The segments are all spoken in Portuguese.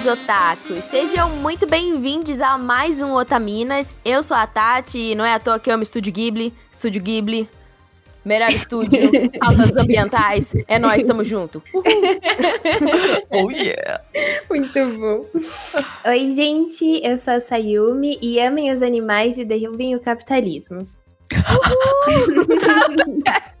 queridos otakus! Sejam muito bem-vindos a mais um Otaminas. Eu sou a Tati e não é à toa que eu amo Estúdio Ghibli. Estúdio Ghibli, melhor estúdio, pautas ambientais. É nós, estamos junto. oh yeah! Muito bom. Oi, gente, eu sou a Sayumi e amem os animais e derrubem o capitalismo. The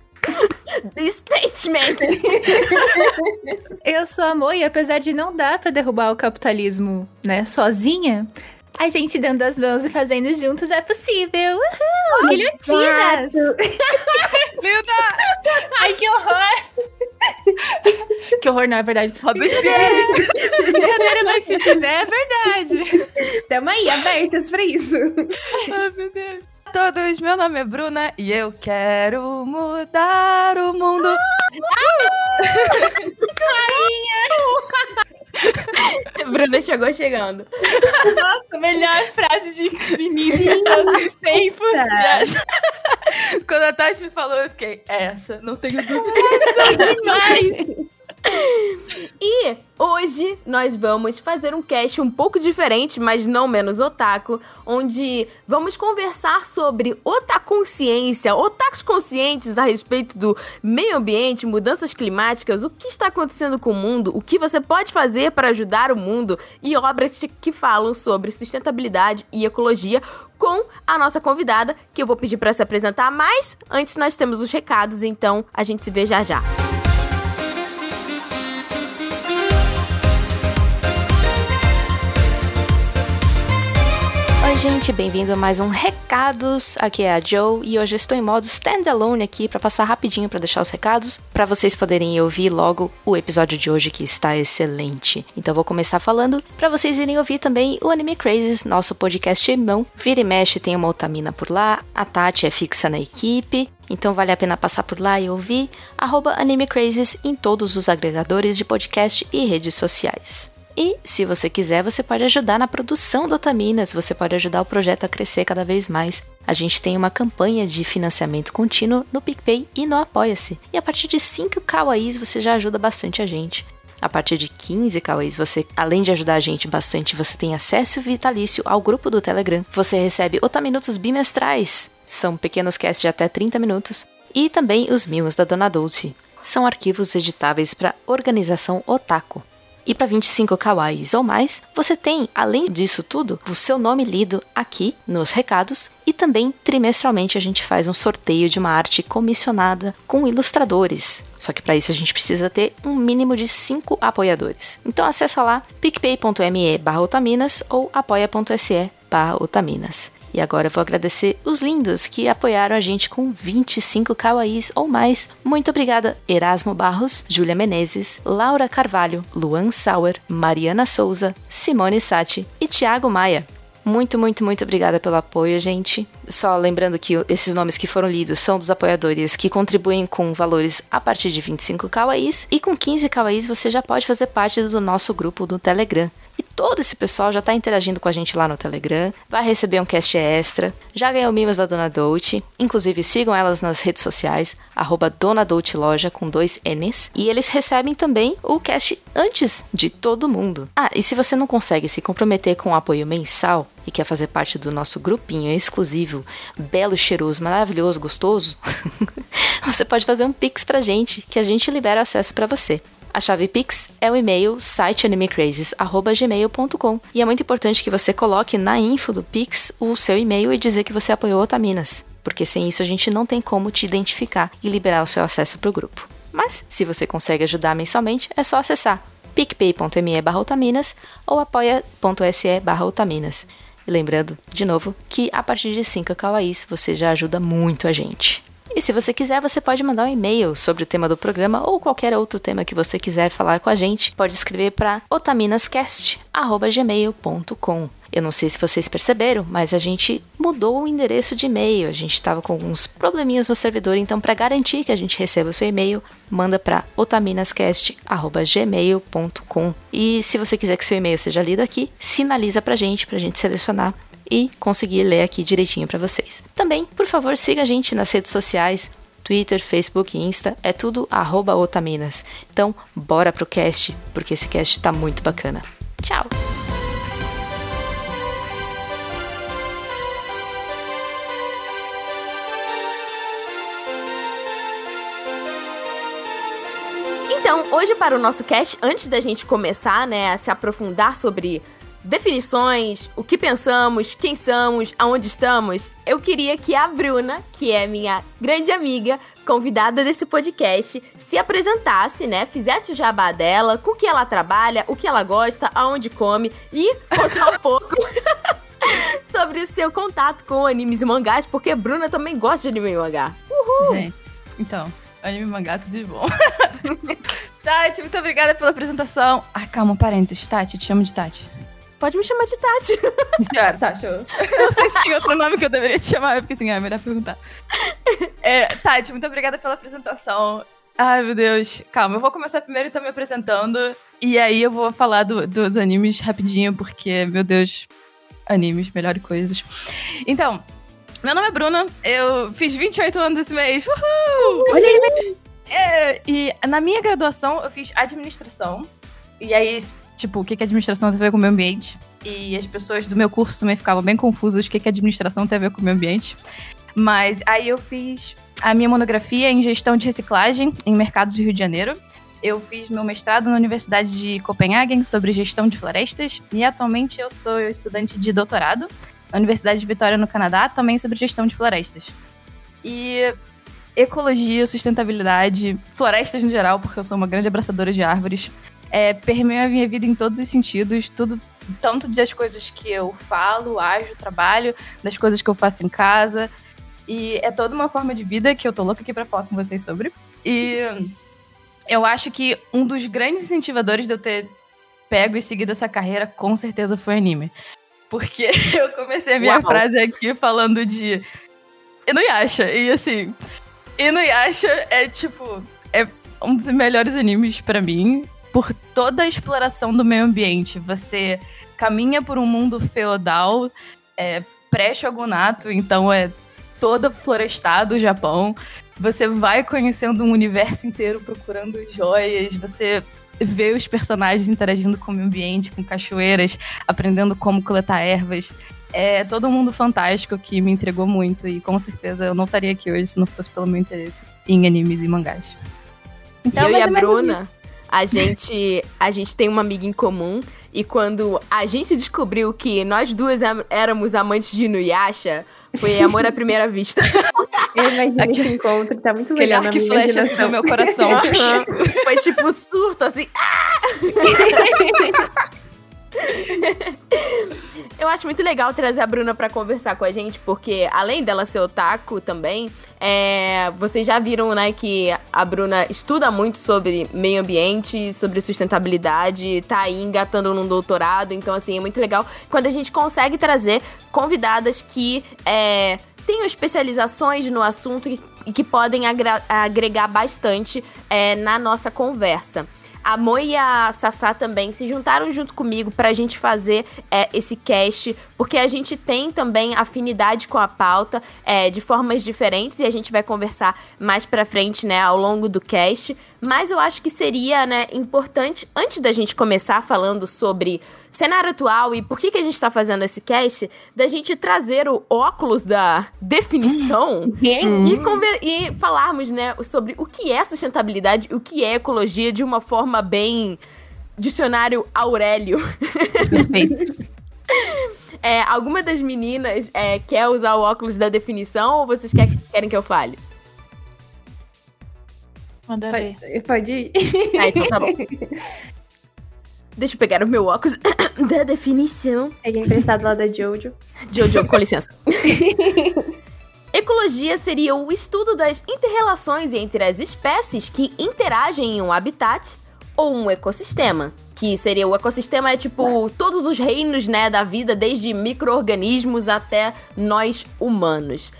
statement! Eu sou amor e apesar de não dar para derrubar o capitalismo, né, sozinha, a gente dando as mãos e fazendo juntos é possível. Uhul, guilhotinas! Linda! Ai, que horror! que horror, não é verdade. Robespierre! Brincadeira, mas se fizer, é verdade. Tamo aí, abertas pra isso. Ai, meu Deus todos, meu nome é Bruna e eu quero mudar o mundo. Bruna chegou chegando. Nossa, melhor frase de início de todos os tempos. Quando a Tati me falou, eu fiquei, essa, não tenho dúvida. Essa demais. E hoje nós vamos fazer um cast um pouco diferente, mas não menos otaku, onde vamos conversar sobre otaconsciência, otakus conscientes a respeito do meio ambiente, mudanças climáticas, o que está acontecendo com o mundo, o que você pode fazer para ajudar o mundo e obras que falam sobre sustentabilidade e ecologia com a nossa convidada, que eu vou pedir para se apresentar, mas antes nós temos os recados, então a gente se vê já já. Gente, bem-vindo a mais um Recados. Aqui é a Joe e hoje eu estou em modo standalone aqui para passar rapidinho para deixar os recados para vocês poderem ouvir logo o episódio de hoje que está excelente. Então vou começar falando para vocês irem ouvir também o Anime Crazes, nosso podcast irmão. Vira e mexe tem uma Otamina por lá, a Tati é fixa na equipe, então vale a pena passar por lá e ouvir arroba Anime Crazes em todos os agregadores de podcast e redes sociais. E, se você quiser, você pode ajudar na produção do Otaminas, você pode ajudar o projeto a crescer cada vez mais. A gente tem uma campanha de financiamento contínuo no PicPay e no Apoia-se. E a partir de 5 kawaiis você já ajuda bastante a gente. A partir de 15 kawaiis, você, além de ajudar a gente bastante, você tem acesso vitalício ao grupo do Telegram. Você recebe Otaminutos bimestrais, são pequenos casts de até 30 minutos. E também os mimos da Dona Dolce. São arquivos editáveis para organização Otaku. E para 25 kawaiis ou mais, você tem, além disso tudo, o seu nome lido aqui nos recados e também trimestralmente a gente faz um sorteio de uma arte comissionada com ilustradores. Só que para isso a gente precisa ter um mínimo de 5 apoiadores. Então acessa lá picpay.me/otaminas ou apoia.se/otaminas. E agora eu vou agradecer os lindos que apoiaram a gente com 25 kawaiis ou mais. Muito obrigada, Erasmo Barros, Júlia Menezes, Laura Carvalho, Luan Sauer, Mariana Souza, Simone Sati e Thiago Maia. Muito, muito, muito obrigada pelo apoio, gente. Só lembrando que esses nomes que foram lidos são dos apoiadores que contribuem com valores a partir de 25 kawaiis. E com 15 kawaiis você já pode fazer parte do nosso grupo do Telegram. E todo esse pessoal já está interagindo com a gente lá no Telegram, vai receber um cast extra, já ganhou mimos da Dona Dolce, inclusive sigam elas nas redes sociais, arroba Dona Dolce Loja com dois N's, e eles recebem também o cast antes de todo mundo. Ah, e se você não consegue se comprometer com o um apoio mensal e quer fazer parte do nosso grupinho exclusivo, belo, cheiroso, maravilhoso, gostoso, você pode fazer um pix pra gente, que a gente libera acesso para você. A chave Pix é o e-mail siteanimecrazes@gmail.com e é muito importante que você coloque na info do Pix o seu e-mail e dizer que você apoiou Otaminas, porque sem isso a gente não tem como te identificar e liberar o seu acesso para o grupo. Mas, se você consegue ajudar mensalmente, é só acessar picpay.me otaminas ou apoia.se. E lembrando, de novo, que a partir de 5 kawaiis você já ajuda muito a gente. E se você quiser, você pode mandar um e-mail sobre o tema do programa ou qualquer outro tema que você quiser falar com a gente. Pode escrever para otaminascast@gmail.com. Eu não sei se vocês perceberam, mas a gente mudou o endereço de e-mail. A gente estava com alguns probleminhas no servidor, então para garantir que a gente receba o seu e-mail, manda para otaminascast@gmail.com. E se você quiser que seu e-mail seja lido aqui, sinaliza para a gente, para a gente selecionar e conseguir ler aqui direitinho para vocês. Também, por favor, siga a gente nas redes sociais, Twitter, Facebook e Insta, é tudo Otaminas. Então, bora pro cast, porque esse cast tá muito bacana. Tchau! Então, hoje para o nosso cast, antes da gente começar, né, a se aprofundar sobre definições, o que pensamos, quem somos, aonde estamos, eu queria que a Bruna, que é minha grande amiga, convidada desse podcast, se apresentasse, né? Fizesse o jabá dela, com o que ela trabalha, o que ela gosta, aonde come e contar um pouco sobre o seu contato com animes e mangás, porque Bruna também gosta de anime e mangá. Uhul! Gente, então, anime e mangá, tudo de bom. Tati, muito obrigada pela apresentação. Ah, calma, parênteses. Tati, te chamo de Tati. Pode me chamar de Tati. Senhora, tá, show. Eu não sei se tinha outro nome que eu deveria te chamar, porque assim, é melhor perguntar. É, Tati, muito obrigada pela apresentação. Ai, meu Deus. Calma, eu vou começar primeiro então me apresentando. E aí eu vou falar do- dos animes rapidinho, porque, meu Deus, animes, melhores coisas. Então, meu nome é Bruna, eu fiz 28 anos esse mês. Uhul! Olha aí, É, e na minha graduação eu fiz administração. E aí, tipo, o que que administração tem a ver com o meio ambiente? E as pessoas do meu curso também ficavam bem confusas o que que administração tem a ver com o meio ambiente. Mas aí eu fiz a minha monografia em gestão de reciclagem em mercados do Rio de Janeiro. Eu fiz meu mestrado na Universidade de Copenhagen sobre gestão de florestas. E atualmente eu sou estudante de doutorado na Universidade de Vitória, no Canadá, também sobre gestão de florestas. E ecologia, sustentabilidade, florestas no geral, porque eu sou uma grande abraçadora de árvores, é, permeia a minha vida em todos os sentidos, tudo, tanto das coisas que eu falo, ajo, trabalho, das coisas que eu faço em casa. E é toda uma forma de vida que eu tô louca aqui pra falar com vocês sobre. E eu acho que um dos grandes incentivadores de eu ter pego e seguido essa carreira com certeza foi anime. Porque eu comecei a minha Uau. frase aqui falando de Inuyasha. E assim, Inuyasha é tipo. É um dos melhores animes pra mim. Por toda a exploração do meio ambiente. Você caminha por um mundo feudal, é, pré-shogunato, então é todo florestado o Japão. Você vai conhecendo um universo inteiro procurando joias. Você vê os personagens interagindo com o meio ambiente, com cachoeiras, aprendendo como coletar ervas. É todo mundo fantástico que me entregou muito e com certeza eu não estaria aqui hoje se não fosse pelo meu interesse em animes e mangás. Então, eu e a ou menos Bruna. A gente, a gente tem uma amiga em comum. E quando a gente descobriu que nós duas am- éramos amantes de Inuyasha, foi amor à primeira vista. eu imagino Aquele- esse encontro, tá muito Aquele legal na arco e minha flecha assim no meu coração. Foi tipo um surto, assim. ah! Eu acho muito legal trazer a Bruna pra conversar com a gente, porque além dela ser otaku também, é, vocês já viram, né, que a Bruna estuda muito sobre meio ambiente, sobre sustentabilidade, tá aí engatando num doutorado, então assim, é muito legal quando a gente consegue trazer convidadas que é, tenham especializações no assunto e, e que podem agregar bastante é, na nossa conversa. A Moi e a Sassá também se juntaram junto comigo pra gente fazer é, esse cast, porque a gente tem também afinidade com a pauta é, de formas diferentes e a gente vai conversar mais pra frente, né, ao longo do cast. Mas eu acho que seria, né, importante, antes da gente começar falando sobre cenário atual e por que, que a gente tá fazendo esse cast, da gente trazer o óculos da definição e, conver- e falarmos, né, sobre o que é sustentabilidade, o que é ecologia de uma forma bem dicionário Aurélio. Perfeito. É, alguma das meninas é, quer usar o óculos da definição ou vocês quer- querem que eu fale? Manda ver. Pode, pode ir? Ah, então tá bom. Deixa eu pegar o meu óculos da definição. Peguei emprestado lá da Jojo. Jojo, com licença. Ecologia seria o estudo das interrelações entre as espécies que interagem em um habitat ou um ecossistema. Que seria o ecossistema é tipo todos os reinos, né, da vida, desde micro-organismos até nós humanos.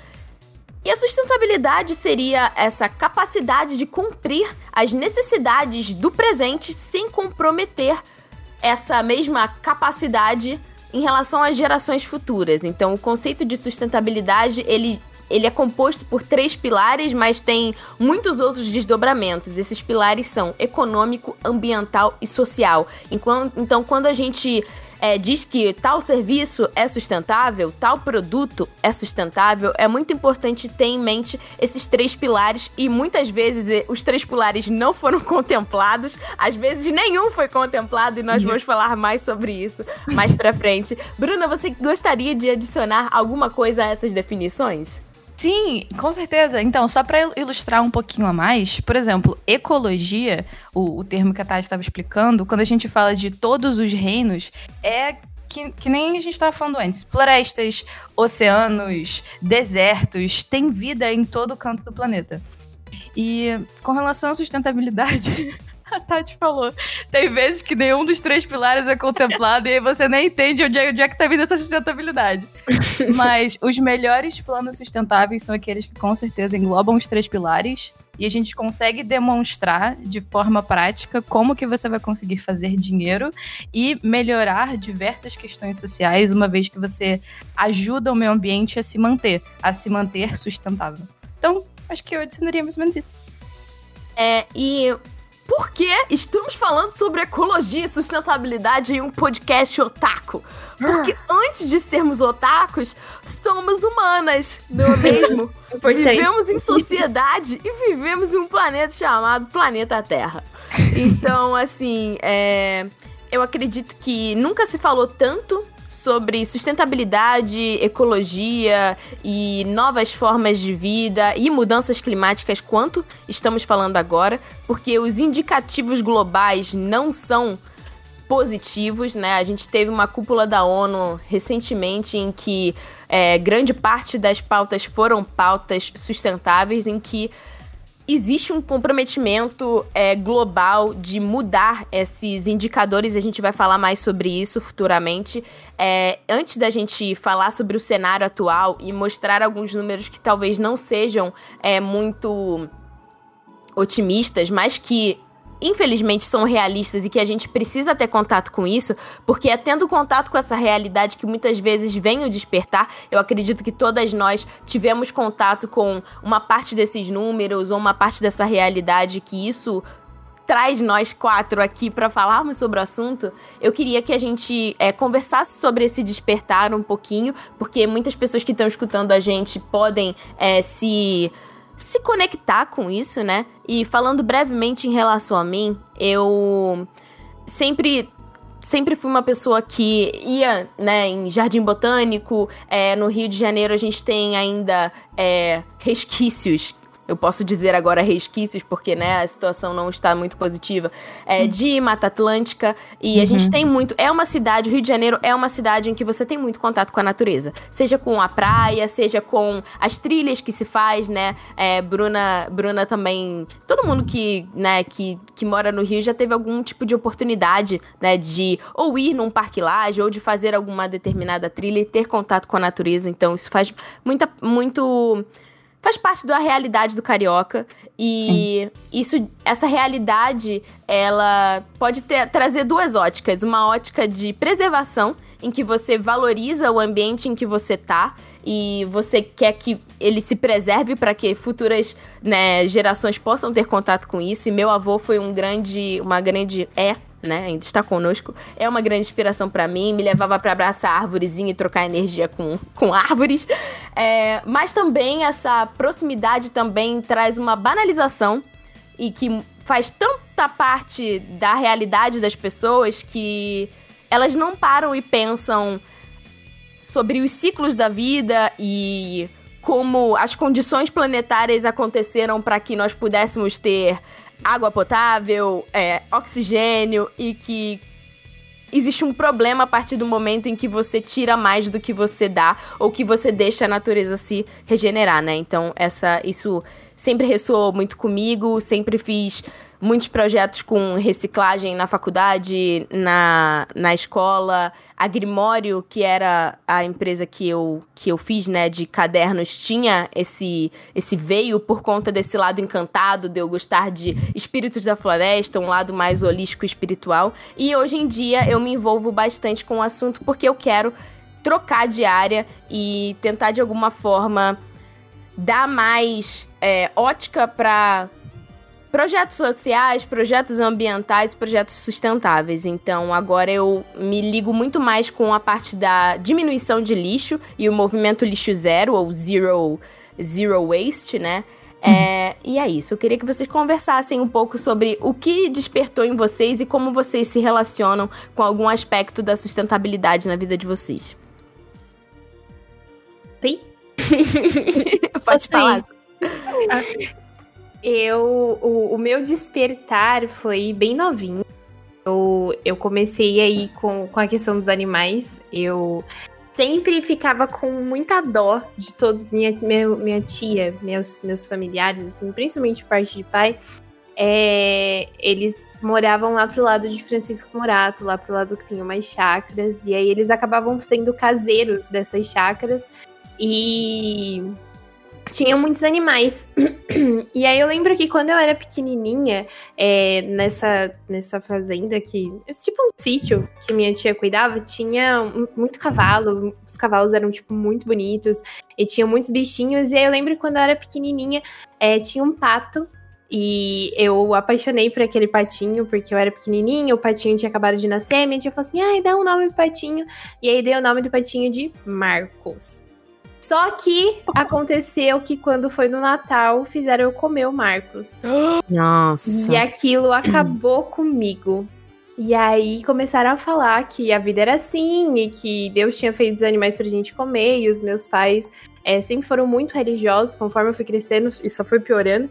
E a sustentabilidade seria essa capacidade de cumprir as necessidades do presente sem comprometer essa mesma capacidade em relação às gerações futuras. Então, o conceito de sustentabilidade, ele ele é composto por três pilares, mas tem muitos outros desdobramentos. Esses pilares são econômico, ambiental e social. Então, quando a gente é, diz que tal serviço é sustentável, tal produto é sustentável, é muito importante ter em mente esses três pilares e muitas vezes os três pilares não foram contemplados, às vezes nenhum foi contemplado e nós vamos falar mais sobre isso mais pra frente. Bruna, você gostaria de adicionar alguma coisa a essas definições? Sim, com certeza. Então, só para ilustrar um pouquinho a mais, por exemplo, ecologia, o, o termo que a Tati estava explicando, quando a gente fala de todos os reinos, é que, que, nem a gente estava falando antes. Florestas, oceanos, desertos, tem vida em todo canto do planeta. E com relação à sustentabilidade, a Tati falou. Tem vezes que nenhum dos três pilares é contemplado e você nem entende onde é, onde é que tá vindo essa sustentabilidade. Mas os melhores planos sustentáveis são aqueles que com certeza englobam os três pilares e a gente consegue demonstrar de forma prática como que você vai conseguir fazer dinheiro e melhorar diversas questões sociais, uma vez que você ajuda o meio ambiente a se manter, a se manter sustentável. Então, acho que eu adicionaria mais ou menos isso. É, e porque estamos falando sobre ecologia e sustentabilidade em um podcast otaku. Porque ah. antes de sermos otakus, somos humanas, não é mesmo? vivemos em sociedade e vivemos em um planeta chamado Planeta Terra. Então, assim, é, eu acredito que nunca se falou tanto sobre sustentabilidade, ecologia e novas formas de vida e mudanças climáticas quanto estamos falando agora, porque os indicativos globais não são positivos, né? A gente teve uma cúpula da ONU recentemente em que é, grande parte das pautas foram pautas sustentáveis, em que existe um comprometimento é, global de mudar esses indicadores, a gente vai falar mais sobre isso futuramente. É, antes da gente falar sobre o cenário atual e mostrar alguns números que talvez não sejam é, muito otimistas, mas que infelizmente são realistas e que a gente precisa ter contato com isso, porque é tendo contato com essa realidade que muitas vezes vem o despertar. Eu acredito que todas nós tivemos contato com uma parte desses números ou uma parte dessa realidade que isso traz nós quatro aqui para falarmos sobre o assunto, eu queria que a gente é, conversasse sobre esse despertar um pouquinho, porque muitas pessoas que estão escutando a gente podem é, se se conectar com isso, né? E falando brevemente em relação a mim, eu sempre sempre fui uma pessoa que ia, né, em Jardim Botânico. É, no Rio de Janeiro a gente tem ainda é, resquícios eu posso dizer agora resquícios, porque né, a situação não está muito positiva, é, de Mata Atlântica. E uhum. a gente uhum. tem muito. É uma cidade, o Rio de Janeiro é uma cidade em que você tem muito contato com a natureza. Seja com a praia, seja com as trilhas que se faz, né? É, Bruna, Bruna também. Todo mundo que, né, que, que mora no Rio já teve algum tipo de oportunidade, né? De ou ir num parque laje, ou de fazer alguma determinada trilha e ter contato com a natureza. Então, isso faz muita, muito faz parte da realidade do carioca e Sim. isso essa realidade ela pode ter, trazer duas óticas uma ótica de preservação em que você valoriza o ambiente em que você tá e você quer que ele se preserve para que futuras né, gerações possam ter contato com isso e meu avô foi um grande uma grande é né, ainda está conosco, é uma grande inspiração para mim. Me levava para abraçar árvorezinha e trocar energia com, com árvores. É, mas também essa proximidade também traz uma banalização e que faz tanta parte da realidade das pessoas que elas não param e pensam sobre os ciclos da vida e como as condições planetárias aconteceram para que nós pudéssemos ter água potável, é, oxigênio e que existe um problema a partir do momento em que você tira mais do que você dá ou que você deixa a natureza se regenerar, né? Então, essa isso sempre ressoou muito comigo, sempre fiz muitos projetos com reciclagem na faculdade, na, na escola. A Grimório, que era a empresa que eu, que eu fiz, né, de cadernos, tinha esse, esse veio por conta desse lado encantado, de eu gostar de espíritos da floresta, um lado mais holístico espiritual. E hoje em dia eu me envolvo bastante com o assunto porque eu quero trocar de área e tentar de alguma forma dar mais é, ótica para projetos sociais, projetos ambientais, projetos sustentáveis. Então, agora eu me ligo muito mais com a parte da diminuição de lixo e o movimento lixo zero ou zero zero waste, né? É, e é isso. Eu queria que vocês conversassem um pouco sobre o que despertou em vocês e como vocês se relacionam com algum aspecto da sustentabilidade na vida de vocês. Sim. Pode Assim, falar. Eu, o, o meu despertar foi bem novinho. Eu, eu comecei aí com, com a questão dos animais. Eu sempre ficava com muita dó de todos, minha, meu, minha tia, meus, meus familiares, assim, principalmente parte de pai. É, eles moravam lá pro lado de Francisco Morato, lá pro lado que tinha umas chácaras, e aí eles acabavam sendo caseiros dessas chácaras e tinham muitos animais. e aí eu lembro que quando eu era pequenininha, é, nessa, nessa fazenda que. Tipo um sítio que minha tia cuidava, tinha muito cavalo. Os cavalos eram, tipo, muito bonitos. E tinha muitos bichinhos. E aí eu lembro que quando eu era pequenininha, é, tinha um pato. E eu apaixonei por aquele patinho, porque eu era pequenininha, o patinho tinha acabado de nascer, minha tia falou assim, ai, dá um nome pro patinho. E aí dei o nome do patinho de Marcos. Só que aconteceu que quando foi no Natal, fizeram eu comer o Marcos. Nossa. E aquilo acabou comigo. E aí começaram a falar que a vida era assim e que Deus tinha feito os animais pra gente comer. E os meus pais eh, sempre foram muito religiosos, conforme eu fui crescendo, e só foi piorando.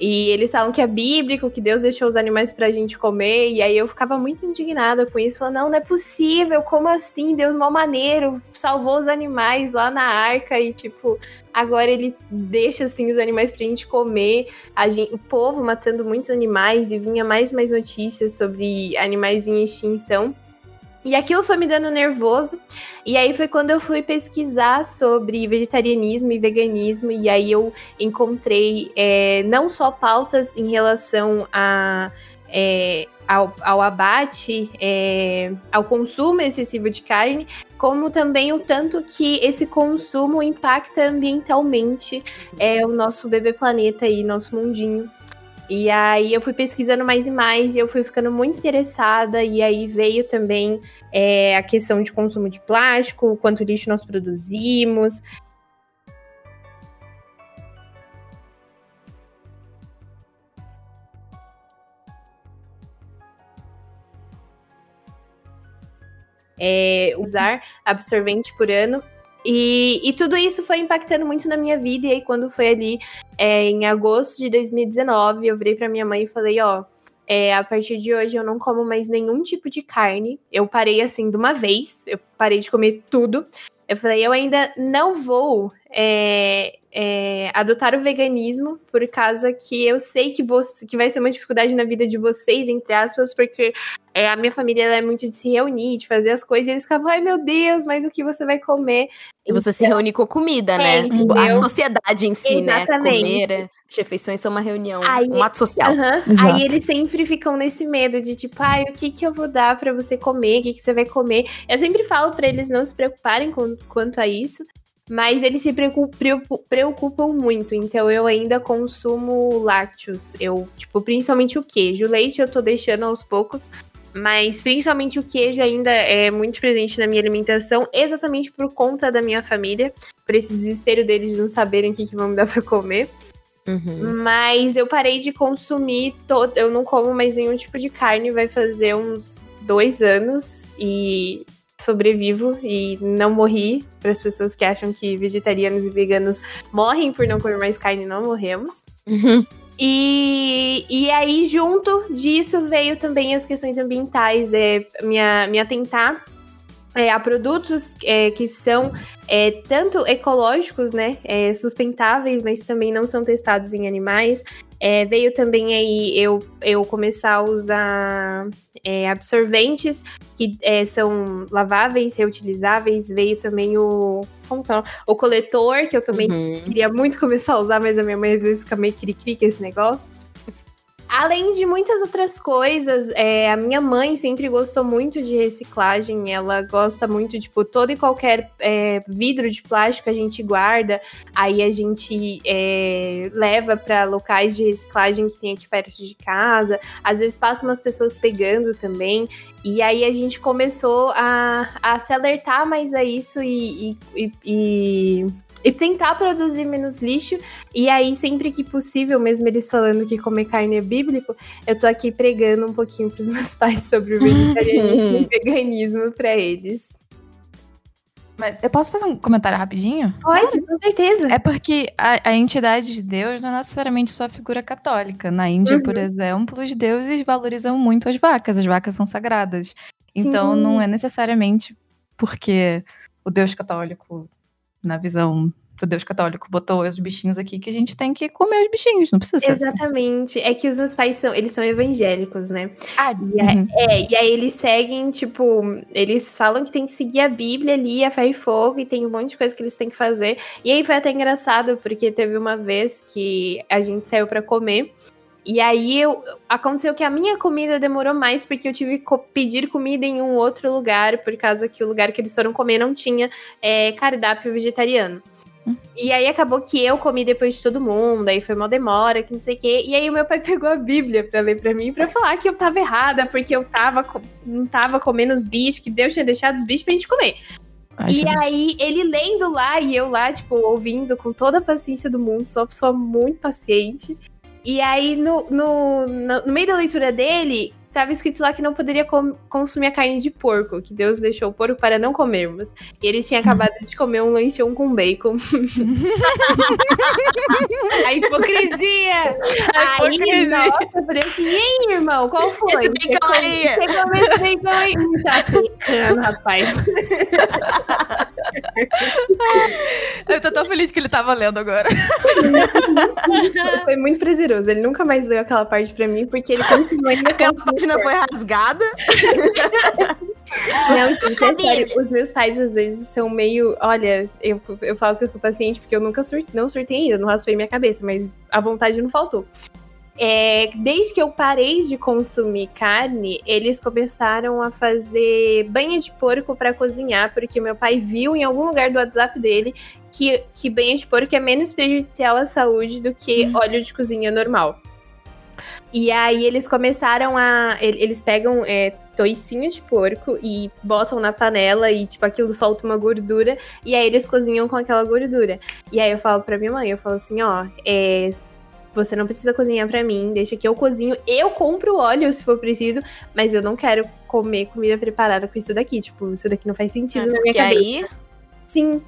E eles falam que é bíblico, que Deus deixou os animais pra gente comer. E aí eu ficava muito indignada com isso. Falando, não, não é possível, como assim? Deus mal maneiro, salvou os animais lá na arca e, tipo, agora ele deixa assim os animais pra gente comer. A gen- o povo matando muitos animais e vinha mais e mais notícias sobre animais em extinção. E aquilo foi me dando nervoso. E aí foi quando eu fui pesquisar sobre vegetarianismo e veganismo. E aí eu encontrei é, não só pautas em relação a, é, ao, ao abate, é, ao consumo excessivo de carne, como também o tanto que esse consumo impacta ambientalmente é, o nosso bebê planeta e nosso mundinho. E aí eu fui pesquisando mais e mais e eu fui ficando muito interessada. E aí veio também é, a questão de consumo de plástico, quanto lixo nós produzimos. É, usar absorvente por ano. E, e tudo isso foi impactando muito na minha vida. E aí, quando foi ali é, em agosto de 2019, eu virei pra minha mãe e falei: Ó, é, a partir de hoje eu não como mais nenhum tipo de carne. Eu parei assim de uma vez, eu parei de comer tudo. Eu falei: eu ainda não vou é, é, adotar o veganismo por causa que eu sei que, vou, que vai ser uma dificuldade na vida de vocês, entre aspas, porque é, a minha família ela é muito de se reunir, de fazer as coisas, e eles ficavam, ai meu Deus, mas o que você vai comer? E você se reúne com comida, né? É, entendeu? A sociedade em si, Exatamente. né? Comer, as refeições são uma reunião, Aí- um ato social. Aham. Exato. Aí eles sempre ficam nesse medo de tipo, ai, o que que eu vou dar pra você comer? O que que você vai comer? Eu sempre falo pra eles não se preocuparem com, quanto a isso, mas eles se preocu- preocu- preocupam muito. Então eu ainda consumo lácteos. Eu, tipo, principalmente o queijo. O leite eu tô deixando aos poucos. Mas principalmente o queijo ainda é muito presente na minha alimentação, exatamente por conta da minha família, por esse desespero deles de não saberem o que, que vão me dar pra comer. Uhum. Mas eu parei de consumir todo. Eu não como mais nenhum tipo de carne, vai fazer uns dois anos e sobrevivo e não morri. Para as pessoas que acham que vegetarianos e veganos morrem por não comer mais carne, não morremos. Uhum. E, e aí, junto disso, veio também as questões ambientais, é, me, a- me atentar é, a produtos é, que são é, tanto ecológicos, né, é, sustentáveis, mas também não são testados em animais. É, veio também aí eu, eu começar a usar é, absorventes que é, são laváveis, reutilizáveis. Veio também o, como que é? o coletor, que eu também Uhum. queria muito começar a usar, mas a minha mãe às vezes fica meio cri-cri com esse negócio. Além de muitas outras coisas, é, a minha mãe sempre gostou muito de reciclagem. Ela gosta muito, tipo, todo e qualquer é, vidro de plástico a gente guarda, aí a gente é, leva para locais de reciclagem que tem aqui perto de casa. Às vezes passam umas pessoas pegando também. E aí a gente começou a, a se alertar mais a isso e, e, e e tentar produzir menos lixo. E aí, sempre que possível, mesmo eles falando que comer carne é bíblico, eu tô aqui pregando um pouquinho pros meus pais sobre o vegetarianismo e o veganismo para eles. Mas eu posso fazer um comentário rapidinho? Pode, com certeza. É porque a, a entidade de Deus não é necessariamente só a figura católica. Na Índia, Uhum. por exemplo, os deuses valorizam muito as vacas. As vacas são sagradas. Então, Sim. não é necessariamente porque o Deus católico, na visão do Deus católico, botou os bichinhos aqui que a gente tem que comer os bichinhos. Não precisa ser assim. Exatamente. É que os meus pais são, eles são evangélicos, né? Ah, E aí, uhum. é, e aí eles seguem, tipo, eles falam que tem que seguir a Bíblia ali, a fé e fogo, e tem um monte de coisa que eles têm que fazer. E aí foi até engraçado, porque teve uma vez que a gente saiu pra comer. E aí eu, aconteceu que a minha comida demorou mais porque eu tive que co- pedir comida em um outro lugar, por causa que o lugar que eles foram comer não tinha é, cardápio vegetariano. Hum. E aí acabou que eu comi depois de todo mundo, aí foi uma demora, que não sei o quê. E aí o meu pai pegou a Bíblia pra ler pra mim, pra falar que eu tava errada, porque eu tava, não tava comendo os bichos, que Deus tinha deixado os bichos pra gente comer. Ai, E aí, ele lendo lá e eu lá, tipo, ouvindo com toda a paciência do mundo, sou uma pessoa muito paciente. E aí, no, no, no, no meio da leitura dele, tava escrito lá que não poderia com- consumir a carne de porco, que Deus deixou o porco para não comermos. E ele tinha acabado de comer um lanchão com bacon. A hipocrisia! Aí, hipocrisia. nossa, eu falei assim, aí, irmão, qual foi? Esse bacon Você aí." Você comeu esse bacon aí? Tá rapaz. Eu tô tão feliz que ele tava lendo agora. Foi muito prazeroso. Ele nunca mais leu aquela parte pra mim, porque ele continuou ainda Aquela com página foi rasgada. Não, gente, é sério. Os meus pais, às vezes, são meio... Olha, eu, eu falo que eu sou paciente porque eu nunca sur não surtei ainda, não raspei minha cabeça, mas a vontade não faltou. É, desde que eu parei de consumir carne, eles começaram a fazer banha de porco pra cozinhar, porque meu pai viu em algum lugar do WhatsApp dele que, que banha de porco é menos prejudicial à saúde do que óleo de cozinha normal. E aí eles começaram a. ele- Eles pegam é, toicinho de porco e botam na panela e, tipo, aquilo solta uma gordura. E aí eles cozinham com aquela gordura. E aí eu falo pra minha mãe, eu falo assim, ó, é, você não precisa cozinhar pra mim, deixa que eu cozinho. Eu compro óleo se for preciso, mas eu não quero comer comida preparada com isso daqui. Tipo, isso daqui não faz sentido na minha cabeça. aí, Sim.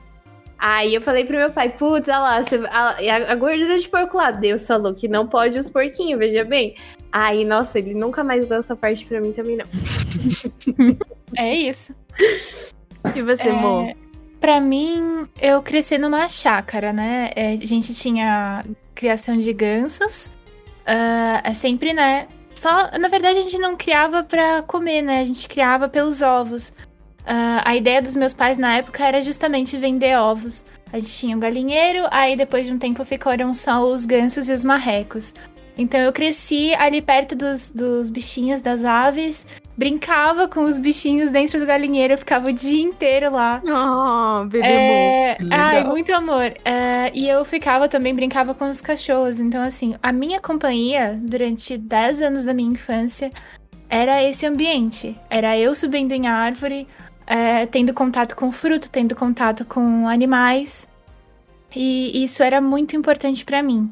Aí eu falei pro meu pai, putz, olha lá, você- a, a- gordura de porco lá, Deus falou que não pode os porquinhos, veja bem. Aí, nossa, ele nunca mais deu essa parte pra mim também, não. É isso. e você, É, Mo? Pra mim, eu cresci numa chácara, né? É, a gente tinha criação de gansos. ah, é sempre, né? Só, na verdade, a gente não criava pra comer, né? A gente criava pelos ovos. Ah, a ideia dos meus pais na época era justamente vender ovos. A gente tinha o galinheiro, aí depois de um tempo ficaram só os gansos e os marrecos. Então eu cresci ali perto dos, dos bichinhos das aves, brincava com os bichinhos dentro do galinheiro, eu ficava o dia inteiro lá. Oh, bebê. É, ai, muito amor. É, e eu ficava também, brincava com os cachorros. Então, assim, a minha companhia durante 10 anos da minha infância era esse ambiente. Era eu subindo em árvore, é, tendo contato com fruto, tendo contato com animais. E isso era muito importante pra mim.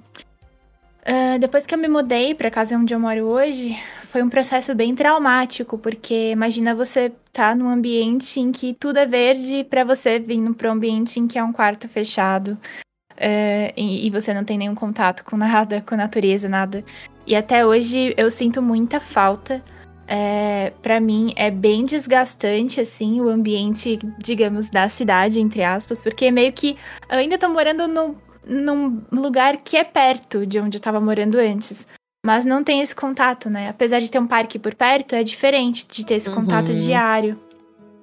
Ah, depois que eu me mudei pra casa onde eu moro hoje, foi um processo bem traumático, porque imagina você tá num ambiente em que tudo é verde pra você vindo pra um ambiente em que é um quarto fechado. é, e, e você não tem nenhum contato com nada, com a natureza, nada. E até hoje eu sinto muita falta. É, para mim é bem desgastante, assim, o ambiente, digamos, da cidade, entre aspas, porque meio que eu ainda tô morando no, num lugar que é perto de onde eu tava morando antes. Mas não tem esse contato, né? Apesar de ter um parque por perto, é diferente de ter esse contato Uhum. diário.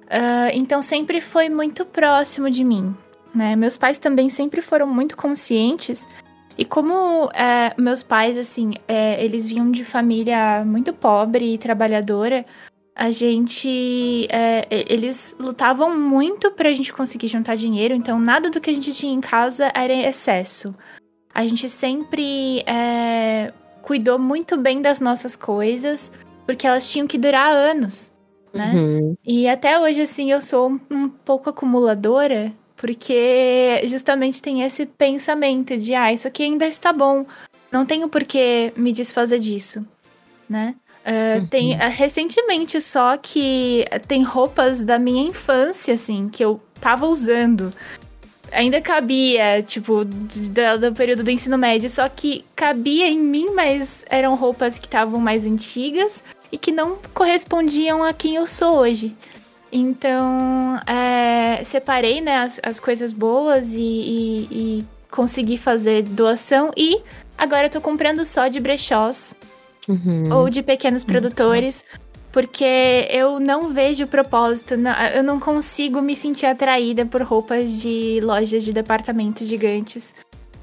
Ah, então sempre foi muito próximo de mim, né? Meus pais também sempre foram muito conscientes E como é, meus pais, assim, é, eles vinham de família muito pobre e trabalhadora, a gente. É, eles lutavam muito pra gente conseguir juntar dinheiro, então nada do que a gente tinha em casa era excesso. A gente sempre é, cuidou muito bem das nossas coisas, porque elas tinham que durar anos, né? Uhum. E até hoje, assim, eu sou um, um pouco acumuladora, porque justamente tem esse pensamento de, ah, isso aqui ainda está bom, não tenho por que me desfazer disso, né? Uh, uhum. Tem uh, recentemente só que tem roupas da minha infância, assim, que eu tava usando. Ainda cabia, tipo, do, do período do ensino médio, só que cabia em mim, mas eram roupas que estavam mais antigas e que não correspondiam a quem eu sou hoje. Então, é, separei né, as, as coisas boas e, e, e consegui fazer doação. E agora eu tô comprando só de brechós uhum. ou de pequenos uhum. produtores, porque eu não vejo propósito, não, eu não consigo me sentir atraída por roupas de lojas de departamentos gigantes.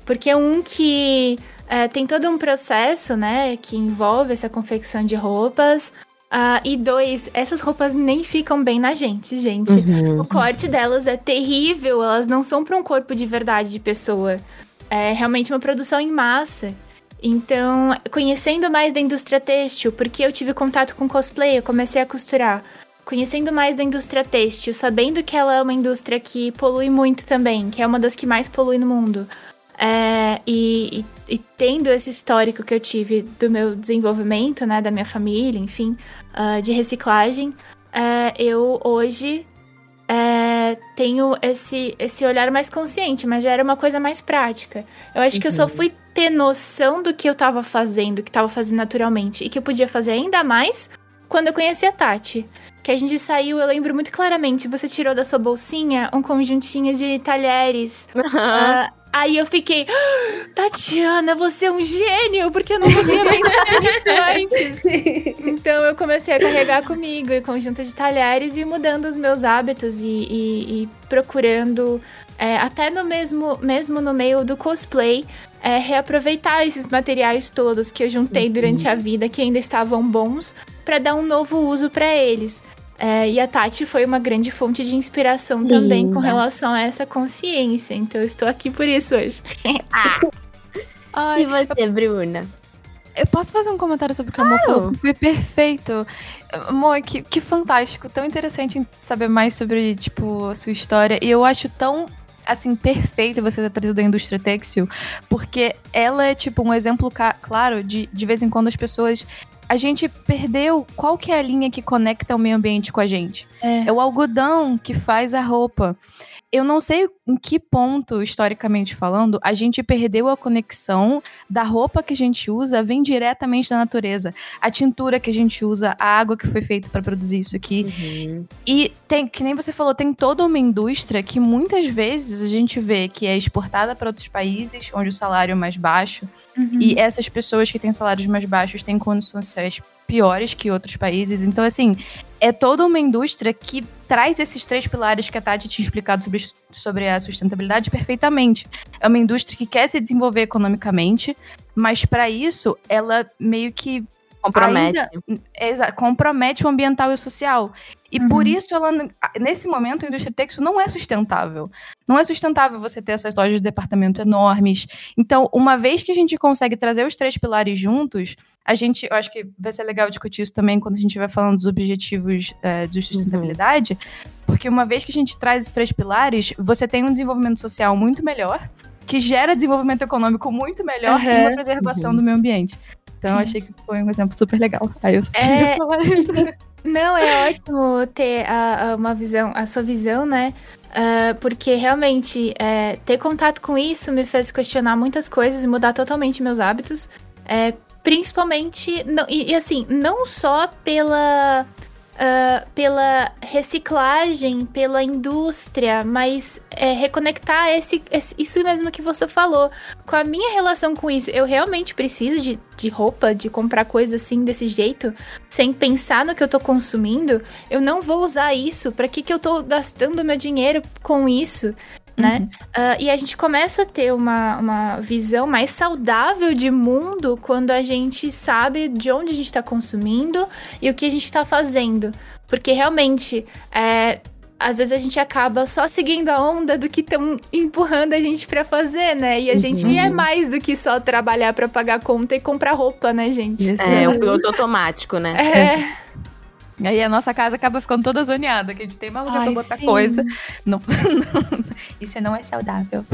Porque um que é, tem todo um processo, né, que envolve essa confecção de roupas. Uh, e dois, essas roupas nem ficam bem na gente, gente. Uhum. O corte delas é terrível, elas não são para um corpo de verdade de pessoa. É realmente uma produção em massa. Então, conhecendo mais da indústria têxtil, porque eu tive contato com cosplay, eu comecei a costurar. Conhecendo mais da indústria têxtil, sabendo que ela é uma indústria que polui muito também, que é uma das que mais polui no mundo. É, e, e, e, tendo esse histórico que eu tive do meu desenvolvimento, né, da minha família, enfim, uh, de reciclagem, é, eu hoje é, tenho esse, esse olhar mais consciente, mas já era uma coisa mais prática. Eu acho uhum. que eu só uhum. fui ter noção do que eu tava fazendo, que tava fazendo naturalmente, e que eu podia fazer ainda mais quando eu conheci a Tati. Que a gente saiu, eu lembro muito claramente, você tirou da sua bolsinha um conjuntinho de talheres. Uhum. Uh, Aí eu fiquei, ah, Tatiana, você é um gênio, porque eu não podia pensar nisso antes. Então eu comecei a carregar comigo e conjunto de talheres e mudando os meus hábitos e, e, e procurando, é, até no mesmo, mesmo no meio do cosplay, é, reaproveitar esses materiais todos que eu juntei durante a vida, que ainda estavam bons, para dar um novo uso para eles. É, e a Tati foi uma grande fonte de inspiração também com relação a essa consciência. Então eu estou aqui por isso hoje. ah. Ai, e você, Bruna? Eu posso fazer um comentário sobre o que a Mo falou? Foi perfeito. Amor, que, que fantástico. Tão interessante saber mais sobre, tipo, a sua história. E eu acho tão assim, perfeita você ter trazido da indústria têxtil, porque ela é, tipo, um exemplo claro de, de vez em quando as pessoas a gente perdeu qual que é a linha que conecta o meio ambiente com a gente. É, é o algodão que faz a roupa eu não sei em que ponto, historicamente falando, a gente perdeu a conexão da roupa que a gente usa vem diretamente da natureza. A tintura que a gente usa, a água que foi feita para produzir isso aqui. Uhum. E tem, que nem você falou, tem toda uma indústria que muitas vezes a gente vê que é exportada para outros países onde o salário é mais baixo. Uhum. E essas pessoas que têm salários mais baixos têm condições sociais piores que outros países. Então, assim, é toda uma indústria que traz esses três pilares que a Tati tinha explicado sobre, sobre a sustentabilidade perfeitamente. É uma indústria que quer se desenvolver economicamente, mas para isso ela meio que compromete. Ainda, compromete o ambiental e o social. E uhum. por isso, ela, nesse momento, a indústria têxtil não é sustentável. Não é sustentável você ter essas lojas de departamento enormes. Então, uma vez que a gente consegue trazer os três pilares juntos, a gente, eu acho que vai ser legal discutir isso também quando a gente vai falando dos objetivos é, de sustentabilidade, uhum. porque uma vez que a gente traz esses três pilares, você tem um desenvolvimento social muito melhor, que gera desenvolvimento econômico muito melhor uhum. e uma preservação uhum. do meio ambiente. Então, achei que foi um exemplo super legal. Aí eu só é... falar isso. Não, é ótimo ter a, a, uma visão, a sua visão, né? Uh, porque realmente é, ter contato com isso me fez questionar muitas coisas e mudar totalmente meus hábitos. É, principalmente, não, e, e, assim, não só pela uh, pela reciclagem, pela indústria, mas é, reconectar esse, esse, isso mesmo que você falou. Com a minha relação com isso, eu realmente preciso de, de roupa, de comprar coisa assim desse jeito, sem pensar no que eu tô consumindo. Eu não vou usar isso. Para que, que eu tô gastando meu dinheiro com isso? Né? Uh, e a gente começa a ter uma, uma visão mais saudável de mundo quando a gente sabe de onde a gente está consumindo e o que a gente está fazendo. Porque realmente, é, às vezes a gente acaba só seguindo a onda do que estão empurrando a gente para fazer, né? E a gente é Uhum. mais do que só trabalhar para pagar conta e comprar roupa, né, gente? É, um piloto automático, né? É, Aí a nossa casa acaba ficando toda zoneada, que a gente tem Ai, pra botar sim. coisa. Não, não- isso não é saudável.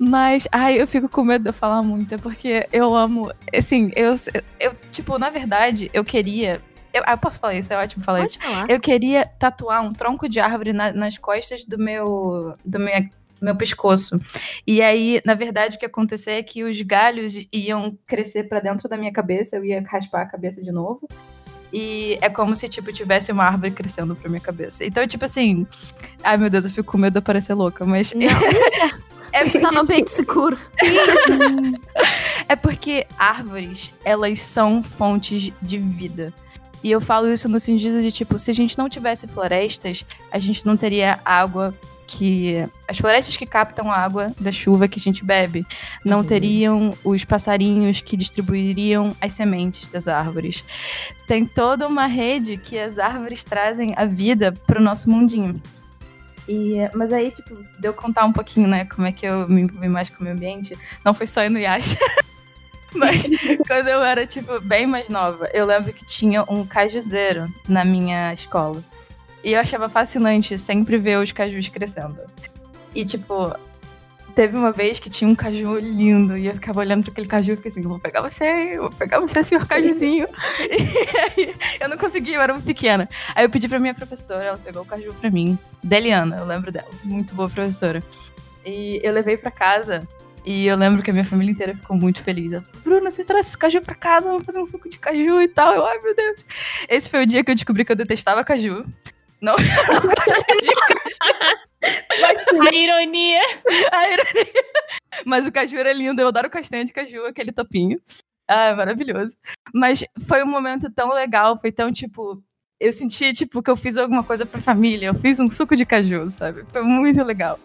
Mas, ai, eu fico com medo de eu falar muito, porque eu amo. Assim, eu, eu, tipo, na verdade, eu queria. Eu, ah, eu posso falar isso, é ótimo falar isso. Pode falar. Eu queria tatuar um tronco de árvore na- nas costas do meu, do do meu pescoço. E aí, na verdade, o que ia acontecer é que os galhos iam crescer pra dentro da minha cabeça, eu ia raspar a cabeça de novo. E é como se, tipo, tivesse uma árvore crescendo pra minha cabeça. Então, tipo assim. Ai, meu Deus, eu fico com medo de parecer louca, mas. Não, É Você está no ambiente seguro. É porque árvores, elas são fontes de vida. E eu falo isso no sentido de, tipo, se a gente não tivesse florestas, a gente não teria água que. As florestas que captam a água da chuva que a gente bebe. Não Uhum. teriam os passarinhos que distribuiriam as sementes das árvores. Tem toda uma rede que as árvores trazem a vida pro nosso mundinho. E, mas aí, tipo, de eu contar um pouquinho, né, como é que eu me envolvi mais com o meio ambiente, não foi só no Yasha. Mas quando eu era, tipo, bem mais nova, eu lembro que tinha um cajuzeiro na minha escola. E eu achava fascinante sempre ver os cajus crescendo. E, tipo, teve uma vez que tinha um caju lindo e eu ficava olhando para aquele caju e fiquei assim: vou pegar você, vou pegar você, senhor cajuzinho. e aí eu não conseguia, eu era muito pequena. Aí eu pedi pra minha professora, ela pegou o caju pra mim, Deliana, eu lembro dela, muito boa professora. E eu levei pra casa e eu lembro que a minha família inteira ficou muito feliz. Ela falou, Bruna, você traz esse caju pra casa, vamos fazer um suco de caju e tal. Eu, ai meu Deus. Esse foi o dia que eu descobri que eu detestava caju. Não, a ironia. a ironia. Mas o caju era lindo, eu adoro castanha de caju, aquele topinho. Ah, é maravilhoso. Mas foi um momento tão legal, foi tão tipo. Eu senti, tipo, que eu fiz alguma coisa pra família. Eu fiz um suco de caju, sabe? Foi muito legal.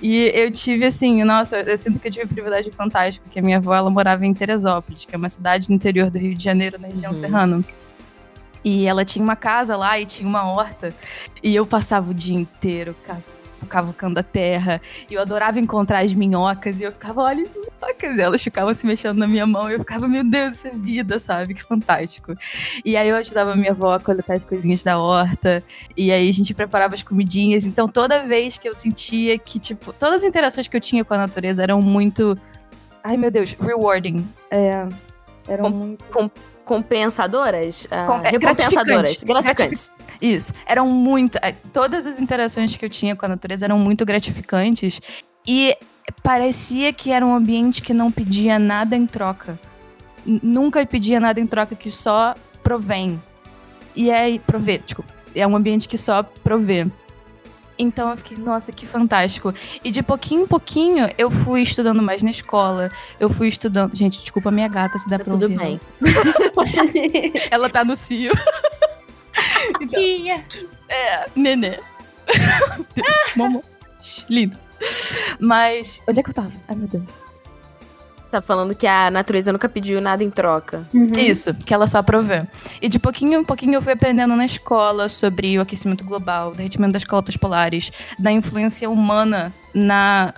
E eu tive, assim, nossa, eu sinto que eu tive um privilégio fantástico, porque a minha avó, ela morava em Teresópolis, que é uma cidade no interior do Rio de Janeiro, na região Uhum. serrana. E ela tinha uma casa lá e tinha uma horta. E eu passava o dia inteiro ca- cavucando a terra. E eu adorava encontrar as minhocas. E eu ficava, olha as minhocas. E elas ficavam se mexendo na minha mão. E eu ficava, meu Deus, isso é vida, sabe? Que fantástico. E aí eu ajudava a minha avó a coletar as coisinhas da horta. E aí a gente preparava as comidinhas. Então toda vez que eu sentia que, tipo, todas as interações que eu tinha com a natureza eram muito. Ai, meu Deus, rewarding. É. Eram Com- muito. Compensadoras? Ah, Com- é, recompensadoras. gratificante. Gratificantes. Isso. Eram muito. é, Todas as interações que eu tinha com a natureza eram muito gratificantes. E parecia que era um ambiente que não pedia nada em troca. Nunca pedia nada em troca, que só provém. E é. Provê, desculpa. É um ambiente que só provê. Então eu fiquei, nossa, que fantástico. E de pouquinho em pouquinho eu fui estudando mais na escola. Eu fui estudando. Gente, desculpa a minha gata se dá Tá pra tudo ouvir. bem. Ela tá no cio. Tinha. Nenê. Deus, mamãe. Lindo. Mas. Onde é que eu tava? Ai, meu Deus. Você tá falando que a natureza nunca pediu nada em troca. Uhum. Isso, que ela só provê. E de pouquinho em pouquinho eu fui aprendendo na escola sobre o aquecimento global, o derretimento das calotas polares, da influência humana na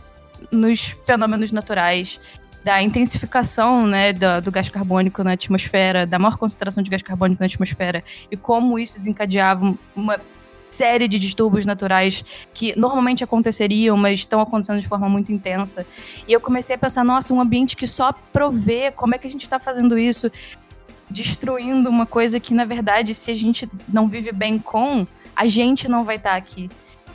nos fenômenos naturais, da intensificação né, do, do gás carbônico na atmosfera, da maior concentração de gás carbônico na atmosfera e como isso desencadeava uma série de distúrbios naturais que normalmente aconteceriam, mas estão acontecendo de forma muito intensa. E eu comecei a pensar, nossa, um ambiente que só provê, como é que a gente está fazendo isso? Destruindo uma coisa que, na verdade, se a gente não vive bem com, a gente não vai estar aqui.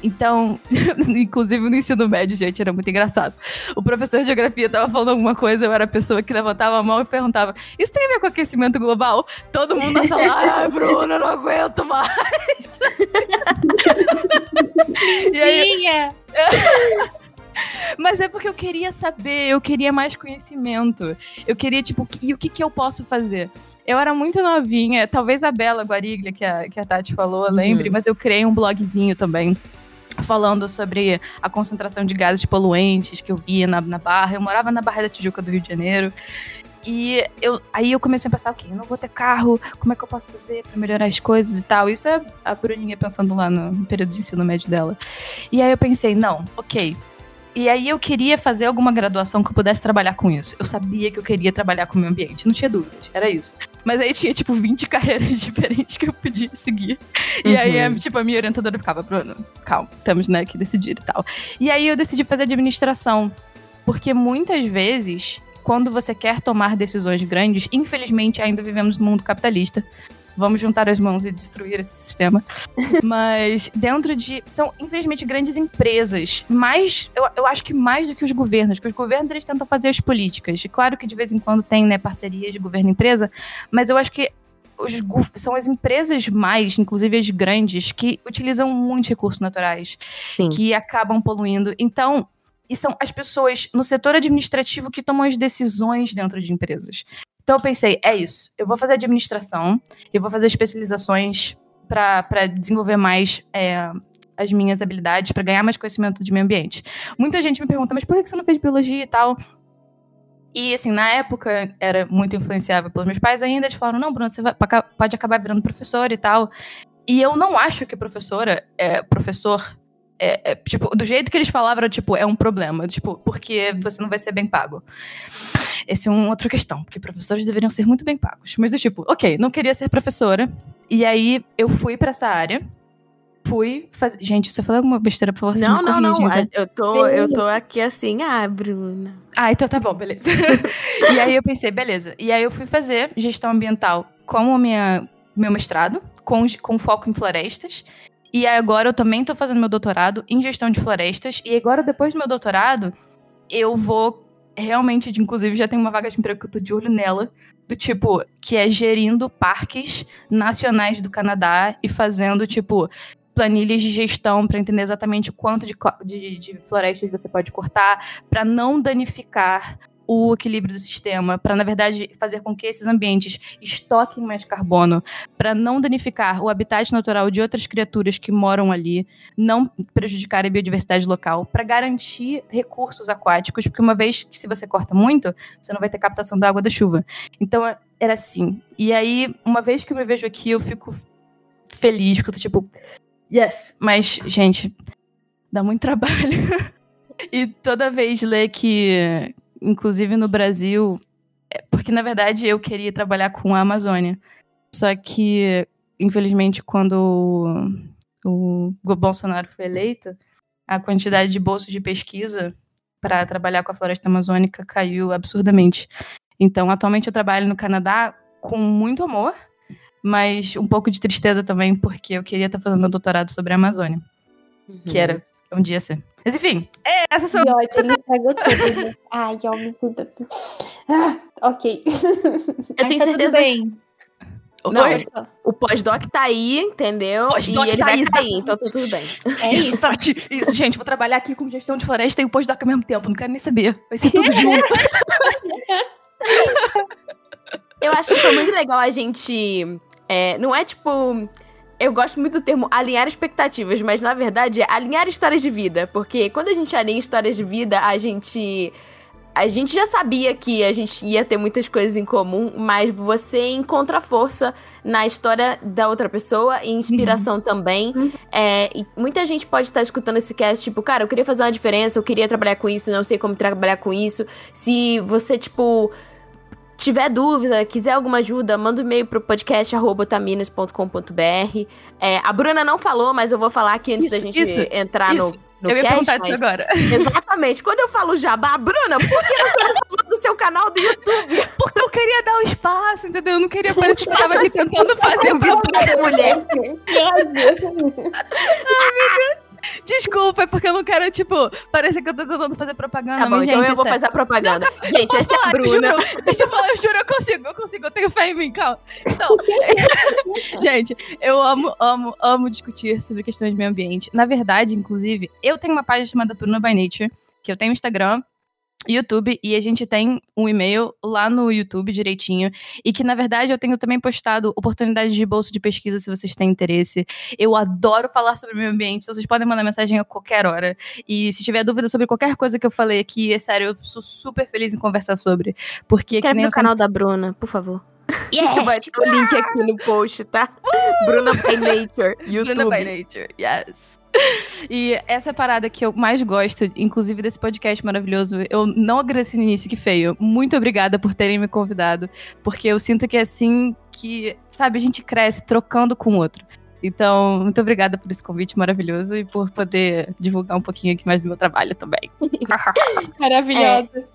Então, inclusive no ensino médio, gente, era muito engraçado. O professor de geografia tava falando alguma coisa, eu era a pessoa que levantava a mão e perguntava: Isso tem a ver com aquecimento global? Todo mundo na sala, ai, Bruno, eu não aguento mais. e aí, Tinha. Mas é porque eu queria saber, eu queria mais conhecimento. Eu queria, tipo, e o que, que eu posso fazer? Eu era muito novinha, talvez a Bela Guariglia, que a, que a Tati falou, lembre, mas eu criei um blogzinho também. Falando sobre a concentração de gases poluentes que eu via na, na Barra. Eu morava na Barra da Tijuca do Rio de Janeiro. E eu, aí eu comecei a pensar, ok, eu não vou ter carro, como é que eu posso fazer para melhorar as coisas e tal. Isso é a Bruninha pensando lá no período de ensino médio dela. E aí eu pensei, não, ok. E aí eu queria fazer alguma graduação que eu pudesse trabalhar com isso. Eu sabia que eu queria trabalhar com o meio ambiente, não tinha dúvidas, era isso. Mas aí tinha, tipo, 20 carreiras diferentes que eu podia seguir. E uhum. aí, tipo, a minha orientadora ficava, Bruno, calma, temos, né, que decidir e tal. E aí eu decidi fazer administração. Porque muitas vezes quando você quer tomar decisões grandes, infelizmente ainda vivemos no mundo capitalista. Vamos juntar as mãos e destruir esse sistema. Mas dentro de. São, infelizmente, grandes empresas. Mais. Eu, eu acho que mais do que os governos. Que os governos eles tentam fazer as políticas. E claro que de vez em quando tem né, parcerias de governo e empresa. Mas eu acho que os, são as empresas mais, inclusive as grandes, que utilizam muitos recursos naturais, Sim. que acabam poluindo. Então, e são as pessoas no setor administrativo que tomam as decisões dentro de empresas. Então eu pensei, é isso. Eu vou fazer administração, eu vou fazer especializações para desenvolver mais é, as minhas habilidades, para ganhar mais conhecimento de meio ambiente. Muita gente me pergunta, mas por que você não fez biologia e tal? E, assim, na época, era muito influenciável pelos meus pais ainda. Eles falaram, não, Bruno, você vai, pode acabar virando professor e tal. E eu não acho que professora, é, professor é, é, tipo, do jeito que eles falavam, era, tipo, é um problema. Tipo, porque você não vai ser bem pago. Essa é uma outra questão, porque professores deveriam ser muito bem pagos. Mas do tipo, ok, não queria ser professora. E aí eu fui para essa área. Fui fazer. Gente, você falou alguma besteira pra você? Não, não, não. Eu tô, eu tô aqui assim, ah, Bruna. Ah, então tá bom, beleza. e aí eu pensei, beleza. E aí eu fui fazer gestão ambiental como minha, meu mestrado, com, com foco em florestas. E agora eu também estou fazendo meu doutorado em gestão de florestas. E agora, depois do meu doutorado, eu vou realmente, inclusive, já tem uma vaga de emprego que eu tô de olho nela. Do tipo, que é gerindo parques nacionais do Canadá e fazendo, tipo, planilhas de gestão para entender exatamente quanto de, de, de florestas você pode cortar, para não danificar o equilíbrio do sistema, para na verdade fazer com que esses ambientes estoquem mais carbono, para não danificar o habitat natural de outras criaturas que moram ali, não prejudicar a biodiversidade local, para garantir recursos aquáticos, porque uma vez que se você corta muito, você não vai ter captação da água da chuva. Então era assim. E aí, uma vez que eu me vejo aqui, eu fico feliz, porque eu tô tipo, yes, mas gente, dá muito trabalho. E toda vez ler que, inclusive no Brasil, é, porque na verdade eu queria trabalhar com a Amazônia. Só que, infelizmente, quando o, o Bolsonaro foi eleito, a quantidade de bolsas de pesquisa para trabalhar com a floresta amazônica caiu absurdamente. Então, atualmente eu trabalho no Canadá com muito amor, mas um pouco de tristeza também, porque eu queria estar fazendo meu doutorado sobre a Amazônia, uhum. que era um dia ser. Mas enfim, é, essas são. Que ódio, ele estragou tudo. Né? Ai, homem, cuida. Ah, ok. Eu tenho tá certeza. Bem. Não, o pós-doc tá aí, entendeu? Pós-doc e ele tá vai aí, sair, então tá tudo bem. É isso, Sati. Isso, gente, vou trabalhar aqui com gestão de floresta e o pós-doc ao mesmo tempo. Não quero nem saber. Vai ser tudo junto. Eu acho que foi muito legal a gente. É, não é tipo eu gosto muito do termo alinhar expectativas, mas na verdade é alinhar histórias de vida. Porque quando a gente alinha histórias de vida, a gente. A gente já sabia que a gente ia ter muitas coisas em comum, mas você encontra força na história da outra pessoa e inspiração uhum. também. Uhum. É, e muita gente pode estar escutando esse cast, tipo, cara, eu queria fazer uma diferença, eu queria trabalhar com isso, não sei como trabalhar com isso. Se você, tipo tiver dúvida, quiser alguma ajuda, manda um e-mail pro podcast taminas.com.br. É, a Bruna não falou, mas eu vou falar aqui antes isso, da gente isso, entrar isso. no. No eu ia cast, perguntar isso agora. Exatamente. Quando eu falo jabá, Bruna, por que você não falou do seu canal do YouTube? Porque eu queria dar o um espaço, entendeu? Eu não queria parecer que eu tava aqui tentando fazer um vídeo mulher. Ai, meu Deus. Desculpa, é porque eu não quero, tipo, parecer que eu tô tentando fazer propaganda. Tá bom, mas, então gente, eu vou fazer a propaganda. Não, gente, essa é a Bruna. Juro, deixa eu falar, eu juro, eu consigo, eu consigo, eu tenho fé em mim, calma. Então, gente, eu amo, amo, amo discutir sobre questões de meio ambiente. Na verdade, inclusive, eu tenho uma página chamada Bruna by Nature, que eu tenho Instagram, YouTube e a gente tem um e-mail lá no YouTube direitinho e que na verdade eu tenho também postado oportunidades de bolsa de pesquisa se vocês têm interesse. Eu adoro falar sobre o meio ambiente, então vocês podem mandar mensagem a qualquer hora. E se tiver dúvida sobre qualquer coisa que eu falei aqui, é sério, eu sou super feliz em conversar sobre, porque Inscreve que no canal da Bruna, por favor. Yes, Vai ter o link aqui no post, tá? Bruna by Nature, YouTube. Bruna by Nature, yes. E essa parada que eu mais gosto, inclusive desse podcast maravilhoso, eu não agradeci no início, que feio. Muito obrigada por terem me convidado, porque eu sinto que é assim que, sabe, a gente cresce trocando com o outro. Então, muito obrigada por esse convite maravilhoso e por poder divulgar um pouquinho aqui mais do meu trabalho também. Maravilhosa.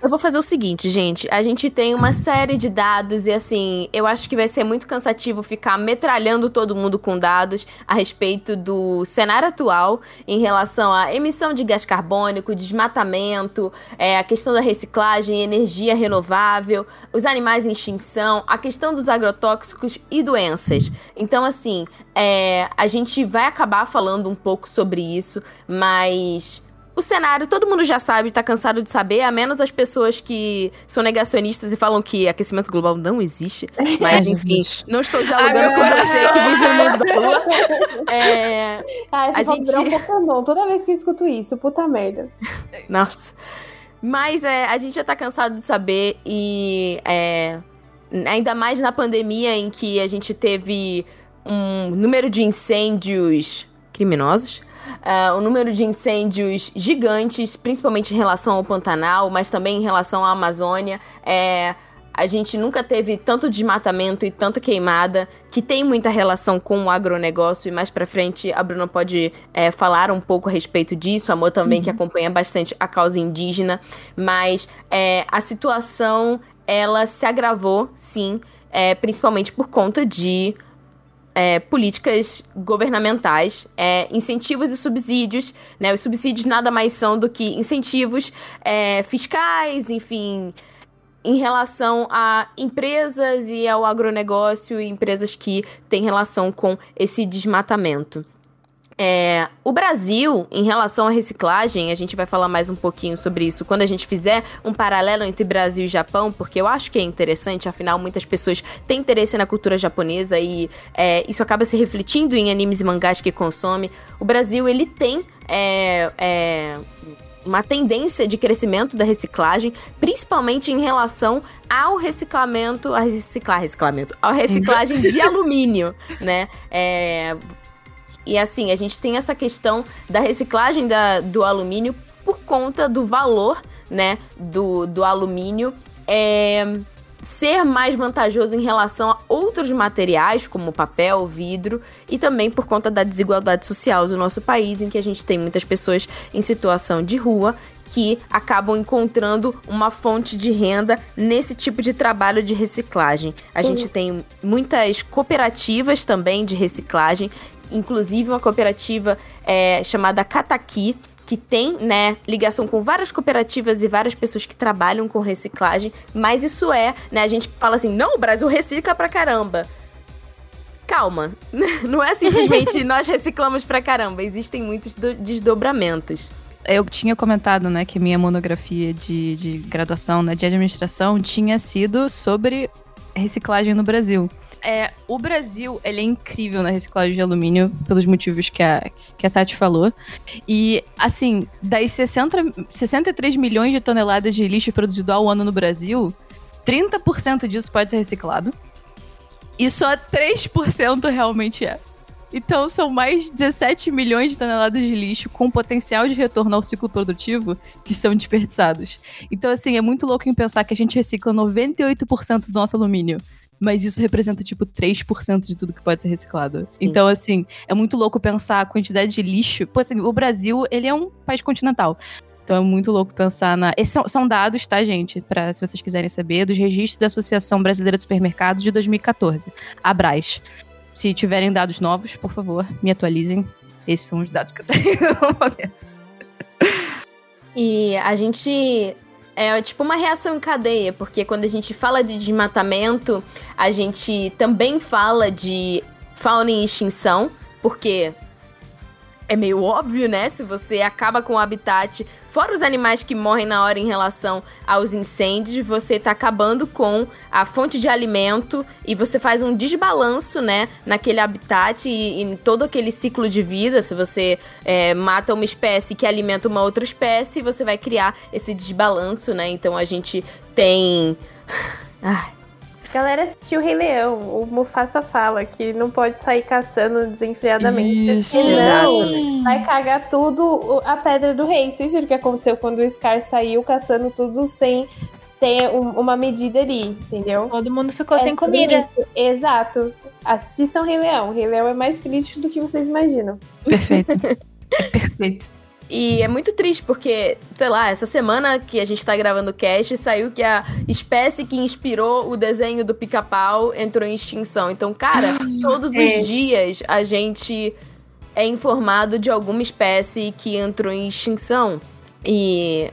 Eu vou fazer o seguinte, gente. A gente tem uma série de dados e, assim, eu acho que vai ser muito cansativo ficar metralhando todo mundo com dados a respeito do cenário atual em relação à emissão de gás carbônico, desmatamento, é, a questão da reciclagem, energia renovável, os animais em extinção, a questão dos agrotóxicos e doenças. Então, assim, é, a gente vai acabar falando um pouco sobre isso, mas o cenário, todo mundo já sabe, tá cansado de saber, a menos as pessoas que são negacionistas e falam que aquecimento global não existe. Mas, Ai, enfim, não estou dialogando Agora com você que vive no mundo da lua. É, Ah, A esse pode gente- virar um Pokémon. Toda vez que eu escuto isso, puta merda. Nossa. Mas é, a gente já tá cansado de saber e é, ainda mais na pandemia em que a gente teve um número de incêndios criminosos. Ah, um número de incêndios gigantes, principalmente em relação ao Pantanal, mas também em relação à Amazônia. É, a gente nunca teve tanto desmatamento e tanta queimada, que tem muita relação com o agronegócio, e mais pra frente a Bruna pode é, falar um pouco a respeito disso, a Amor também, que acompanha bastante a causa indígena, mas é, a situação, ela se agravou, sim, é, principalmente por conta de é, políticas governamentais, é, incentivos e subsídios, né? Os subsídios nada mais são do que incentivos é, fiscais, enfim, em relação a empresas e ao agronegócio, e empresas que têm relação com esse desmatamento. É, o Brasil, em relação à reciclagem, a gente vai falar mais um pouquinho sobre isso quando a gente fizer um paralelo entre Brasil e Japão, porque eu acho que é interessante, afinal, muitas pessoas têm interesse na cultura japonesa e é, isso acaba se refletindo em animes e mangás que consome. O Brasil, ele tem é, é, uma tendência de crescimento da reciclagem, principalmente em relação ao reciclamento, a reciclar, reciclamento, a reciclagem de alumínio, né? É, e assim, a gente tem essa questão da reciclagem da, do alumínio por conta do valor, né, do, do alumínio é, ser mais vantajoso em relação a outros materiais, como papel, vidro, e também por conta da desigualdade social do nosso país, em que a gente tem muitas pessoas em situação de rua que acabam encontrando uma fonte de renda nesse tipo de trabalho de reciclagem. A gente tem muitas cooperativas também de reciclagem, inclusive uma cooperativa é, chamada Kataki, que tem, né, ligação com várias cooperativas e várias pessoas que trabalham com reciclagem, mas isso é, né, a gente fala assim, não, o Brasil recicla pra caramba. Calma, não é simplesmente nós reciclamos pra caramba, existem muitos do- desdobramentos. Eu tinha comentado, né, que minha monografia de, de graduação né, de administração tinha sido sobre reciclagem no Brasil. É, o Brasil, ele é incrível na reciclagem de alumínio, pelos motivos que a, que a Tati falou. E, assim, das 60, 63 milhões de toneladas de lixo produzido ao ano no Brasil, 30% disso pode ser reciclado. E só 3% realmente é. Então são mais de 17 milhões de toneladas de lixo com potencial de retorno ao ciclo produtivo que são desperdiçados. Então, assim, é muito louco em pensar que a gente recicla 98% do nosso alumínio. Mas isso representa, tipo, 3% de tudo que pode ser reciclado. Sim. Então, assim, é muito louco pensar a quantidade de lixo. Pô, assim, o Brasil, ele é um país continental. Então é muito louco pensar na. Esses são, são dados, tá, gente? Pra, se vocês quiserem saber, dos registros da Associação Brasileira de Supermercados de 2014, a Braz. Se tiverem dados novos, por favor, me atualizem. Esses são os dados que eu tenho no momento. E a gente é tipo uma reação em cadeia, porque quando a gente fala de desmatamento, a gente também fala de fauna em extinção, porque é meio óbvio, né? Se você acaba com o habitat, fora os animais que morrem na hora em relação aos incêndios, você tá acabando com a fonte de alimento e você faz um desbalanço, né? Naquele habitat e em todo aquele ciclo de vida. Se você é, mata uma espécie que alimenta uma outra espécie, você vai criar esse desbalanço, né? Então a gente tem. Ai, Galera assistiu o Rei Leão. O Mufasa fala que não pode sair caçando desenfreadamente. Isso. Senão vai cagar tudo a Pedra do Rei. Vocês viram o que aconteceu quando o Scar saiu caçando tudo sem ter um- uma medida ali, entendeu? Todo mundo ficou É sem comida. isso. Exato. Assistam Rei Leão. Rei Leão é mais político do que vocês imaginam. Perfeito. É perfeito. E é muito triste porque, sei lá, essa semana que a gente tá gravando o cast, saiu que a espécie que inspirou o desenho do pica-pau entrou em extinção. Então, cara, todos É. os dias a gente é informado de alguma espécie que entrou em extinção. E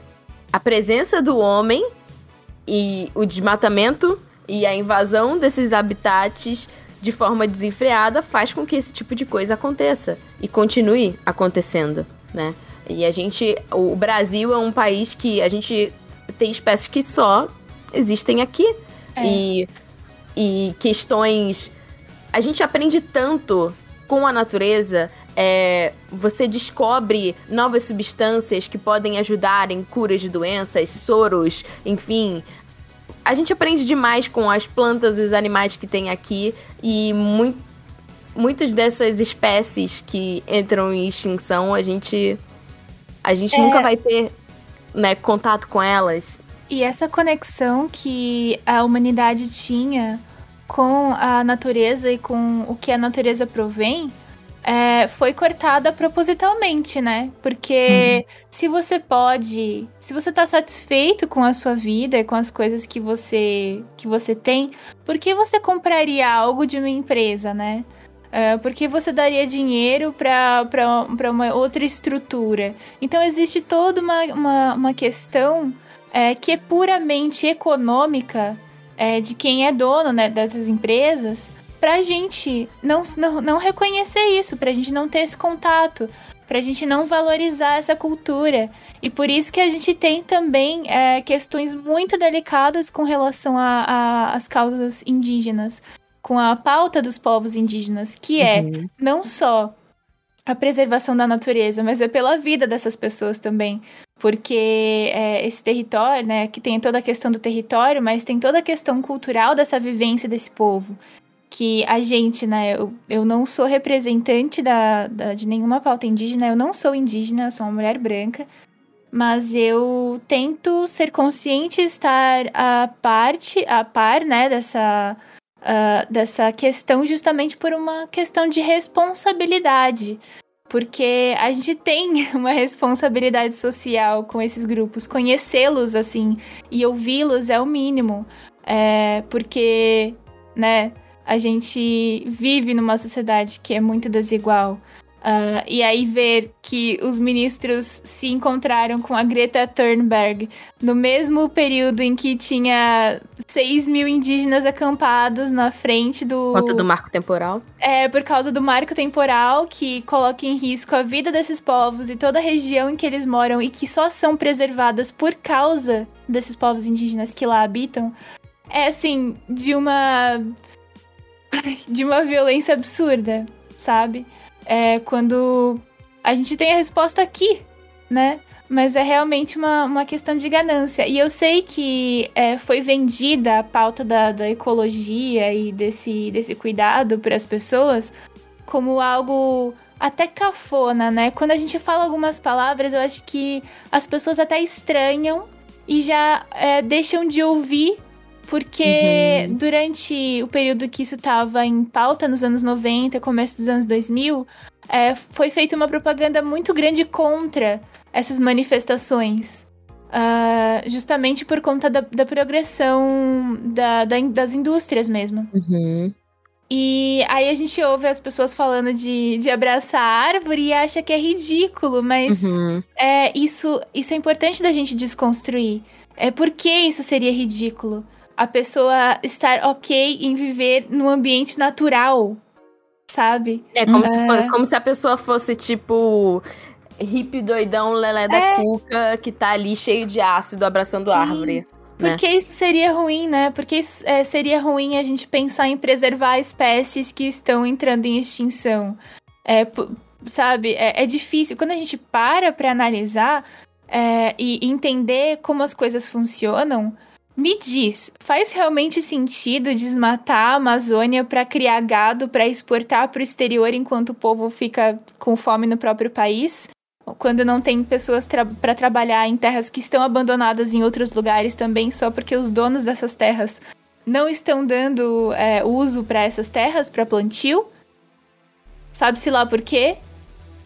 a presença do homem e o desmatamento e a invasão desses habitats de forma desenfreada faz com que esse tipo de coisa aconteça e continue acontecendo, né? E a gente, o Brasil é um país que a gente tem espécies que só existem aqui É. e e questões a gente aprende tanto com a natureza, é, você descobre novas substâncias que podem ajudar em curas de doenças, soros, enfim. A gente aprende demais com as plantas e os animais que tem aqui e mui- muitas dessas espécies que entram em extinção, a gente a gente nunca vai ter né, contato com elas. E essa conexão que a humanidade tinha com a natureza e com o que a natureza provém é, foi cortada propositalmente, né? Porque se você pode, se você tá satisfeito com a sua vida e com as coisas que você que você tem, por que você compraria algo de uma empresa, né? É, porque você daria dinheiro para uma outra estrutura. Então existe toda uma, uma, uma questão é, que é puramente econômica é, de quem é dono né, dessas empresas, pra gente não, não, não reconhecer isso, pra gente não ter esse contato, pra gente não valorizar essa cultura. E por isso que a gente tem também é, questões muito delicadas com relação às causas indígenas, com a pauta dos povos indígenas, que é Uhum. não só a preservação da natureza, mas é pela vida dessas pessoas também. Porque é, esse território, né, que tem toda a questão do território, mas tem toda a questão cultural dessa vivência desse povo. Que a gente, né, eu, eu não sou representante da, da- de nenhuma pauta indígena, eu não sou indígena, eu sou uma mulher branca, mas eu tento ser consciente, estar a parte, a par, né, dessa, ah, dessa questão justamente por uma questão de responsabilidade. Porque a gente tem uma responsabilidade social com esses grupos. Conhecê-los, assim, e ouvi-los é o mínimo. É, porque, né, a gente vive numa sociedade que é muito desigual. Ah, e aí ver que os ministros se encontraram com a Greta Thunberg no mesmo período em que tinha 6 mil indígenas acampados na frente do. Conta do marco temporal. É, por causa do marco temporal que coloca em risco a vida desses povos e toda a região em que eles moram e que só são preservadas por causa desses povos indígenas que lá habitam. É assim, de uma. de uma violência absurda, sabe? É quando a gente tem a resposta aqui, né? Mas é realmente uma, uma questão de ganância. E eu sei que é, foi vendida a pauta da, da ecologia e desse, desse cuidado para as pessoas como algo até cafona, né? Quando a gente fala algumas palavras, eu acho que as pessoas até estranham e já é, deixam de ouvir, porque durante o período que isso estava em pauta, nos anos 90, começo dos anos 2000, é, foi feita uma propaganda muito grande contra essas manifestações. ah, justamente por conta da, da progressão da- da das indústrias mesmo. E aí a gente ouve as pessoas falando de, de abraçar a árvore e acha que é ridículo, mas Uhum. é, isso, isso é importante da gente desconstruir. É por que isso seria ridículo? A pessoa estar ok em viver num ambiente natural. sabe? É como, se, fosse, como se a pessoa fosse tipo hippie doidão, lelé da É. cuca, que tá ali cheio de ácido abraçando árvore. né? Porque isso seria ruim, né? Porque isso é, seria ruim a gente pensar em preservar espécies que estão entrando em extinção. É, sabe? É, é difícil. Quando a gente para pra analisar é, e entender como as coisas funcionam, me diz, faz realmente sentido desmatar a Amazônia pra criar gado pra exportar pro exterior enquanto o povo fica com fome no próprio país? quando não tem pessoas tra para trabalhar em terras que estão abandonadas em outros lugares também, só porque os donos dessas terras não estão dando é, uso para essas terras, para plantio. Sabe-se lá por quê?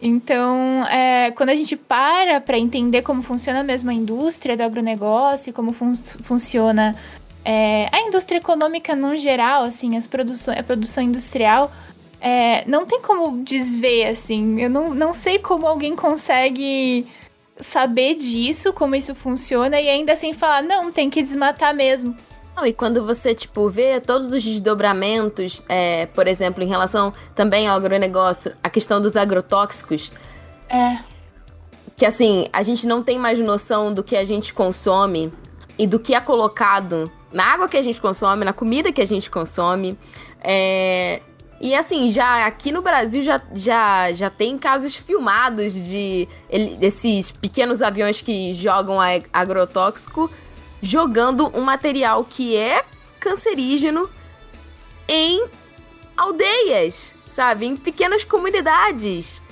Então, é, quando a gente para para entender como funciona mesmo a indústria do agronegócio, como fun funciona é, a indústria econômica no geral, assim, as a produção industrial, é, não tem como desver, assim. Eu não, não sei como alguém consegue saber disso, como isso funciona, e ainda assim falar, não, tem que desmatar mesmo. Não, e quando você, tipo, vê todos os desdobramentos, é, por exemplo, em relação também ao agronegócio, a questão dos agrotóxicos, É, que assim, a gente não tem mais noção do que a gente consome e do que é colocado na água que a gente consome, na comida que a gente consome. É, E assim, já aqui no Brasil já, já, já tem casos filmados de ele- desses pequenos aviões que jogam agrotóxico jogando um material que é cancerígeno em aldeias, sabe? Em pequenas comunidades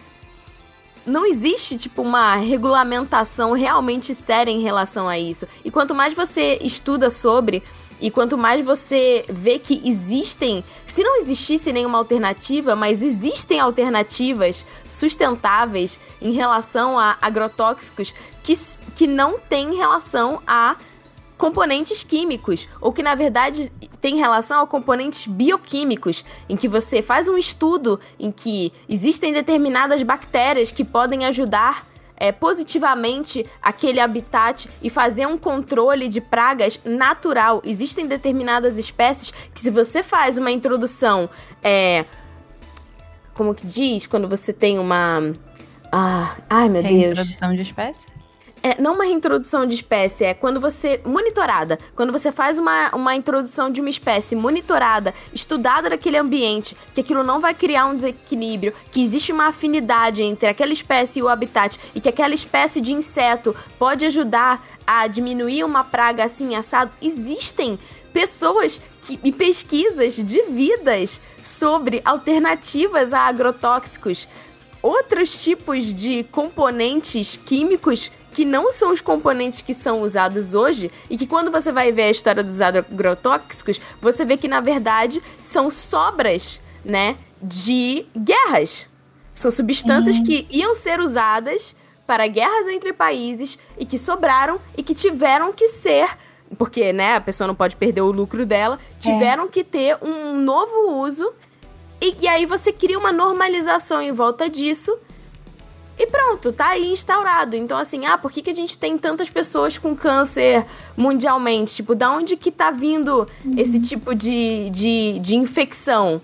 não existe, tipo, uma regulamentação realmente séria em relação a isso. E quanto mais você estuda sobre, e quanto mais você vê que existem, se não existisse nenhuma alternativa, mas existem alternativas sustentáveis em relação a agrotóxicos que, que não têm relação a componentes químicos, ou que na verdade tem relação a componentes bioquímicos, em que você faz um estudo em que existem determinadas bactérias que podem ajudar é, positivamente aquele habitat e fazer um controle de pragas natural. Existem determinadas espécies que, se você faz uma introdução, é, como que diz, quando você tem uma. Ah, ai meu Deus. Reintrodução de espécie? É, não uma reintrodução de espécie, é quando você. monitorada. Quando você faz uma, uma introdução de uma espécie monitorada, estudada daquele ambiente, que aquilo não vai criar um desequilíbrio, que existe uma afinidade entre aquela espécie e o habitat, e que aquela espécie de inseto pode ajudar a diminuir uma praga assim assado. Existem pessoas que, e pesquisas de vidas sobre alternativas a agrotóxicos outros tipos de componentes químicos que não são os componentes que são usados hoje e que quando você vai ver a história dos agrotóxicos, você vê que na verdade são sobras, né, de guerras. São substâncias que iam ser usadas para guerras entre países e que sobraram e que tiveram que ser porque, né, a pessoa não pode perder o lucro dela, tiveram que ter um novo uso e, e aí você cria uma normalização em volta disso. E pronto, tá aí instaurado. Então, assim, ah, por que, que a gente tem tantas pessoas com câncer mundialmente? Tipo, da onde que tá vindo esse tipo de, de, de infecção?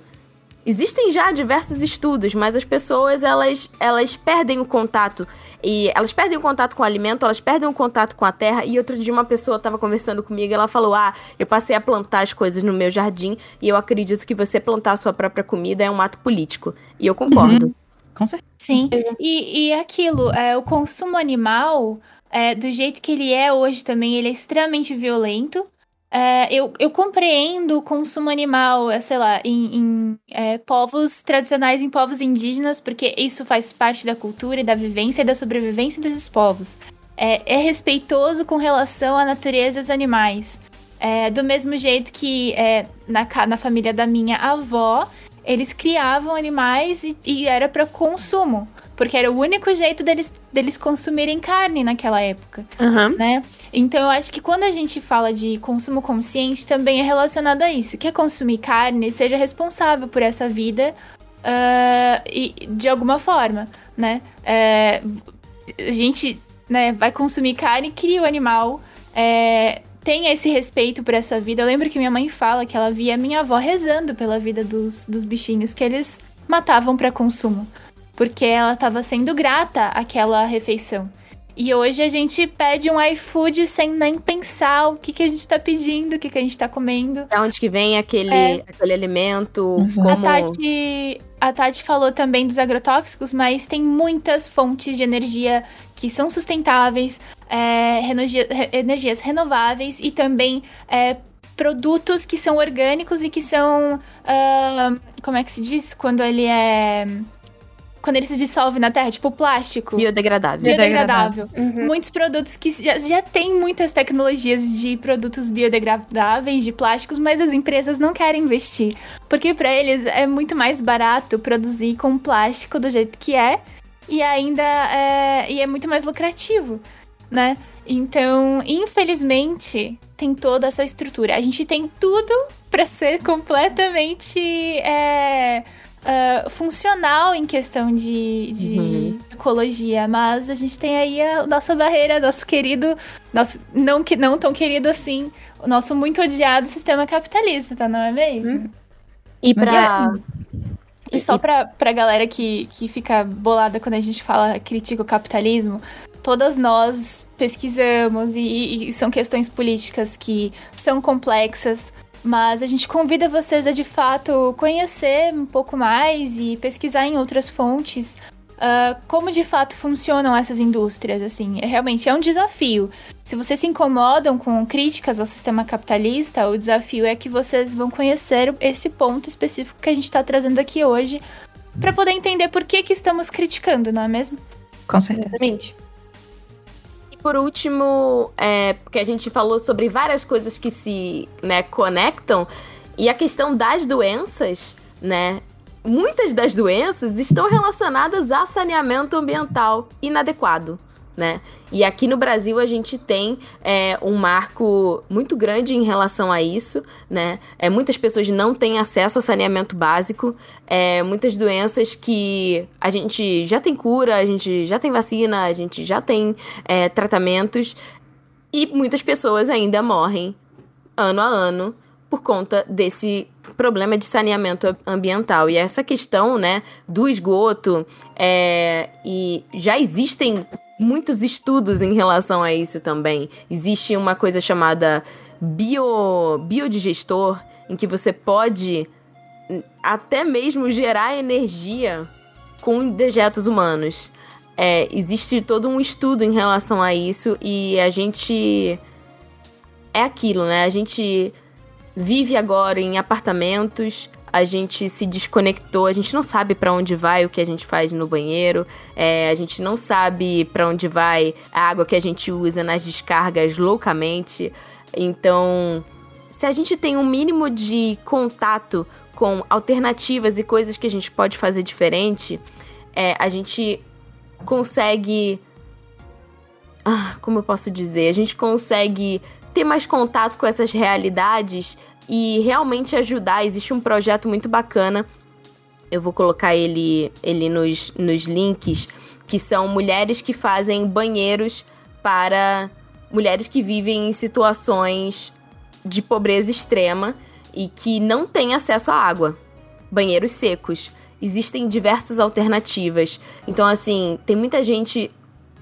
Existem já diversos estudos, mas as pessoas, elas, elas perdem o contato. E elas perdem o contato com o alimento, elas perdem o contato com a terra. E outro dia uma pessoa estava conversando comigo ela falou: Ah, eu passei a plantar as coisas no meu jardim e eu acredito que você plantar a sua própria comida é um ato político. E eu concordo. Com certeza. Sim. E, e aquilo, é, o consumo animal, é, do jeito que ele é hoje também, ele é extremamente violento. É, eu, eu compreendo o consumo animal, é, sei lá, em, em, é, povos tradicionais, em povos indígenas, porque isso faz parte da cultura e da vivência e da sobrevivência desses povos. É, é respeitoso com relação à natureza e aos animais. É, do mesmo jeito que é, na, ca- na família da minha avó, eles criavam animais e, e era para consumo. Porque era o único jeito deles, deles consumirem carne naquela época Aham. né? Então eu acho que quando a gente fala de consumo consciente, também é relacionado a isso. Quer consumir carne, seja responsável por essa vida ah, e de alguma forma, né? É, a gente né, vai consumir carne, cria o animal, é, tenha esse respeito por essa vida. Eu lembro que minha mãe fala que ela via a minha avó rezando pela vida dos, dos bichinhos, que eles matavam para consumo, porque ela estava sendo grata àquela refeição. E hoje a gente pede um iFood sem nem pensar o que, que a gente tá pedindo, o que, que a gente tá comendo. Da onde que vem aquele, é. aquele alimento, uhum. como... A Tati, a Tati falou também dos agrotóxicos, mas tem muitas fontes de energia que são sustentáveis, é, energia, energias renováveis e também é, produtos que são orgânicos e que são... Uh, como é que se diz? Quando ele é quando ele se dissolve na terra, tipo plástico. Biodegradável. Biodegradável. Uhum. Muitos produtos que já, já tem muitas tecnologias de produtos biodegradáveis, de plásticos, mas as empresas não querem investir. Porque para eles é muito mais barato produzir com plástico do jeito que é e ainda é, e é muito mais lucrativo, né? Então, infelizmente, tem toda essa estrutura. A gente tem tudo para ser completamente é, uh, funcional em questão de, de uhum. ecologia, mas a gente tem aí a nossa barreira, nosso querido, nosso não que não tão querido assim, o nosso muito odiado sistema capitalista, não é mesmo? Uhum. E para e só pra, pra galera que, que fica bolada quando a gente fala critica o capitalismo, todas nós pesquisamos e, e, são questões políticas que são complexas, mas a gente convida vocês a de fato conhecer um pouco mais e pesquisar em outras fontes uh, como de fato funcionam essas indústrias. Assim, é, realmente é um desafio. Se vocês se incomodam com críticas ao sistema capitalista, o desafio é que vocês vão conhecer esse ponto específico que a gente está trazendo aqui hoje para poder entender por que, que estamos criticando, não é mesmo? Com certeza. Exatamente por último, é, porque a gente falou sobre várias coisas que se né, conectam, e a questão das doenças, né? Muitas das doenças estão relacionadas a saneamento ambiental inadequado né? E aqui no Brasil a gente tem é, um marco muito grande em relação a isso, né? É, muitas pessoas não têm acesso a saneamento básico, é, muitas doenças que a gente já tem cura, a gente já tem vacina, a gente já tem é, tratamentos e muitas pessoas ainda morrem ano a ano por conta desse problema de saneamento ambiental. E essa questão, né, do esgoto, é, e já existem muitos estudos em relação a isso também. Existe uma coisa chamada bio, biodigestor, em que você pode até mesmo gerar energia com dejetos humanos. É, existe todo um estudo em relação a isso e a gente. É aquilo, né? A gente vive agora em apartamentos, a gente se desconectou, a gente não sabe para onde vai o que a gente faz no banheiro, é, a gente não sabe para onde vai a água que a gente usa nas descargas loucamente. Então, se a gente tem um mínimo de contato com alternativas e coisas que a gente pode fazer diferente, é, a gente consegue. Ah, como eu posso dizer? A gente consegue ter mais contato com essas realidades e realmente ajudar. Existe um projeto muito bacana. Eu vou colocar ele, ele nos, nos links, que são mulheres que fazem banheiros para mulheres que vivem em situações de pobreza extrema e que não têm acesso à água. Banheiros secos. Existem diversas alternativas. Então, assim, tem muita gente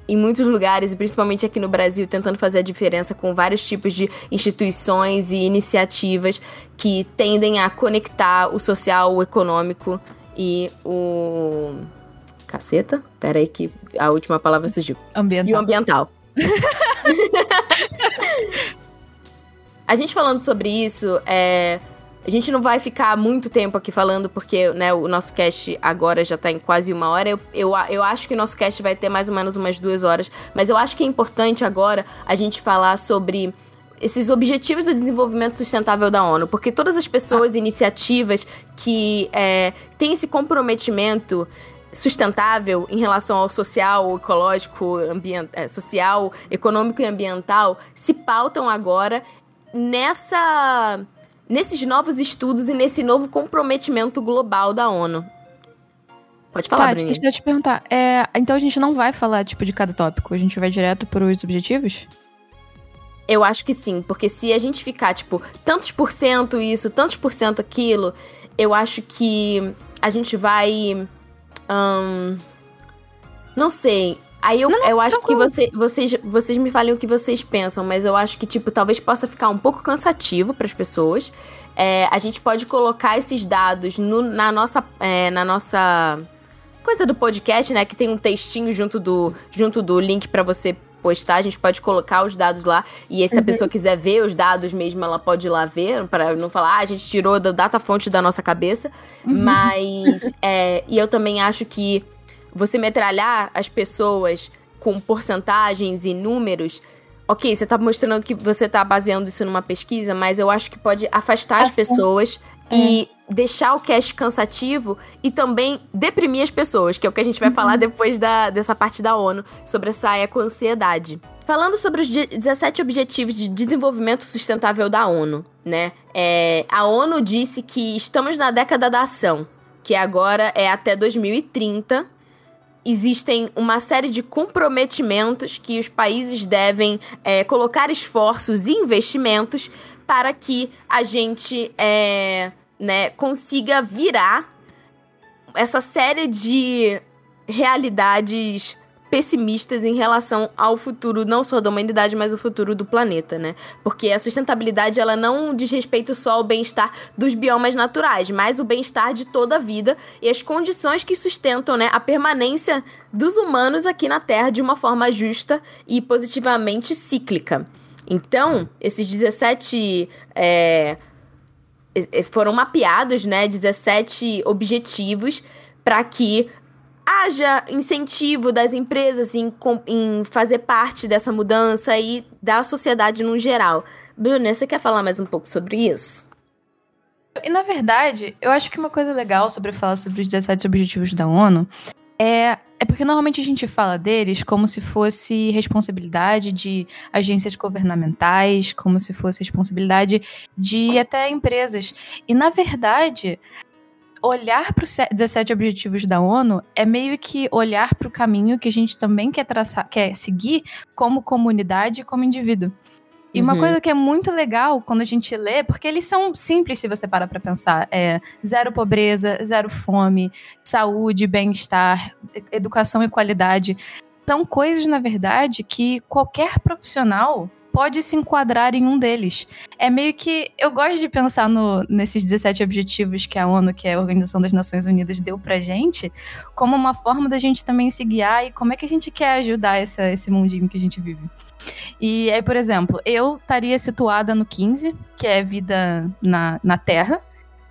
em muitos lugares, e principalmente aqui no Brasil, tentando fazer a diferença com vários tipos de instituições e iniciativas que tendem a conectar o social, o econômico e o. Caceta? Pera aí que a última palavra surgiu. Ambiental. E o ambiental. a gente falando sobre isso, é, a gente não vai ficar muito tempo aqui falando, porque né, o nosso cast agora já está em quase uma hora. Eu, eu, eu acho que o nosso cast vai ter mais ou menos umas duas horas. Mas eu acho que é importante agora a gente falar sobre esses objetivos de desenvolvimento sustentável da ONU, porque todas as pessoas, iniciativas que é, têm esse comprometimento sustentável em relação ao social, ecológico, ambient, é, social, econômico e ambiental se pautam agora nessa nesses novos estudos e nesse novo comprometimento global da ONU. Pode falar, Tati, deixa eu te perguntar. É, então a gente não vai falar, tipo, de cada tópico? A gente vai direto para os objetivos? Eu acho que sim, porque se a gente ficar, tipo, tantos por cento isso, tantos por cento aquilo, eu acho que a gente vai. hum, não sei. Aí eu, eu acho que você, vocês, vocês me falem o que vocês pensam, mas eu acho que, tipo, talvez possa ficar um pouco cansativo para as pessoas. É, a gente pode colocar esses dados no- na, nossa, é, na nossa coisa do podcast, né? Que tem um textinho junto do, junto do link para você postar. A gente pode colocar os dados lá. E aí, se a pessoa quiser ver os dados mesmo, ela pode ir lá ver, para não falar, ah, a gente tirou da data fonte da nossa cabeça. Mas. é, e eu também acho que você metralhar as pessoas com porcentagens e números. Ok, você tá mostrando que você tá baseando isso numa pesquisa, mas eu acho que pode afastar as pessoas e deixar o cast cansativo e também deprimir as pessoas, que é o que a gente vai falar depois da, dessa parte da ONU, sobre essa eco-ansiedade. Falando sobre os de- 17 Objetivos de Desenvolvimento Sustentável da ONU, né? É, a ONU disse que estamos na década da ação, que agora é até 2030. Existem uma série de comprometimentos que os países devem é, colocar esforços e investimentos para que a gente é, né, consiga virar essa série de realidades pessimistas em relação ao futuro não só da humanidade, mas o futuro do planeta, né? Porque a sustentabilidade ela não diz respeito só ao bem-estar dos biomas naturais, mas o bem-estar de toda a vida e as condições que sustentam, né, a permanência dos humanos aqui na Terra de uma forma justa e positivamente cíclica. Então, esses 17 é, e foram mapeados, né, 17 objetivos para que haja incentivo das empresas em, em fazer parte dessa mudança e da sociedade no geral. Bruna, você quer falar mais um pouco sobre isso? E na verdade, eu acho que uma coisa legal sobre falar sobre os 17 Objetivos da ONU é, é porque normalmente a gente fala deles como se fosse responsabilidade de agências governamentais, como se fosse responsabilidade de até empresas. E na verdade, olhar para os 17 Objetivos da ONU é meio que olhar para o caminho que a gente também quer traçar, quer seguir como comunidade e como indivíduo. E uma Uhum. coisa que é muito legal quando a gente lê, porque eles são simples se você parar pra pensar, é zero pobreza, zero fome, saúde, bem-estar, educação e qualidade. São coisas, na verdade, que qualquer profissional pode se enquadrar em um deles. É meio que. Eu gosto de pensar no- nesses 17 objetivos que a ONU, que é a Organização das Nações Unidas, deu pra gente, como uma forma da gente também se guiar e como é que a gente quer ajudar essa, esse mundinho que a gente vive. E aí, por exemplo, eu estaria situada no 15, que é vida na, na Terra.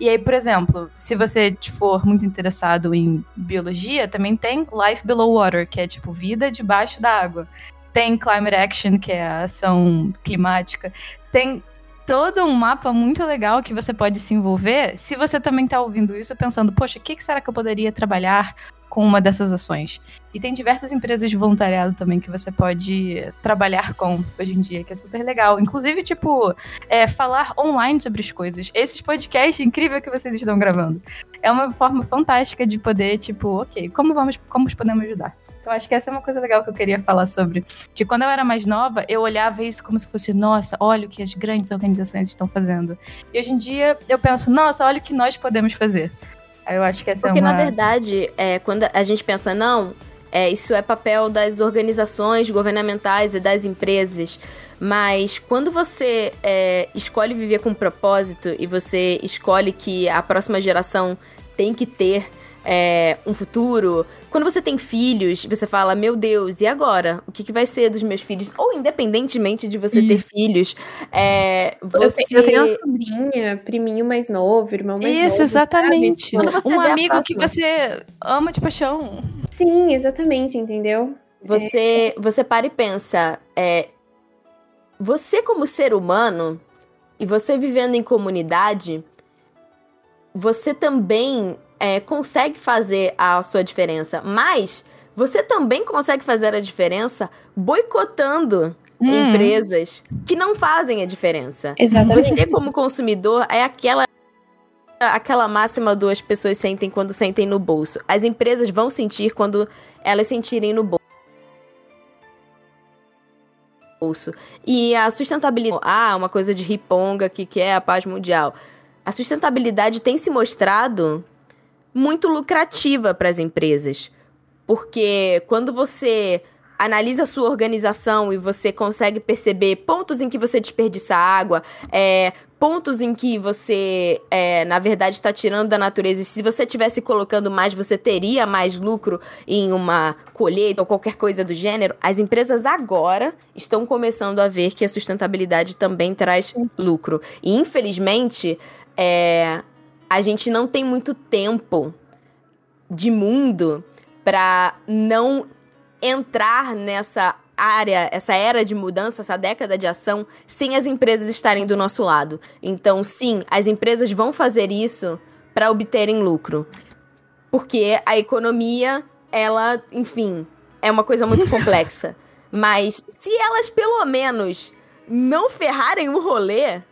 E aí, por exemplo, se você for muito interessado em biologia, também tem Life Below Water, que é tipo vida debaixo da água. Tem Climate Action, que é a ação climática. Tem todo um mapa muito legal que você pode se envolver se você também está ouvindo isso pensando, poxa, o que, que será que eu poderia trabalhar com uma dessas ações? E tem diversas empresas de voluntariado também que você pode trabalhar com hoje em dia, que é super legal. Inclusive, tipo, é, falar online sobre as coisas. Esses podcasts incrível que vocês estão gravando. É uma forma fantástica de poder, tipo, ok, como vamos, como podemos ajudar? Então, acho que essa é uma coisa legal que eu queria falar sobre. Que quando eu era mais nova, eu olhava isso como se fosse, nossa, olha o que as grandes organizações estão fazendo. E hoje em dia, eu penso, nossa, olha o que nós podemos fazer. Eu acho que essa Porque, é uma... na verdade, é, quando a gente pensa, não, é, isso é papel das organizações governamentais e das empresas. Mas quando você é, escolhe viver com propósito e você escolhe que a próxima geração tem que ter é, um futuro. Quando você tem filhos, você fala, meu Deus, e agora? O que, que vai ser dos meus filhos? Ou independentemente de você ter filhos, é, você... eu tenho uma sobrinha, priminho mais novo, irmão mais novo. Isso, exatamente. Um amigo que você ama de paixão. Sim, exatamente, entendeu? Você, você para e pensa, é, você como ser humano e você vivendo em comunidade, você também é, consegue fazer a sua diferença, mas você também consegue fazer a diferença boicotando Hum. empresas que não fazem a diferença. Exatamente. Você como consumidor é aquela aquela máxima do as pessoas sentem quando sentem no bolso. As empresas vão sentir quando elas sentirem no bolso. E a sustentabilidade, ah, uma coisa de riponga que quer a paz mundial. A sustentabilidade tem se mostrado muito lucrativa para as empresas. Porque quando você analisa a sua organização e você consegue perceber pontos em que você desperdiça água, é, pontos em que você, é, na verdade, está tirando da natureza. E se você tivesse colocando mais, você teria mais lucro em uma colheita ou qualquer coisa do gênero. As empresas agora estão começando a ver que a sustentabilidade também traz lucro. E, infelizmente, é, a gente não tem muito tempo de mundo para não entrar nessa área, essa era de mudança, essa década de ação, sem as empresas estarem do nosso lado. Então, sim, as empresas vão fazer isso para obterem lucro. Porque a economia, ela, enfim, é uma coisa muito complexa. Mas se elas pelo menos não ferrarem o rolê,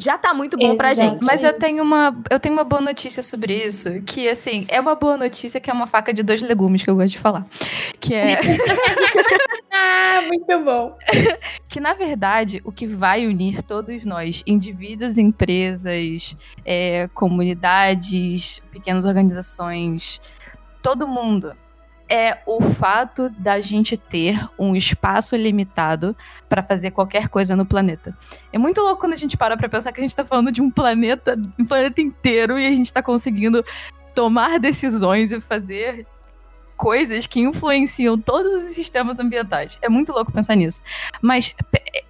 já tá muito bom pra gente. Mas eu tenho uma, eu tenho uma boa notícia sobre isso, que assim, é uma boa notícia que é uma faca de dois legumes que eu gosto de falar, que é Ah, muito bom. que na verdade o que vai unir todos nós, indivíduos, empresas, é, comunidades, pequenas organizações, todo mundo é o fato da gente ter um espaço limitado para fazer qualquer coisa no planeta. É muito louco quando a gente para para pensar que a gente tá falando de um planeta, um planeta inteiro e a gente tá conseguindo tomar decisões e fazer coisas que influenciam todos os sistemas ambientais. É muito louco pensar nisso. Mas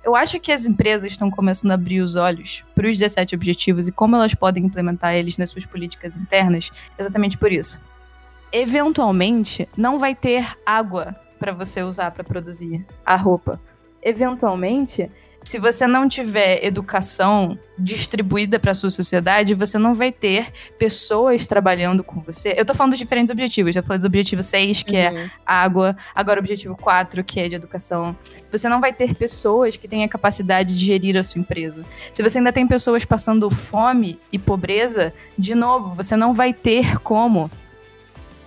eu acho que as empresas estão começando a abrir os olhos para os 17 objetivos e como elas podem implementar eles nas suas políticas internas, exatamente por isso eventualmente não vai ter água para você usar para produzir a roupa. Eventualmente, se você não tiver educação distribuída para sua sociedade, você não vai ter pessoas trabalhando com você. Eu tô falando dos diferentes objetivos. Já falei do objetivo 6, que é uhum. é água, agora o objetivo 4, que é de educação. Você não vai ter pessoas que tenham a capacidade de gerir a sua empresa. Se você ainda tem pessoas passando fome e pobreza, de novo, você não vai ter como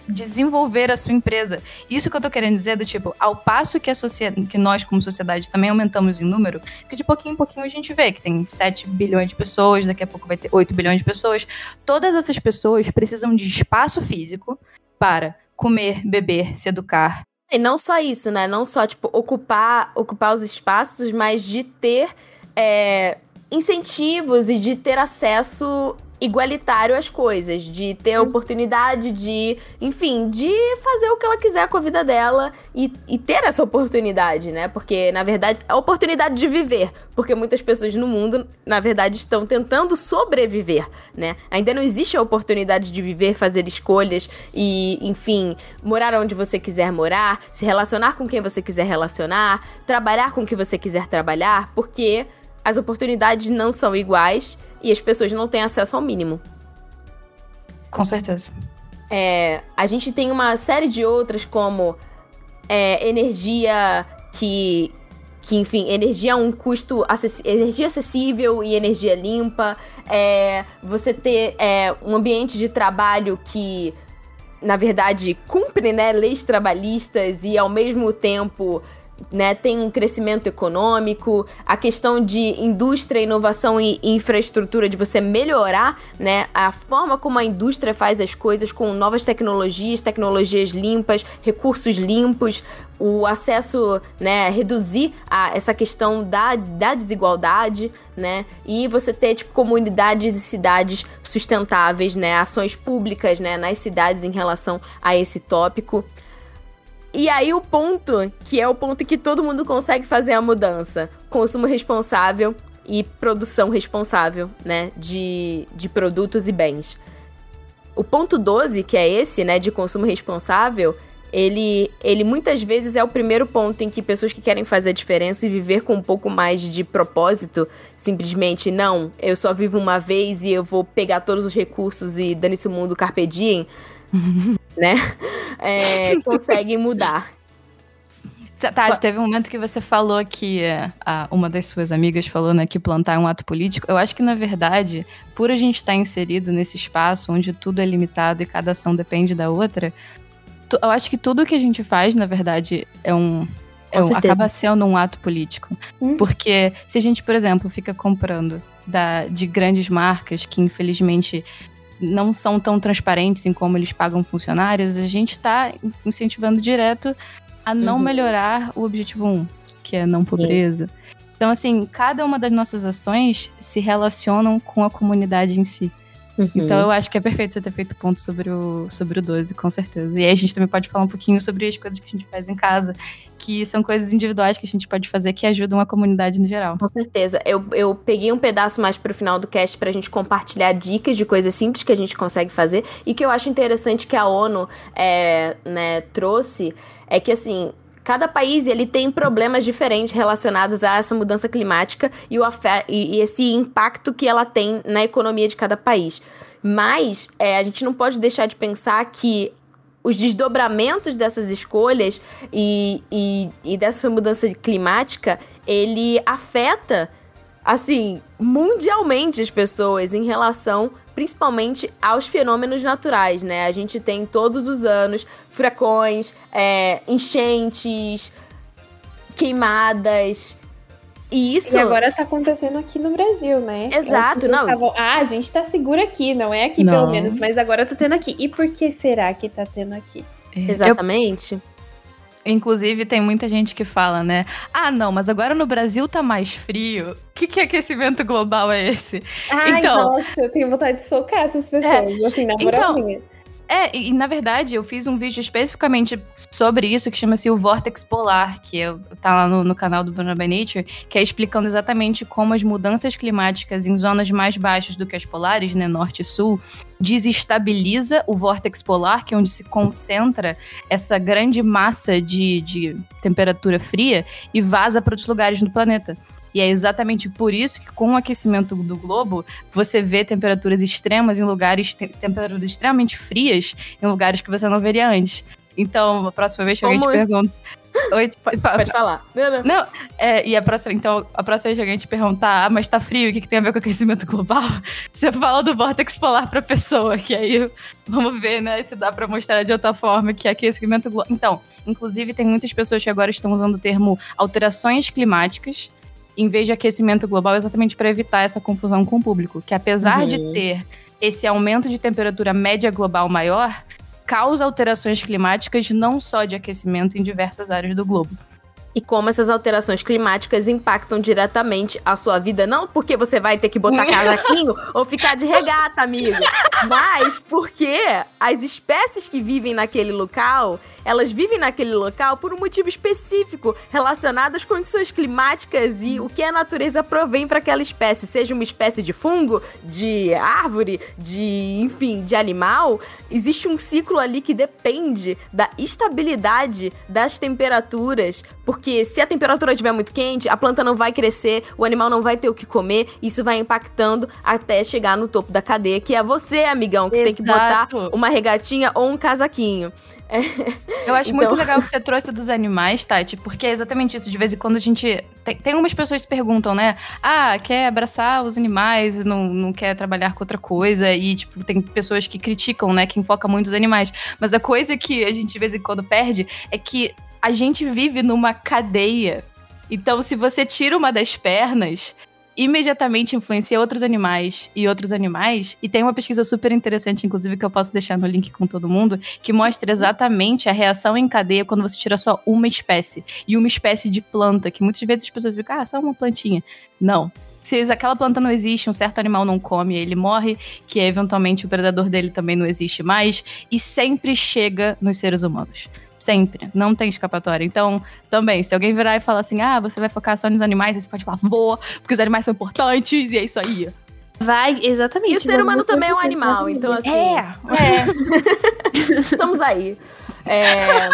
desenvolver a sua empresa. Isso que eu tô querendo dizer do tipo, ao passo que a sociedade, que nós como sociedade também aumentamos em número, que de pouquinho em pouquinho a gente vê que tem 7 bilhões de pessoas, daqui a pouco vai ter 8 bilhões de pessoas. Todas essas pessoas precisam de espaço físico para comer, beber, se educar. E não só isso, né? Não só, tipo, ocupar, ocupar os espaços, mas de ter é, incentivos e de ter acesso igualitário às coisas, de ter a uhum. oportunidade de, enfim, de fazer o que ela quiser com a vida dela e, e ter essa oportunidade, né? Porque, na verdade, a oportunidade de viver. Porque muitas pessoas no mundo, na verdade, estão tentando sobreviver, né? Ainda não existe a oportunidade de viver, fazer escolhas e, enfim, morar onde você quiser morar, se relacionar com quem você quiser relacionar, trabalhar com quem você quiser trabalhar, porque as oportunidades não são iguais e as pessoas não têm acesso ao mínimo. Com certeza. É, a gente tem uma série de outras, como é, energia que, que, enfim, energia a um custo, energia acessível e energia limpa. É, você ter é, um ambiente de trabalho que, na verdade, cumpre né, leis trabalhistas e, ao mesmo tempo, né, tem um crescimento econômico, a questão de indústria, inovação e infraestrutura, de você melhorar né, a forma como a indústria faz as coisas com novas tecnologias, tecnologias limpas, recursos limpos, o acesso, né, reduzir a, essa questão da, da desigualdade, né, e você ter, tipo, comunidades e cidades sustentáveis, né, ações públicas, né, nas cidades em relação a esse tópico. E aí o ponto, que é o ponto que todo mundo consegue fazer a mudança, consumo responsável e produção responsável, né, de, de produtos e bens. O ponto 12, que é esse, né, de consumo responsável, ele, ele muitas vezes é o primeiro ponto em que pessoas que querem fazer a diferença e viver com um pouco mais de propósito, simplesmente, não, eu só vivo uma vez e eu vou pegar todos os recursos e dane-se o mundo carpe diem, né? É, conseguem mudar. Tati, teve um momento que você falou que a, uma das suas amigas falou né, que plantar é um ato político. Eu acho que, na verdade, por a gente estar inserido nesse espaço onde tudo é limitado e cada ação depende da outra, eu acho que tudo que a gente faz, na verdade, é um. É um acaba sendo um ato político. Hum. Porque se a gente, por exemplo, fica comprando da, de grandes marcas que, infelizmente, não são tão transparentes em como eles pagam funcionários, a gente está incentivando direto a não uhum. melhorar o objetivo 1, que é não pobreza. Sim. Então, assim, cada uma das nossas ações se relacionam com a comunidade em si. Uhum. Então eu acho que é perfeito você ter feito ponto sobre o, sobre o 12, com certeza. E aí a gente também pode falar um pouquinho sobre as coisas que a gente faz em casa, que são coisas individuais que a gente pode fazer que ajudam a comunidade no geral. Com certeza. Eu, eu peguei um pedaço mais pro final do cast pra gente compartilhar dicas de coisas simples que a gente consegue fazer e que eu acho interessante que a ONU é, né, trouxe é que assim cada país ele tem problemas diferentes relacionados a essa mudança climática e, o e, esse impacto que ela tem na economia de cada país. Mas é, a gente não pode deixar de pensar que os desdobramentos dessas escolhas e, e, e dessa mudança climática, ele afeta, assim, mundialmente as pessoas em relação principalmente aos fenômenos naturais, né? A gente tem todos os anos furacões, é, enchentes, queimadas. E isso. E agora tá acontecendo aqui no Brasil, né? Exato, não. Tavam, ah, a gente tá seguro aqui, não é aqui não. pelo menos, mas agora tá tendo aqui. E por que será que tá tendo aqui? É, Exatamente. Eu... Inclusive, tem muita gente que fala, né? Ah, não, mas agora no Brasil tá mais frio. O que, que aquecimento global é esse? Ai, então, nossa, eu tenho vontade de socar essas pessoas, é, assim, na então, moralzinha. Então, é, e, na verdade eu fiz um vídeo especificamente sobre isso que chama-se o Vortex Polar, que eu, tá lá no, no canal do Bruno Nature, que é explicando exatamente como as mudanças climáticas em zonas mais baixas do que as polares, né, norte e sul, desestabiliza o vórtex polar, que é onde se concentra essa grande massa de, de temperatura fria e vaza para outros lugares do planeta. E é exatamente por isso que, com o aquecimento do globo, você vê temperaturas extremas em lugares, te temperaturas extremamente frias em lugares que você não veria antes. Então, a próxima vez que alguém te pergunta. Oi, pode, pode falar. Não, não. não é, e a próxima, então, a próxima vez que alguém te perguntar, ah, mas tá frio, o que, que tem a ver com aquecimento global? Você fala do vórtex polar pra pessoa, que aí vamos ver, né, se dá pra mostrar de outra forma que é aquecimento global. Então, inclusive, tem muitas pessoas que agora estão usando o termo alterações climáticas em vez de aquecimento global, exatamente para evitar essa confusão com o público. Que apesar uhum. de ter esse aumento de temperatura média global maior, causa alterações climáticas não só de aquecimento em diversas áreas do globo e como essas alterações climáticas impactam diretamente a sua vida. Não porque você vai ter que botar casaquinho ou ficar de regata, amigo, mas porque as espécies que vivem naquele local, elas vivem naquele local por um motivo específico relacionado às condições climáticas e o que a natureza provém para aquela espécie, seja uma espécie de fungo, de árvore, de, enfim, de animal, existe um ciclo ali que depende da estabilidade das temperaturas porque se a temperatura estiver muito quente, a planta não vai crescer, o animal não vai ter o que comer, isso vai impactando até chegar no topo da cadeia, que é você, amigão, que Exato. tem que botar uma regatinha ou um casaquinho. É. Eu acho então... muito legal que você trouxe dos animais, Tati, porque é exatamente isso. De vez em quando a gente. Tem, tem umas pessoas que perguntam, né? Ah, quer abraçar os animais, não, não quer trabalhar com outra coisa. E, tipo, tem pessoas que criticam, né? Que enfocam muito os animais. Mas a coisa que a gente de vez em quando perde é que a gente vive numa cadeia. Então, se você tira uma das pernas, imediatamente influencia outros animais e outros animais. E tem uma pesquisa super interessante, inclusive, que eu posso deixar no link com todo mundo, que mostra exatamente a reação em cadeia quando você tira só uma espécie. E uma espécie de planta, que muitas vezes as pessoas ficam, ah, só uma plantinha. Não. Se aquela planta não existe, um certo animal não come, ele morre, que eventualmente o predador dele também não existe mais, e sempre chega nos seres humanos. Sempre. Não tem escapatória. Então, também, se alguém virar e falar assim, ah, você vai focar só nos animais, aí você pode falar, vou, porque os animais são importantes, e é isso aí. Vai, exatamente. E o ser humano também é um animal, então assim. É, é. Estamos aí. É,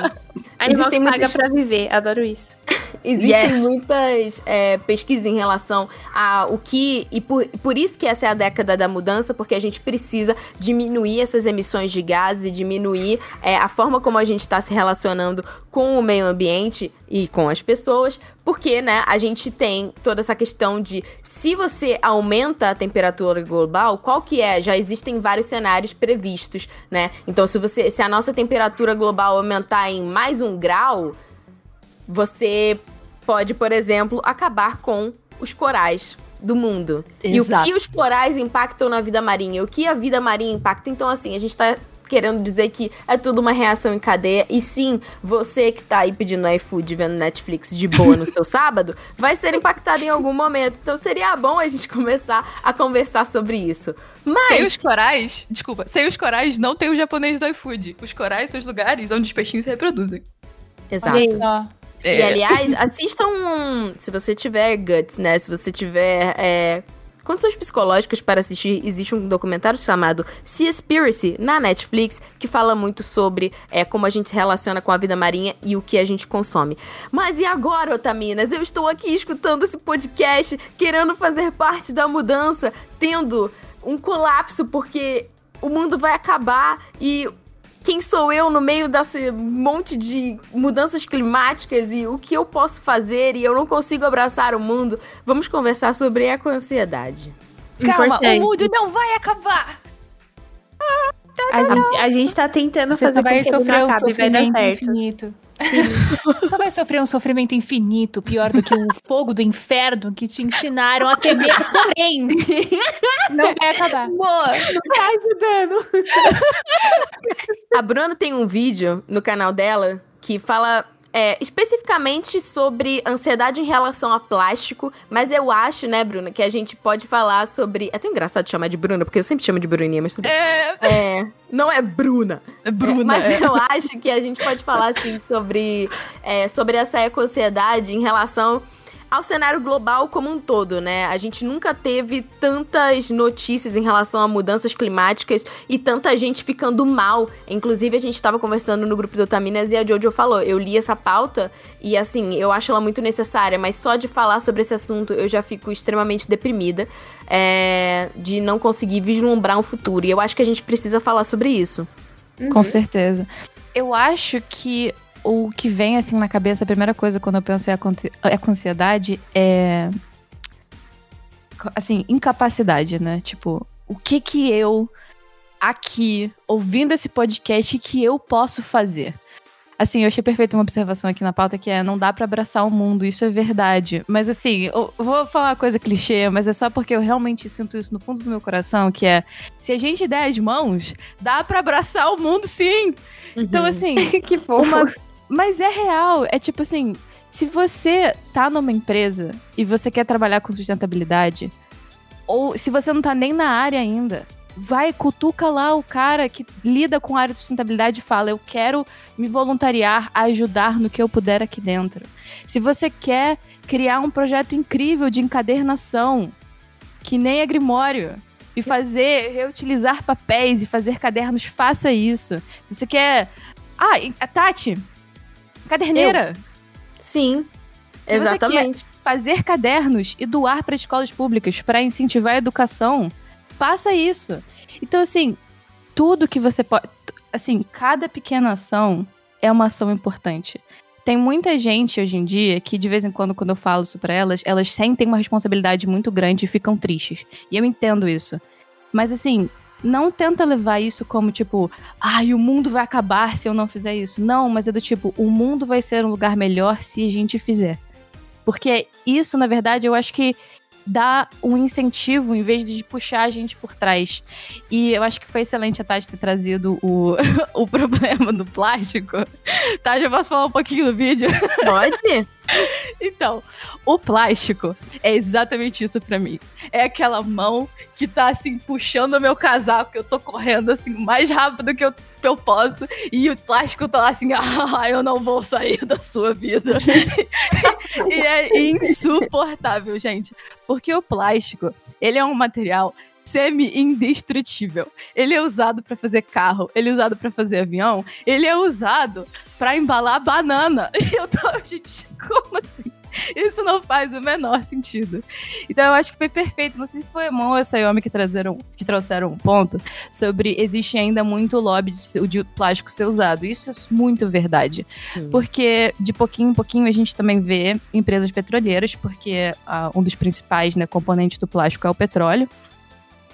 Animal Existem paga muitas... pra viver, adoro isso. Existem yes. muitas é, pesquisas em relação a o que. E por, por isso que essa é a década da mudança, porque a gente precisa diminuir essas emissões de gases e diminuir é, a forma como a gente está se relacionando com o meio ambiente e com as pessoas, porque, né, a gente tem toda essa questão de se você aumenta a temperatura global, qual que é? Já existem vários cenários previstos, né? Então, se você se a nossa temperatura global aumentar em mais um grau, você pode, por exemplo, acabar com os corais do mundo. E o Exato. que os corais impactam na vida marinha, o que a vida marinha impacta. Então, assim, a gente tá querendo dizer que é tudo uma reação em cadeia. E sim, você que tá aí pedindo iFood, vendo Netflix de boa no seu sábado, vai ser impactado em algum momento. Então seria bom a gente começar a conversar sobre isso. Sem Mas os corais, desculpa, sem os corais não tem o japonês do iFood. Os corais são os lugares onde os peixinhos se reproduzem. Exato. Ó, E É. aliás, assistam. um- Se você tiver guts, né? Se você tiver é, condições psicológicas para assistir, existe um documentário chamado Seaspiracy na Netflix que fala muito sobre é, como a gente se relaciona com a vida marinha e o que a gente consome. Mas e agora, Otaminas? Eu estou aqui escutando esse podcast, querendo fazer parte da mudança, tendo um colapso porque o mundo vai acabar e quem sou eu no meio desse monte de mudanças climáticas e o que eu posso fazer e eu não consigo abraçar o mundo. Vamos conversar sobre eco-ansiedade. Calma, Importante. o mundo não vai acabar! A, a gente tá tentando você fazer com que ele sofrer não acabe, vai dar sofrimento certo. infinito. Você vai sofrer um sofrimento infinito, pior do que o fogo do inferno que te ensinaram a temer, porém, não vai acabar. Boa, tá ajudando. A Bruna tem um vídeo no canal dela que fala é, especificamente sobre ansiedade em relação a plástico, mas eu acho, né, Bruna, que a gente pode falar sobre. É tão engraçado chamar de Bruna, porque eu sempre chamo de Bruninha, mas tudo bem. É, É, não é Bruna. Bruna. É, mas é. eu acho que a gente pode falar assim sobre, é, sobre essa eco-ansiedade em relação ao cenário global como um todo, né? A gente nunca teve tantas notícias em relação a mudanças climáticas e tanta gente ficando mal. Inclusive, a gente estava conversando no grupo do Otaminas e a Jojo falou: eu li essa pauta e, assim, eu acho ela muito necessária, mas só de falar sobre esse assunto eu já fico extremamente deprimida é, de não conseguir vislumbrar um futuro. E eu acho que a gente precisa falar sobre isso. Com certeza. Eu acho que o que vem assim na cabeça, a primeira coisa quando eu penso em eco- eco-ansiedade é. Assim, incapacidade, né? Tipo, o que que eu, aqui, ouvindo esse podcast, que eu posso fazer? Assim, eu achei perfeita uma observação aqui na pauta que é não dá pra abraçar o mundo, isso é verdade. Mas assim, eu vou falar uma coisa clichê, mas é só porque eu realmente sinto isso no fundo do meu coração, que é se a gente der as mãos, dá pra abraçar o mundo sim. Então, assim, que fofo. uma... mas é real. É tipo assim, se você tá numa empresa e você quer trabalhar com sustentabilidade, ou se você não tá nem na área ainda, vai, cutuca lá o cara que lida com a área de sustentabilidade e fala: Eu quero me voluntariar ajudar no que eu puder aqui dentro. Se você quer criar um projeto incrível de encadernação, que nem a Grimório, e fazer, reutilizar papéis e fazer cadernos, faça isso. Se você quer. Ah, Tati, caderneira. Sim, Se exatamente. fazer cadernos e doar para escolas públicas para incentivar a educação, faça isso. Então, assim, tudo que você pode. Assim, cada pequena ação é uma ação importante. Tem muita gente hoje em dia que, de vez em quando, quando eu falo isso pra elas, elas sentem uma responsabilidade muito grande e ficam tristes. E eu entendo isso. Mas, assim, não tenta levar isso como tipo, ai, o mundo vai acabar se eu não fizer isso. Não, mas é do tipo, o mundo vai ser um lugar melhor se a gente fizer. Porque isso, na verdade, eu acho que dá um incentivo em vez de puxar a gente por trás. E eu acho que foi excelente a Tati ter trazido o, o problema do plástico. Tá, já posso falar um pouquinho do vídeo? Pode? Então, o plástico é exatamente isso pra mim. É aquela mão que tá assim puxando o meu casaco, que eu tô correndo assim mais rápido que eu, que eu posso, e o plástico tá lá assim, ah, eu não vou sair da sua vida. e é insuportável, gente, porque o plástico, ele é um material semi-indestrutível. Ele é usado pra fazer carro, ele é usado pra fazer avião, ele é usado pra embalar banana. E eu tô, gente, como assim? Isso não faz o menor sentido. Então eu acho que foi perfeito. Não sei se foi Mão ou a Sayumi que, trazeram, que trouxeram um ponto sobre existe ainda muito lobby de, de plástico ser usado. Isso é muito verdade. Sim. Porque de pouquinho em pouquinho a gente também vê empresas petroleiras, porque ah, um dos principais né, componentes do plástico é o petróleo.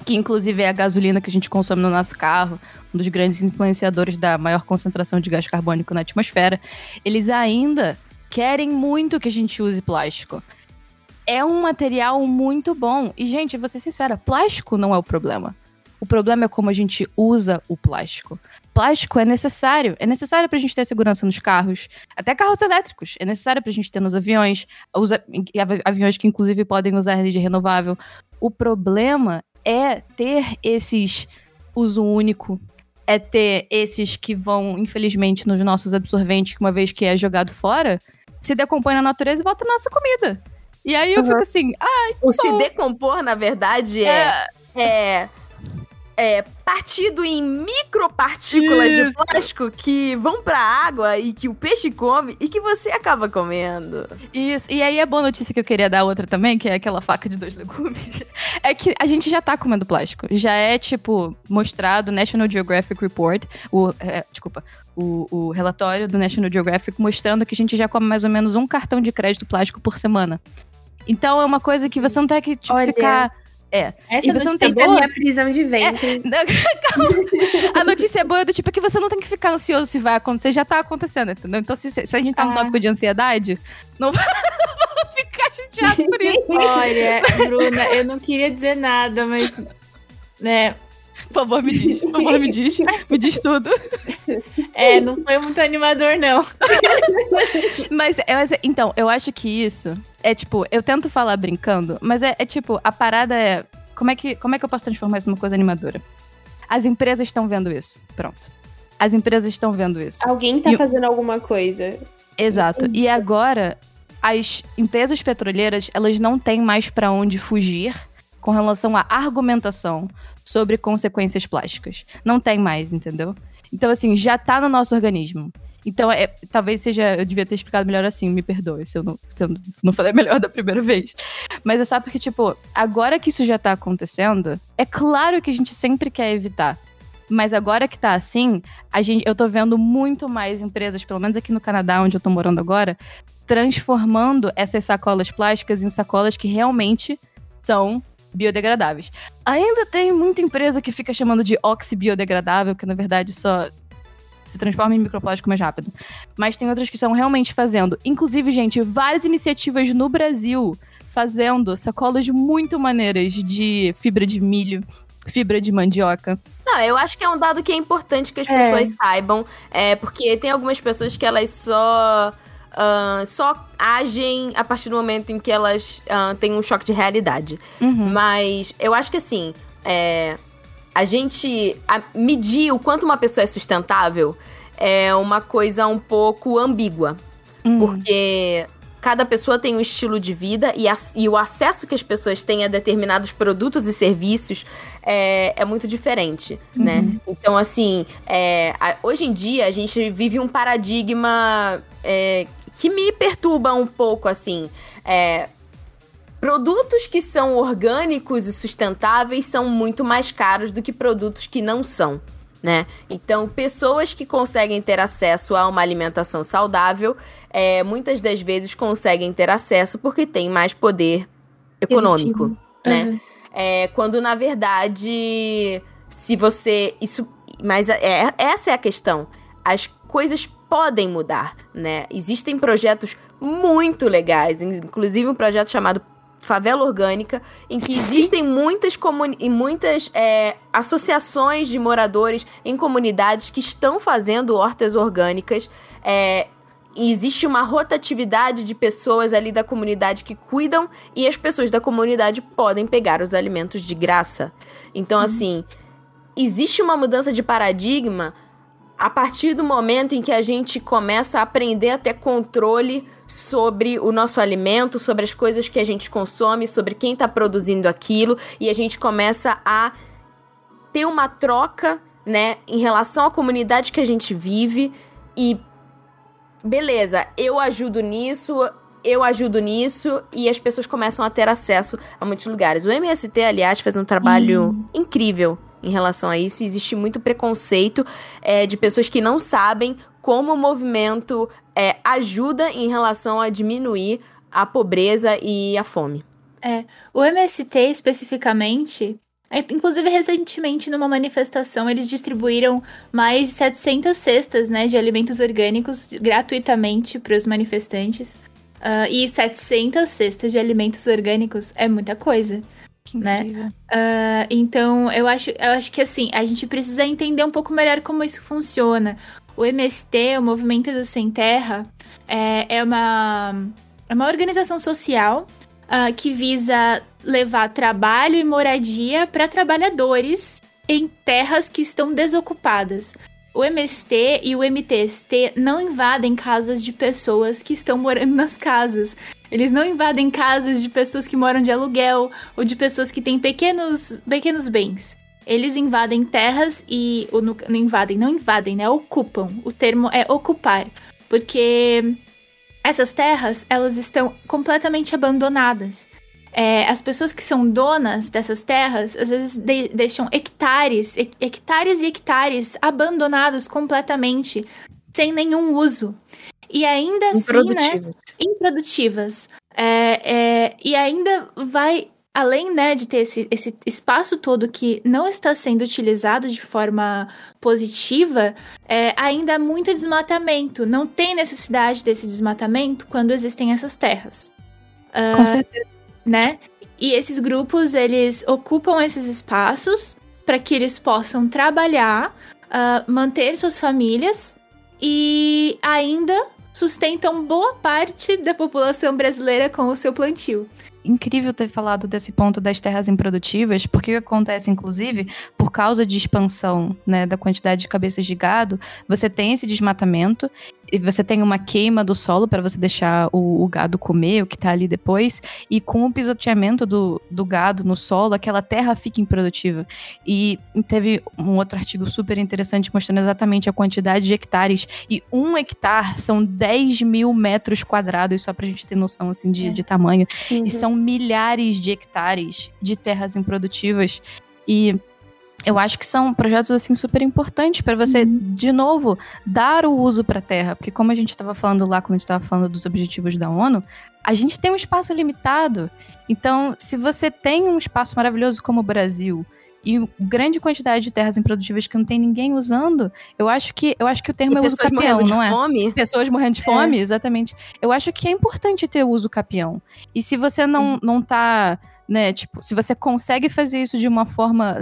Que inclusive é a gasolina que a gente consome no nosso carro, um dos grandes influenciadores da maior concentração de gás carbônico na atmosfera. Eles ainda querem muito que a gente use plástico. é um material muito bom. E, gente, vou ser sincera, plástico não é o problema. O problema é como a gente usa o plástico. Plástico é necessário. É necessário para a gente ter segurança nos carros, até carros elétricos. É necessário para a gente ter nos aviões, os aviões que inclusive podem usar energia renovável. O problema é ter esses uso único, é ter esses que vão, infelizmente, nos nossos absorventes, que uma vez que é jogado fora, se decompõe na natureza e volta na nossa comida. E aí eu uhum. fico assim, ai. O bom. se decompor, na verdade, é, é, é é, partido em micropartículas Isso. de plástico que vão pra água e que o peixe come e que você acaba comendo. Isso. E aí a boa notícia que eu queria dar outra também, que é aquela faca de dois legumes, é que a gente já tá comendo plástico. Já é, tipo, mostrado National Geographic Report, o, é, desculpa, o, o relatório do National Geographic mostrando que a gente já come mais ou menos um cartão de crédito plástico por semana. Então é uma coisa que você não tem que tipo, Olha. ficar é. Essa e você não tem boa... minha prisão de ventre. É. a notícia boa é do tipo que você não tem que ficar ansioso se vai acontecer, já tá acontecendo, entendeu? Então, se, se a gente tá ah. no tópico de ansiedade, não vou ficar chateado por isso. Olha, Bruna, eu não queria dizer nada, mas. Né, por favor, me diz. Por favor, me diz. Me diz tudo. É, não foi muito animador, não. mas, é, mas, então, eu acho que isso é tipo, eu tento falar brincando, mas é, é tipo, a parada é. Como é, que, como é que eu posso transformar isso numa coisa animadora? As empresas estão vendo isso. Pronto. As empresas estão vendo isso. Alguém tá e fazendo alguma coisa. Exato. E agora, as empresas petroleiras, elas não têm mais para onde fugir com relação à argumentação sobre consequências plásticas. Não tem mais, entendeu? Então, assim, já tá no nosso organismo. Então, é, talvez seja. Eu devia ter explicado melhor assim, me perdoe se eu, não, se eu não falei melhor da primeira vez. Mas é só porque, tipo, agora que isso já tá acontecendo, é claro que a gente sempre quer evitar. Mas agora que tá assim, a gente, eu tô vendo muito mais empresas, pelo menos aqui no Canadá, onde eu tô morando agora, transformando essas sacolas plásticas em sacolas que realmente são biodegradáveis. Ainda tem muita empresa que fica chamando de oxibiodegradável, que na verdade só se transforma em microplástico mais rápido. Mas tem outras que estão realmente fazendo. Inclusive, gente, várias iniciativas no Brasil fazendo sacolas muito maneiras de fibra de milho, fibra de mandioca. Não, eu acho que é um dado que é importante que as é. pessoas saibam, é, porque tem algumas pessoas que elas só uh, só agem a partir do momento em que elas uh, têm um choque de realidade. Uhum. Mas eu acho que assim, é, a gente a medir o quanto uma pessoa é sustentável é uma coisa um pouco ambígua. Uhum. Porque cada pessoa tem um estilo de vida e, a, e, o acesso que as pessoas têm a determinados produtos e serviços é, é muito diferente, né? uhum. né? Então, assim, é, a, hoje em dia a gente vive um paradigma é, que me perturba um pouco, assim. É, produtos que são orgânicos e sustentáveis são muito mais caros do que produtos que não são. Né? Então, pessoas que conseguem ter acesso a uma alimentação saudável, é, muitas das vezes conseguem ter acesso porque têm mais poder econômico, né? Uhum. É, quando na verdade, se você isso, mas é, essa é a questão. As coisas podem mudar, né? Existem projetos muito legais, inclusive um projeto chamado Favela Orgânica, em que existem muitas, comuni muitas é, associações de moradores em comunidades que estão fazendo hortas orgânicas. É, e existe uma rotatividade de pessoas ali da comunidade que cuidam e as pessoas da comunidade podem pegar os alimentos de graça. Então, uhum. assim, existe uma mudança de paradigma a partir do momento em que a gente começa a aprender a ter controle sobre o nosso alimento, sobre as coisas que a gente consome, sobre quem está produzindo aquilo, e a gente começa a ter uma troca, né, em relação à comunidade que a gente vive e beleza, eu ajudo nisso, eu ajudo nisso e as pessoas começam a ter acesso a muitos lugares. O MST, aliás, faz um trabalho hum. incrível em relação a isso. Existe muito preconceito é, de pessoas que não sabem como o movimento é, ajuda em relação a diminuir a pobreza e a fome. É, o MST especificamente, é, inclusive recentemente numa manifestação eles distribuíram mais de 700 cestas, né, de alimentos orgânicos gratuitamente para os manifestantes. Uh, e 700 cestas de alimentos orgânicos é muita coisa. Que Né? Uh, então, eu acho, eu acho que assim, a gente precisa entender um pouco melhor como isso funciona. O MST, o Movimento do Sem Terra, é, é, uma, é uma organização social ah, que visa levar trabalho e moradia para trabalhadores em terras que estão desocupadas. O MST e o MTST não invadem casas de pessoas que estão morando nas casas. Eles não invadem casas de pessoas que moram de aluguel ou de pessoas que têm pequenos, pequenos bens. Eles invadem terras e. Ou não invadem, não invadem, né? Ocupam. O termo é ocupar. Porque essas terras, elas estão completamente abandonadas. É, as pessoas que são donas dessas terras, às vezes de- deixam hectares, hec- hectares e hectares abandonados completamente, sem nenhum uso. E ainda assim, né? Improdutivas. É, é, e ainda vai, além né, de ter esse, esse espaço todo que não está sendo utilizado de forma positiva, é, ainda há muito desmatamento. Não tem necessidade desse desmatamento quando existem essas terras, Com certeza. né? E esses grupos, eles ocupam esses espaços para que eles possam trabalhar, ah, manter suas famílias e ainda sustentam boa parte da população brasileira com o seu plantio. incrível ter falado desse ponto das terras improdutivas, porque acontece, inclusive, por causa de expansão né, da quantidade de cabeças de gado, você tem esse desmatamento você tem uma queima do solo para você deixar o, o gado comer, o que tá ali depois, e com o pisoteamento do, do gado no solo, aquela terra fica improdutiva. E teve um outro artigo super interessante mostrando exatamente a quantidade de hectares, e um hectare são 10 mil metros quadrados, só pra gente ter noção assim, de, É. de tamanho. Uhum. E são milhares de hectares de terras improdutivas. E eu acho que são projetos assim super importantes para você, de novo, dar o uso para a terra, porque como a gente estava falando lá quando a gente estava falando dos objetivos da ONU, a gente tem um espaço limitado. Então, se você tem um espaço maravilhoso como o Brasil e grande quantidade de terras improdutivas que não tem ninguém usando, eu acho que eu acho que o termo E é uso pessoas capião, morrendo de não é? fome. Pessoas morrendo de fome, exatamente. Eu acho que é importante ter o uso capião. E se você não, não tá, né, tipo, se você consegue fazer isso de uma forma.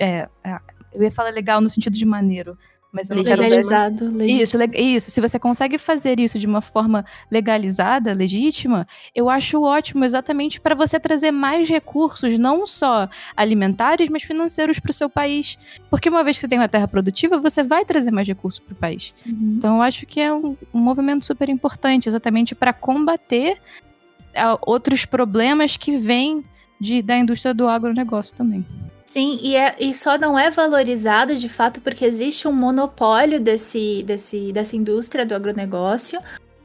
é, é, eu ia falar legal no sentido de maneiro, mas. Legalizado. Isso, le- isso. Se você consegue fazer isso de uma forma legalizada, legítima, eu acho ótimo exatamente para você trazer mais recursos, não só alimentares, mas financeiros para o seu país. Porque uma vez que você tem uma terra produtiva, você vai trazer mais recursos para o país. Uhum. Então eu acho que é um, um movimento super importante, exatamente para combater ah, outros problemas que vêm de, da indústria do agronegócio também. Sim, e, é- e só não é valorizado de fato porque existe um monopólio desse, desse, dessa indústria do agronegócio.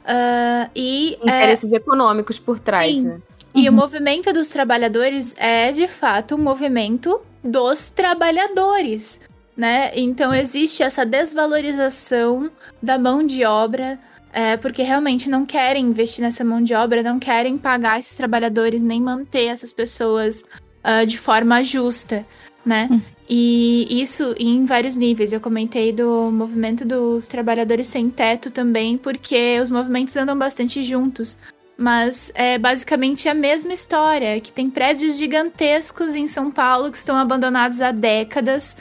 ah, e é, Interesses econômicos por trás, Sim. né? E o Uhum. movimento dos trabalhadores é, de fato, o movimento dos trabalhadores, né? Então existe essa desvalorização da mão de obra, é, porque realmente não querem investir nessa mão de obra, não querem pagar esses trabalhadores, nem manter essas pessoas ah, de forma justa, né? Hum. E isso em vários níveis. Eu comentei do movimento dos trabalhadores sem teto também, porque os movimentos andam bastante juntos. Mas é basicamente a mesma história, que tem prédios gigantescos em São Paulo que estão abandonados há décadas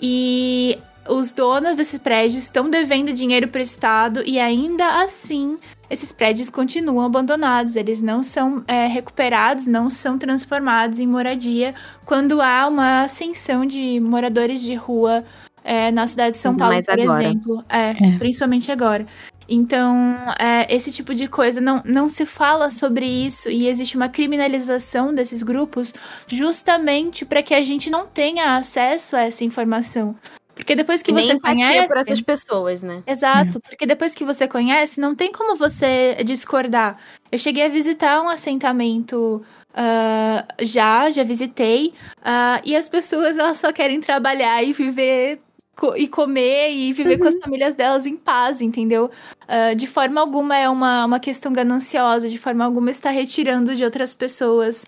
e os donos desses prédios estão devendo dinheiro para o Estado e ainda assim esses prédios continuam abandonados, eles não são é, recuperados, não são transformados em moradia quando há uma ascensão de moradores de rua é, na cidade de São Paulo, mais por agora. exemplo. É, É. principalmente agora. Então, é, esse tipo de coisa não, não se fala sobre isso e existe uma criminalização desses grupos justamente para que a gente não tenha acesso a essa informação. Porque depois que E nem você empatia conhece. por essas pessoas, né? Exato, porque depois que você conhece, não tem como você discordar. Eu cheguei a visitar um assentamento ah, já, já visitei, ah, e as pessoas elas só querem trabalhar e viver co- e comer e viver com as famílias delas em paz, entendeu? Ah, de forma alguma é uma, uma questão gananciosa, de forma alguma está retirando de outras pessoas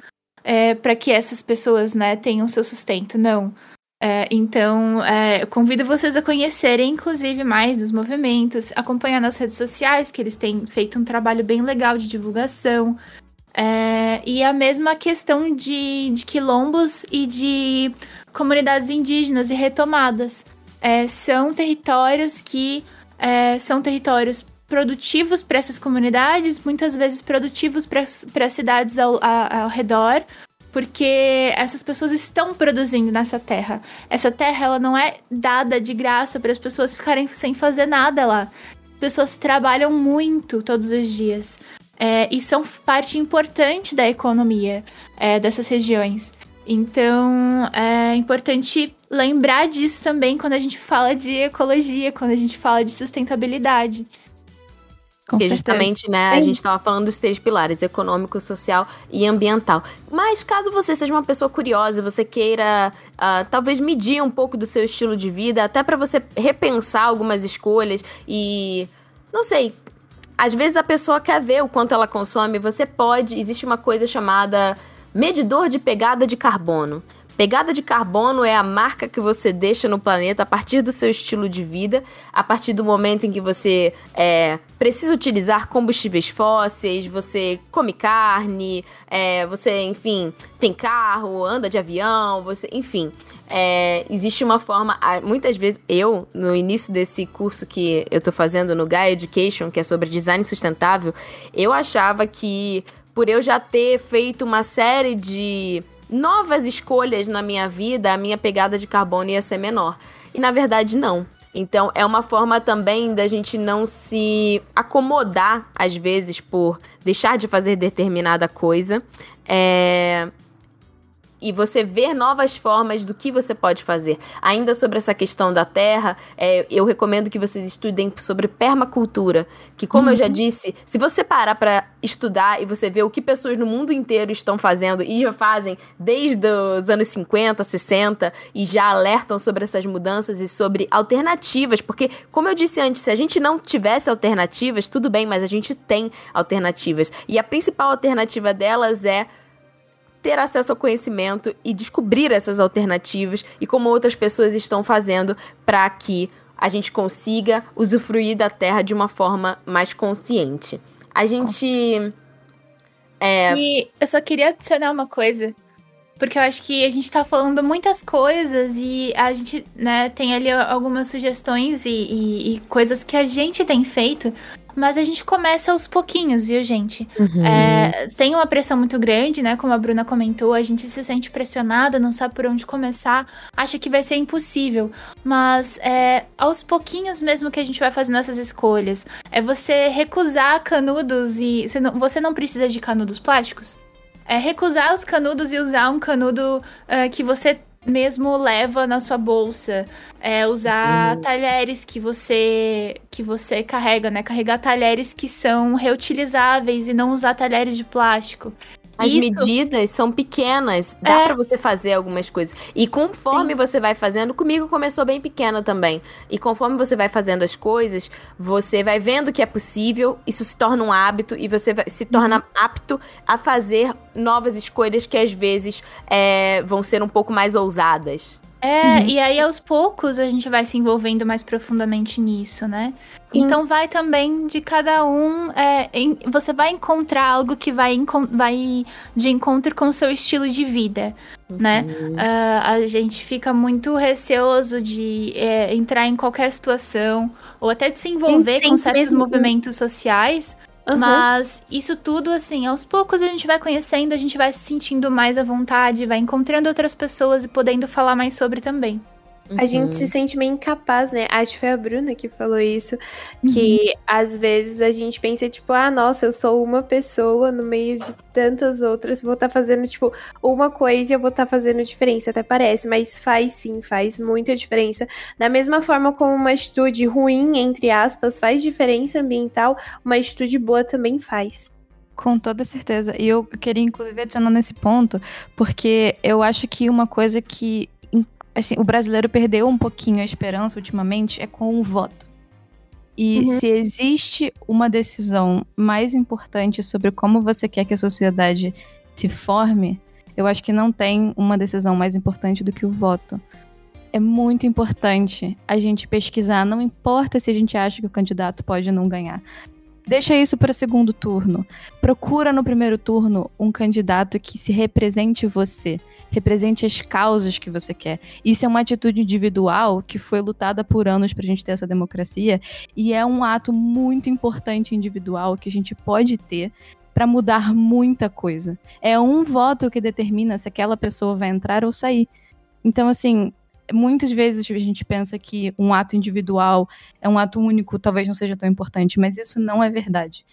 para que essas pessoas, né, tenham seu sustento. Não. É, então, é, convido vocês a conhecerem, inclusive, mais dos movimentos, acompanhar nas redes sociais, que eles têm feito um trabalho bem legal de divulgação. É, e a mesma questão de, de quilombos e de comunidades indígenas e retomadas. É, são territórios que é, são territórios produtivos para essas comunidades, muitas vezes produtivos para as cidades ao, ao, ao redor, porque essas pessoas estão produzindo nessa terra. Essa terra ela não é dada de graça para as pessoas ficarem sem fazer nada lá. As pessoas trabalham muito todos os dias é, e são parte importante da economia é, dessas regiões. Então é importante lembrar disso também quando a gente fala de ecologia, quando a gente fala de sustentabilidade. Com Porque justamente, né, a gente estava falando dos três pilares, econômico, social e ambiental. Mas caso você seja uma pessoa curiosa, você queira uh, talvez medir um pouco do seu estilo de vida, até para você repensar algumas escolhas e, não sei, às vezes a pessoa quer ver o quanto ela consome, você pode, existe uma coisa chamada medidor de pegada de carbono. Pegada de carbono é a marca que você deixa no planeta a partir do seu estilo de vida, a partir do momento em que você é, precisa utilizar combustíveis fósseis, você come carne, é, você, enfim, tem carro, anda de avião, você, enfim. É, existe uma forma, muitas vezes, eu, no início desse curso que eu tô fazendo no Gaia Education, que é sobre design sustentável, eu achava que por eu já ter feito uma série de novas escolhas na minha vida, a minha pegada de carbono ia ser menor. E na verdade, não. Então, é uma forma também da gente não se acomodar, às vezes, por deixar de fazer determinada coisa. É e você ver novas formas do que você pode fazer. Ainda sobre essa questão da terra, é, eu recomendo que vocês estudem sobre permacultura, que como uhum. eu já uhum. disse, se você parar para estudar e você ver o que pessoas no mundo inteiro estão fazendo e já fazem desde os anos 50, 60 e já alertam sobre essas mudanças e sobre alternativas, porque como eu disse antes, se a gente não tivesse alternativas, tudo bem, mas a gente tem alternativas. E a principal alternativa delas é ter acesso ao conhecimento e descobrir essas alternativas e como outras pessoas estão fazendo para que a gente consiga usufruir da terra de uma forma mais consciente. A gente. É... E eu só queria adicionar uma coisa. Porque eu acho que a gente tá falando muitas coisas e a gente, né, tem ali algumas sugestões e, e, e coisas que a gente tem feito mas a gente começa aos pouquinhos, viu, gente? Uhum. É, tem uma pressão muito grande, né? Como a Bruna comentou, a gente se sente pressionada, não sabe por onde começar, acha que vai ser impossível. Mas é aos pouquinhos mesmo que a gente vai fazendo essas escolhas. É você recusar canudos e. Você não, você não precisa de canudos plásticos? É recusar os canudos e usar um canudo uh, que você mesmo leva na sua bolsa. É usar uhum. talheres que você que você carrega, né? Carregar talheres que são reutilizáveis e não usar talheres de plástico. As Isso. medidas são pequenas, dá é. para você fazer algumas coisas. E conforme Sim. você vai fazendo, comigo começou bem pequeno também. E conforme você vai fazendo as coisas, você vai vendo que é possível, isso se torna um hábito e você se torna uhum. apto a fazer novas escolhas que às vezes é, vão ser um pouco mais ousadas. É, uhum. e aí aos poucos a gente vai se envolvendo mais profundamente nisso, né? Sim. Então vai também de cada um. É, em, você vai encontrar algo que vai, vai de encontro com o seu estilo de vida, né? uhum. né? Uh, a gente fica muito receoso de é, entrar em qualquer situação ou até de se envolver sim, com certos mesmo. movimentos sociais Uhum. Mas isso tudo, assim, aos poucos a gente vai conhecendo, a gente vai se sentindo mais à vontade, vai encontrando outras pessoas e podendo falar mais sobre também. Uhum. A gente se sente meio incapaz, né? Acho que foi a Bruna que falou isso. Que uhum. às vezes a gente pensa, tipo, ah, nossa, eu sou uma pessoa no meio de tantas outras, vou estar tá fazendo, tipo, uma coisa e eu vou estar tá fazendo diferença, até parece, mas faz sim, faz muita diferença. Da mesma forma como uma atitude ruim, entre aspas, faz diferença ambiental, uma atitude boa também faz. Com toda certeza. E eu queria, inclusive, adicionar nesse ponto, porque eu acho que uma coisa que assim, o brasileiro perdeu um pouquinho a esperança ultimamente é com o voto. E uhum. se existe uma decisão mais importante sobre como você quer que a sociedade se forme, eu acho que não tem uma decisão mais importante do que o voto. é muito importante a gente pesquisar, não importa se a gente acha que o candidato pode não ganhar. Deixa isso para segundo turno. Procura no primeiro turno um candidato que se represente você, represente as causas que você quer. Isso é uma atitude individual que foi lutada por anos para a gente ter essa democracia e é um ato muito importante individual que a gente pode ter para mudar muita coisa. É um voto que determina se aquela pessoa vai entrar ou sair. Então, assim, muitas vezes a gente pensa que um ato individual é um ato único, talvez não seja tão importante, mas isso não é verdade.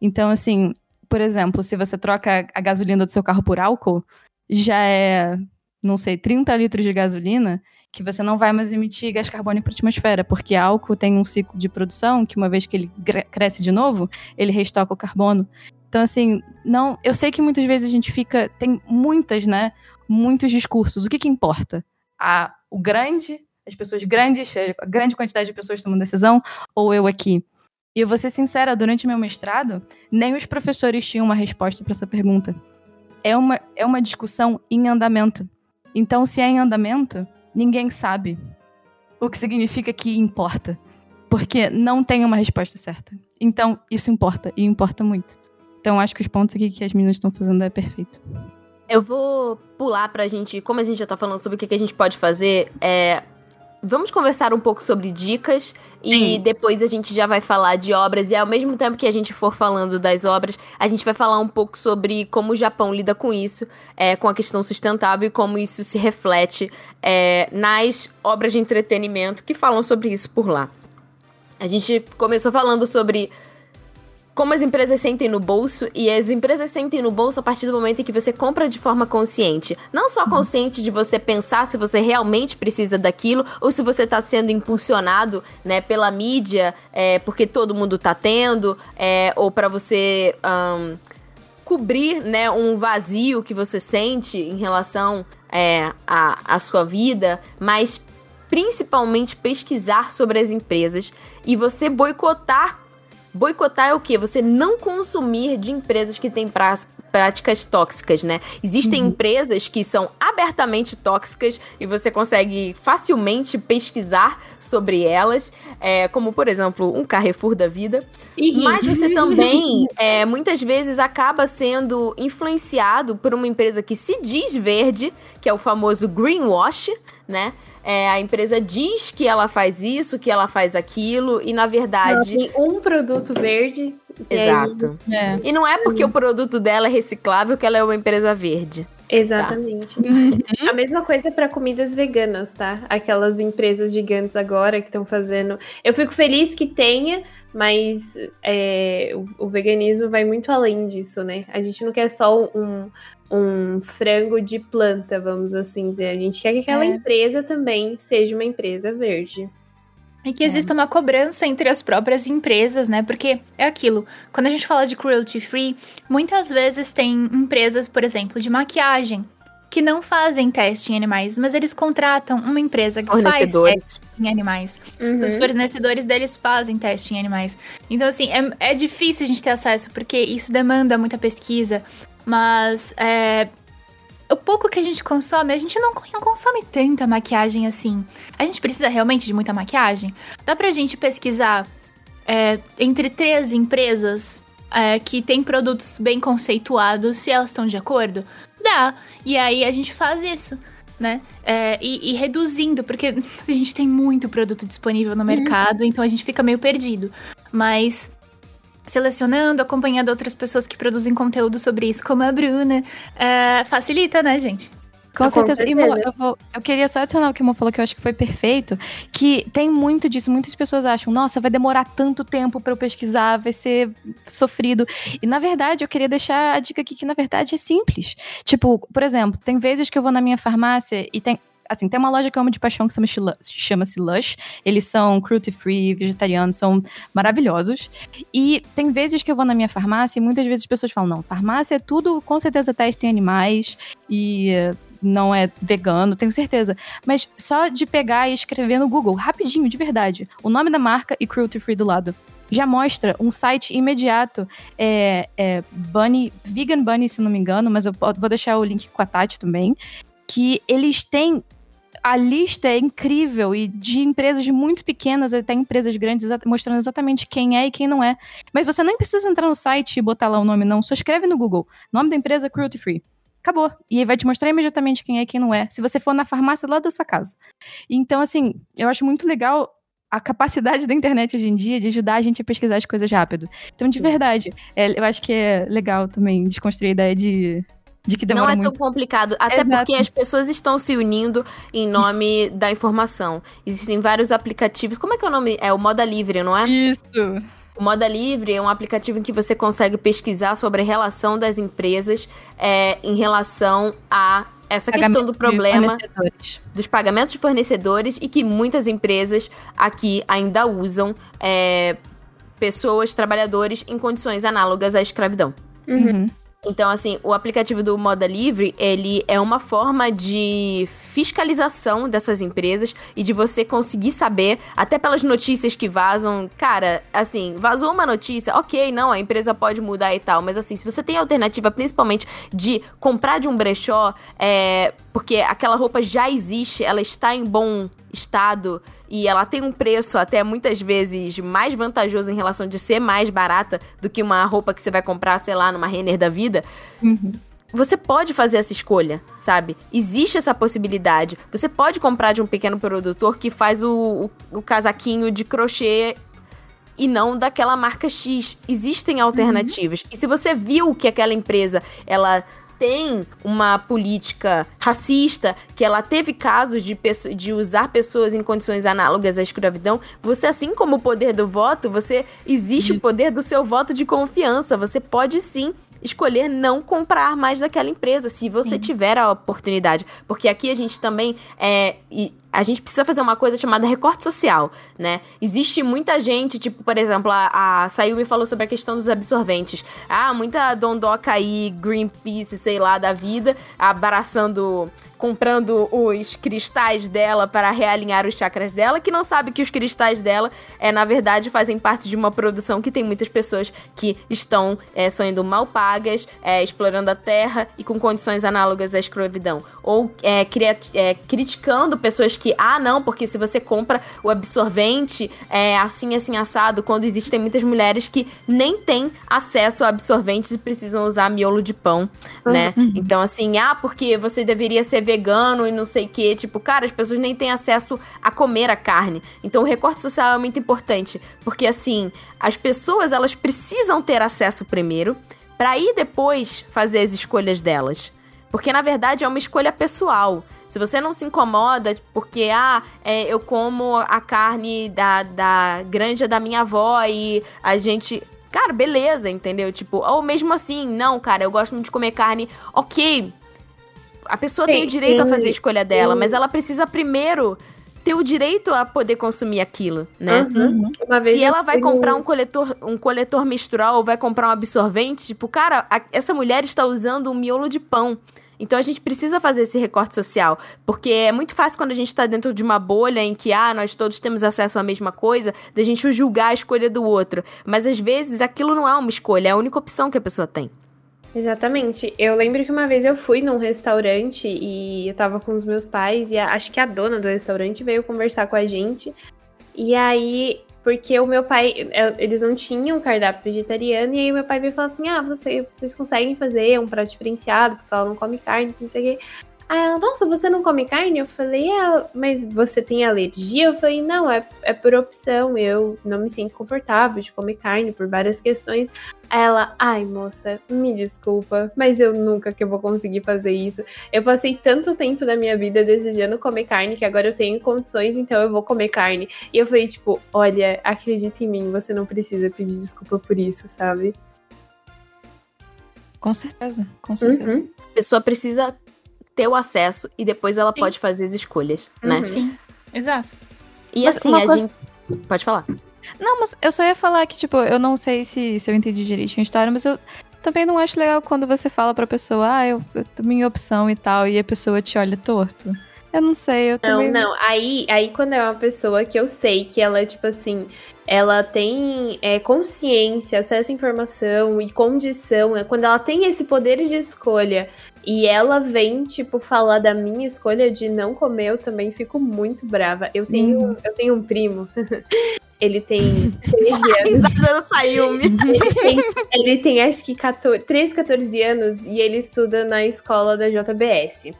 Então, assim, por exemplo, se você troca a gasolina do seu carro por álcool, já é, não sei, 30 litros de gasolina que você não vai mais emitir gás carbônico para a atmosfera, porque álcool tem um ciclo de produção que uma vez que ele cresce de novo, ele restoca o carbono. Então, assim, não, eu sei que muitas vezes a gente fica, tem muitas, né, muitos discursos. O que que importa? A o grande, as pessoas grandes, a grande quantidade de pessoas tomando decisão, ou eu aqui? E eu vou ser sincera, durante meu mestrado, nem os professores tinham uma resposta para essa pergunta. É uma, é uma discussão em andamento. Então, se é em andamento, ninguém sabe. O que significa que importa. Porque não tem uma resposta certa. Então, isso importa, e importa muito. Então, acho que os pontos aqui que as meninas estão fazendo é perfeito. Eu vou pular pra gente, como a gente já tá falando sobre o que, a gente pode fazer, é, vamos conversar um pouco sobre dicas e Sim. depois a gente já vai falar de obras. E ao mesmo tempo que a gente for falando das obras, a gente vai falar um pouco sobre como o Japão lida com isso, é, com a questão sustentável e como isso se reflete é, nas obras de entretenimento que falam sobre isso por lá. A gente começou falando sobre como as empresas sentem no bolso, e as empresas sentem no bolso a partir do momento em que você compra de forma consciente. Não só consciente de você pensar se você realmente precisa daquilo, ou se você está sendo impulsionado né, pela mídia, é, porque todo mundo está tendo, é, ou para você. Um, cobrir né, um vazio que você sente em relação é, à, à sua vida, mas principalmente pesquisar sobre as empresas e você boicotar Boicotar é o quê? Você não consumir de empresas que têm práticas tóxicas, né? Existem uhum. empresas que são abertamente tóxicas e você consegue facilmente pesquisar sobre elas, é, como por exemplo um Carrefour da vida. Mas você também, é, muitas vezes, acaba sendo influenciado por uma empresa que se diz verde, que é o famoso greenwash, né? É, a empresa diz que ela faz isso, que ela faz aquilo, e na verdade. Ela tem um produto verde. Exato. É. E não é porque uhum. o produto dela é reciclável que ela é uma empresa verde. Exatamente. Tá. Uhum. A mesma coisa para comidas veganas, tá? Aquelas empresas gigantes agora que estão fazendo. Eu fico feliz que tenha, mas é, o, o, veganismo vai muito além disso, né? A gente não quer só um, um frango de planta, vamos assim dizer. A gente quer que aquela é. empresa também seja uma empresa verde. E que exista é. uma cobrança entre as próprias empresas, né? Porque é aquilo. Quando a gente fala de cruelty free, muitas vezes tem empresas, por exemplo, de maquiagem, que não fazem teste em animais, mas eles contratam uma empresa que faz teste em animais. Uhum. Os fornecedores deles fazem teste em animais. Então, assim, é, é difícil a gente ter acesso, porque isso demanda muita pesquisa. Mas é, o pouco que a gente consome, a gente não, consome tanta maquiagem assim. A gente precisa realmente de muita maquiagem? Dá pra gente pesquisar é, entre três empresas é, que têm produtos bem conceituados, se elas estão de acordo? Dá. E aí a gente faz isso. Né? É, e, e, reduzindo, porque a gente tem muito produto disponível no uhum. mercado, então a gente fica meio perdido. Mas selecionando, acompanhando outras pessoas que produzem conteúdo sobre isso, como a Bruna. É, facilita, né, gente? Com, Com certeza. certeza. E, Mo, eu, vou, eu, queria só adicionar o que o Mo falou, que eu acho que foi perfeito, que tem muito disso. Muitas pessoas acham, nossa, vai demorar tanto tempo para eu pesquisar, vai ser sofrido. E, na verdade, eu queria deixar a dica aqui que, na verdade, é simples. Tipo, por exemplo, tem vezes que eu vou na minha farmácia e tem assim, tem uma loja que eu amo de paixão que chama-se Lush. Eles são cruelty free, vegetarianos, são maravilhosos. E tem vezes que eu vou na minha farmácia e muitas vezes as pessoas falam: não, farmácia é tudo, com certeza teste em animais e não é vegano, tenho certeza. Mas só de pegar e escrever no Google, rapidinho, de verdade, o nome da marca e cruelty free do lado já mostra um site imediato, é, é Bunny, Vegan Bunny, se não me engano, mas eu vou deixar o link com a Tati também, que eles têm a lista é incrível e de empresas muito pequenas até empresas grandes mostrando exatamente quem é e quem não é. Mas você nem precisa entrar no site e botar lá o nome, não. Só escreve no Google. Nome da empresa Cruelty Free. Acabou. E aí vai te mostrar imediatamente quem é e quem não é. Se você for na farmácia lá da sua casa. Então, assim, eu acho muito legal a capacidade da internet hoje em dia de ajudar a gente a pesquisar as coisas rápido. Então, de verdade, é, eu acho que é legal também desconstruir a ideia de, de que demora Não é muito. tão complicado, até Exato. porque as pessoas estão se unindo em nome da informação. Existem vários aplicativos. Como é que é o nome? É o Moda Livre, não é? Isso. O Moda Livre é um aplicativo em que você consegue pesquisar sobre a relação das empresas é, em relação a essa questão do problema dos pagamentos de fornecedores e que muitas empresas aqui ainda usam é, pessoas, trabalhadores em condições análogas à escravidão. Uhum. Então, assim, o aplicativo do Moda Livre, ele é uma forma de fiscalização dessas empresas e de você conseguir saber, até pelas notícias que vazam, cara, assim, vazou uma notícia, ok, não, a empresa pode mudar e tal, mas assim, se você tem a alternativa, principalmente de comprar de um brechó, é, porque aquela roupa já existe, ela está em bom estado e ela tem um preço até muitas vezes mais vantajoso em relação de ser mais barata do que uma roupa que você vai comprar, sei lá, numa Renner da vida. Uhum. Você pode fazer essa escolha, sabe? Existe essa possibilidade. Você pode comprar de um pequeno produtor que faz o, o, o casaquinho de crochê e não daquela marca X. Existem alternativas. E se você viu que aquela empresa, ela tem uma política racista, que ela teve casos de, de usar pessoas em condições análogas à escravidão, você, assim como o poder do voto, você existe o poder do seu voto de confiança. Você pode sim escolher não comprar mais daquela empresa, se você Sim. tiver a oportunidade. Porque aqui a gente também é. e a gente precisa fazer uma coisa chamada recorte social, né? Existe muita gente, tipo, por exemplo, a, a Sayumi falou sobre a questão dos absorventes. Ah, muita dondoca aí, Greenpeace, sei lá, da vida, abraçando, comprando os cristais dela para realinhar os chakras dela, que não sabe que os cristais dela, é, na verdade, fazem parte de uma produção que tem muitas pessoas que estão é, sendo mal pagas, é, explorando a terra e com condições análogas à escravidão. Ou é, cria- é, criticando pessoas que, ah, não, porque se você compra o absorvente é assim, assim, assado, quando existem muitas mulheres que nem têm acesso a absorventes e precisam usar miolo de pão, né? Então, assim, ah, porque você deveria ser vegano e não sei o quê. Tipo, cara, as pessoas nem têm acesso a comer a carne. Então, o recorte social é muito importante, porque, assim, as pessoas, elas precisam ter acesso primeiro, para aí depois fazer as escolhas delas. Porque, na verdade, é uma escolha pessoal. Se você não se incomoda porque, ah, é, eu como a carne da, da granja da minha avó e a gente. Cara, beleza, entendeu? Tipo, ou mesmo assim, não, cara, eu gosto muito de comer carne. Ok. A pessoa tem o Sim, direito a fazer a escolha dela, mas ela precisa primeiro ter o direito a poder consumir aquilo, né? Uhum. Uma vez Se ela vai comprar um coletor, um coletor menstrual ou vai comprar um absorvente, tipo, cara, a- essa mulher está usando um miolo de pão. Então a gente precisa fazer esse recorte social, porque é muito fácil quando a gente está dentro de uma bolha em que ah, nós todos temos acesso à mesma coisa, da gente julgar a escolha do outro. Mas às vezes aquilo não é uma escolha, é a única opção que a pessoa tem. Exatamente. Eu lembro que uma vez eu fui num restaurante e eu tava com os meus pais e a- acho que a dona do restaurante veio conversar com a gente. E aí, porque o meu pai, é, eles não tinham cardápio vegetariano, e aí meu pai veio falar assim: ah, você- vocês conseguem fazer um prato diferenciado, porque ela não come carne, não sei o quê. Aí ela, nossa, você não come carne? Eu falei, é, mas você tem alergia? Eu falei, não, é, é por opção, eu não me sinto confortável de comer carne por várias questões. Aí ela, ai moça, me desculpa, mas eu nunca que eu vou conseguir fazer isso. Eu passei tanto tempo da minha vida desejando comer carne que agora eu tenho condições, então eu vou comer carne. E eu falei, tipo, olha, acredita em mim, você não precisa pedir desculpa por isso, sabe? Com certeza, com certeza. Uhum. A pessoa precisa ter o acesso e depois ela Sim. pode fazer as escolhas, né? Uhum. Sim, exato. E Mas assim, a coisa- gente. Pode falar. Não, mas eu só ia falar que, tipo, eu não sei se, se eu entendi direitinho a história, mas eu também não acho legal quando você fala pra pessoa, ah, eu, eu minha opção e tal, e a pessoa te olha torto. Eu não sei, eu Não, também. não. Aí, aí quando é uma pessoa que eu sei que ela é tipo assim, ela tem é, consciência, acesso à informação e condição, é quando ela tem esse poder de escolha e ela vem, tipo, falar da minha escolha de não comer, eu também fico muito brava. Eu tenho, eu tenho um primo. Ele tem 13 anos. Sayumi. Ele tem, ele tem acho que 14, 13, 14 anos e ele estuda na escola da JBS.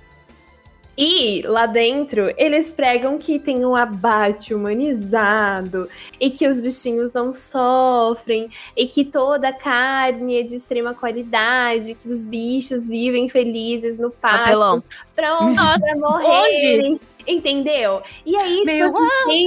E lá dentro, eles pregam que tem um abate humanizado e que os bichinhos não sofrem e que toda a carne é de extrema qualidade, que os bichos vivem felizes no pasto, Papelão. prontos pra morrerem. Entendeu? E aí, Meu tipo assim,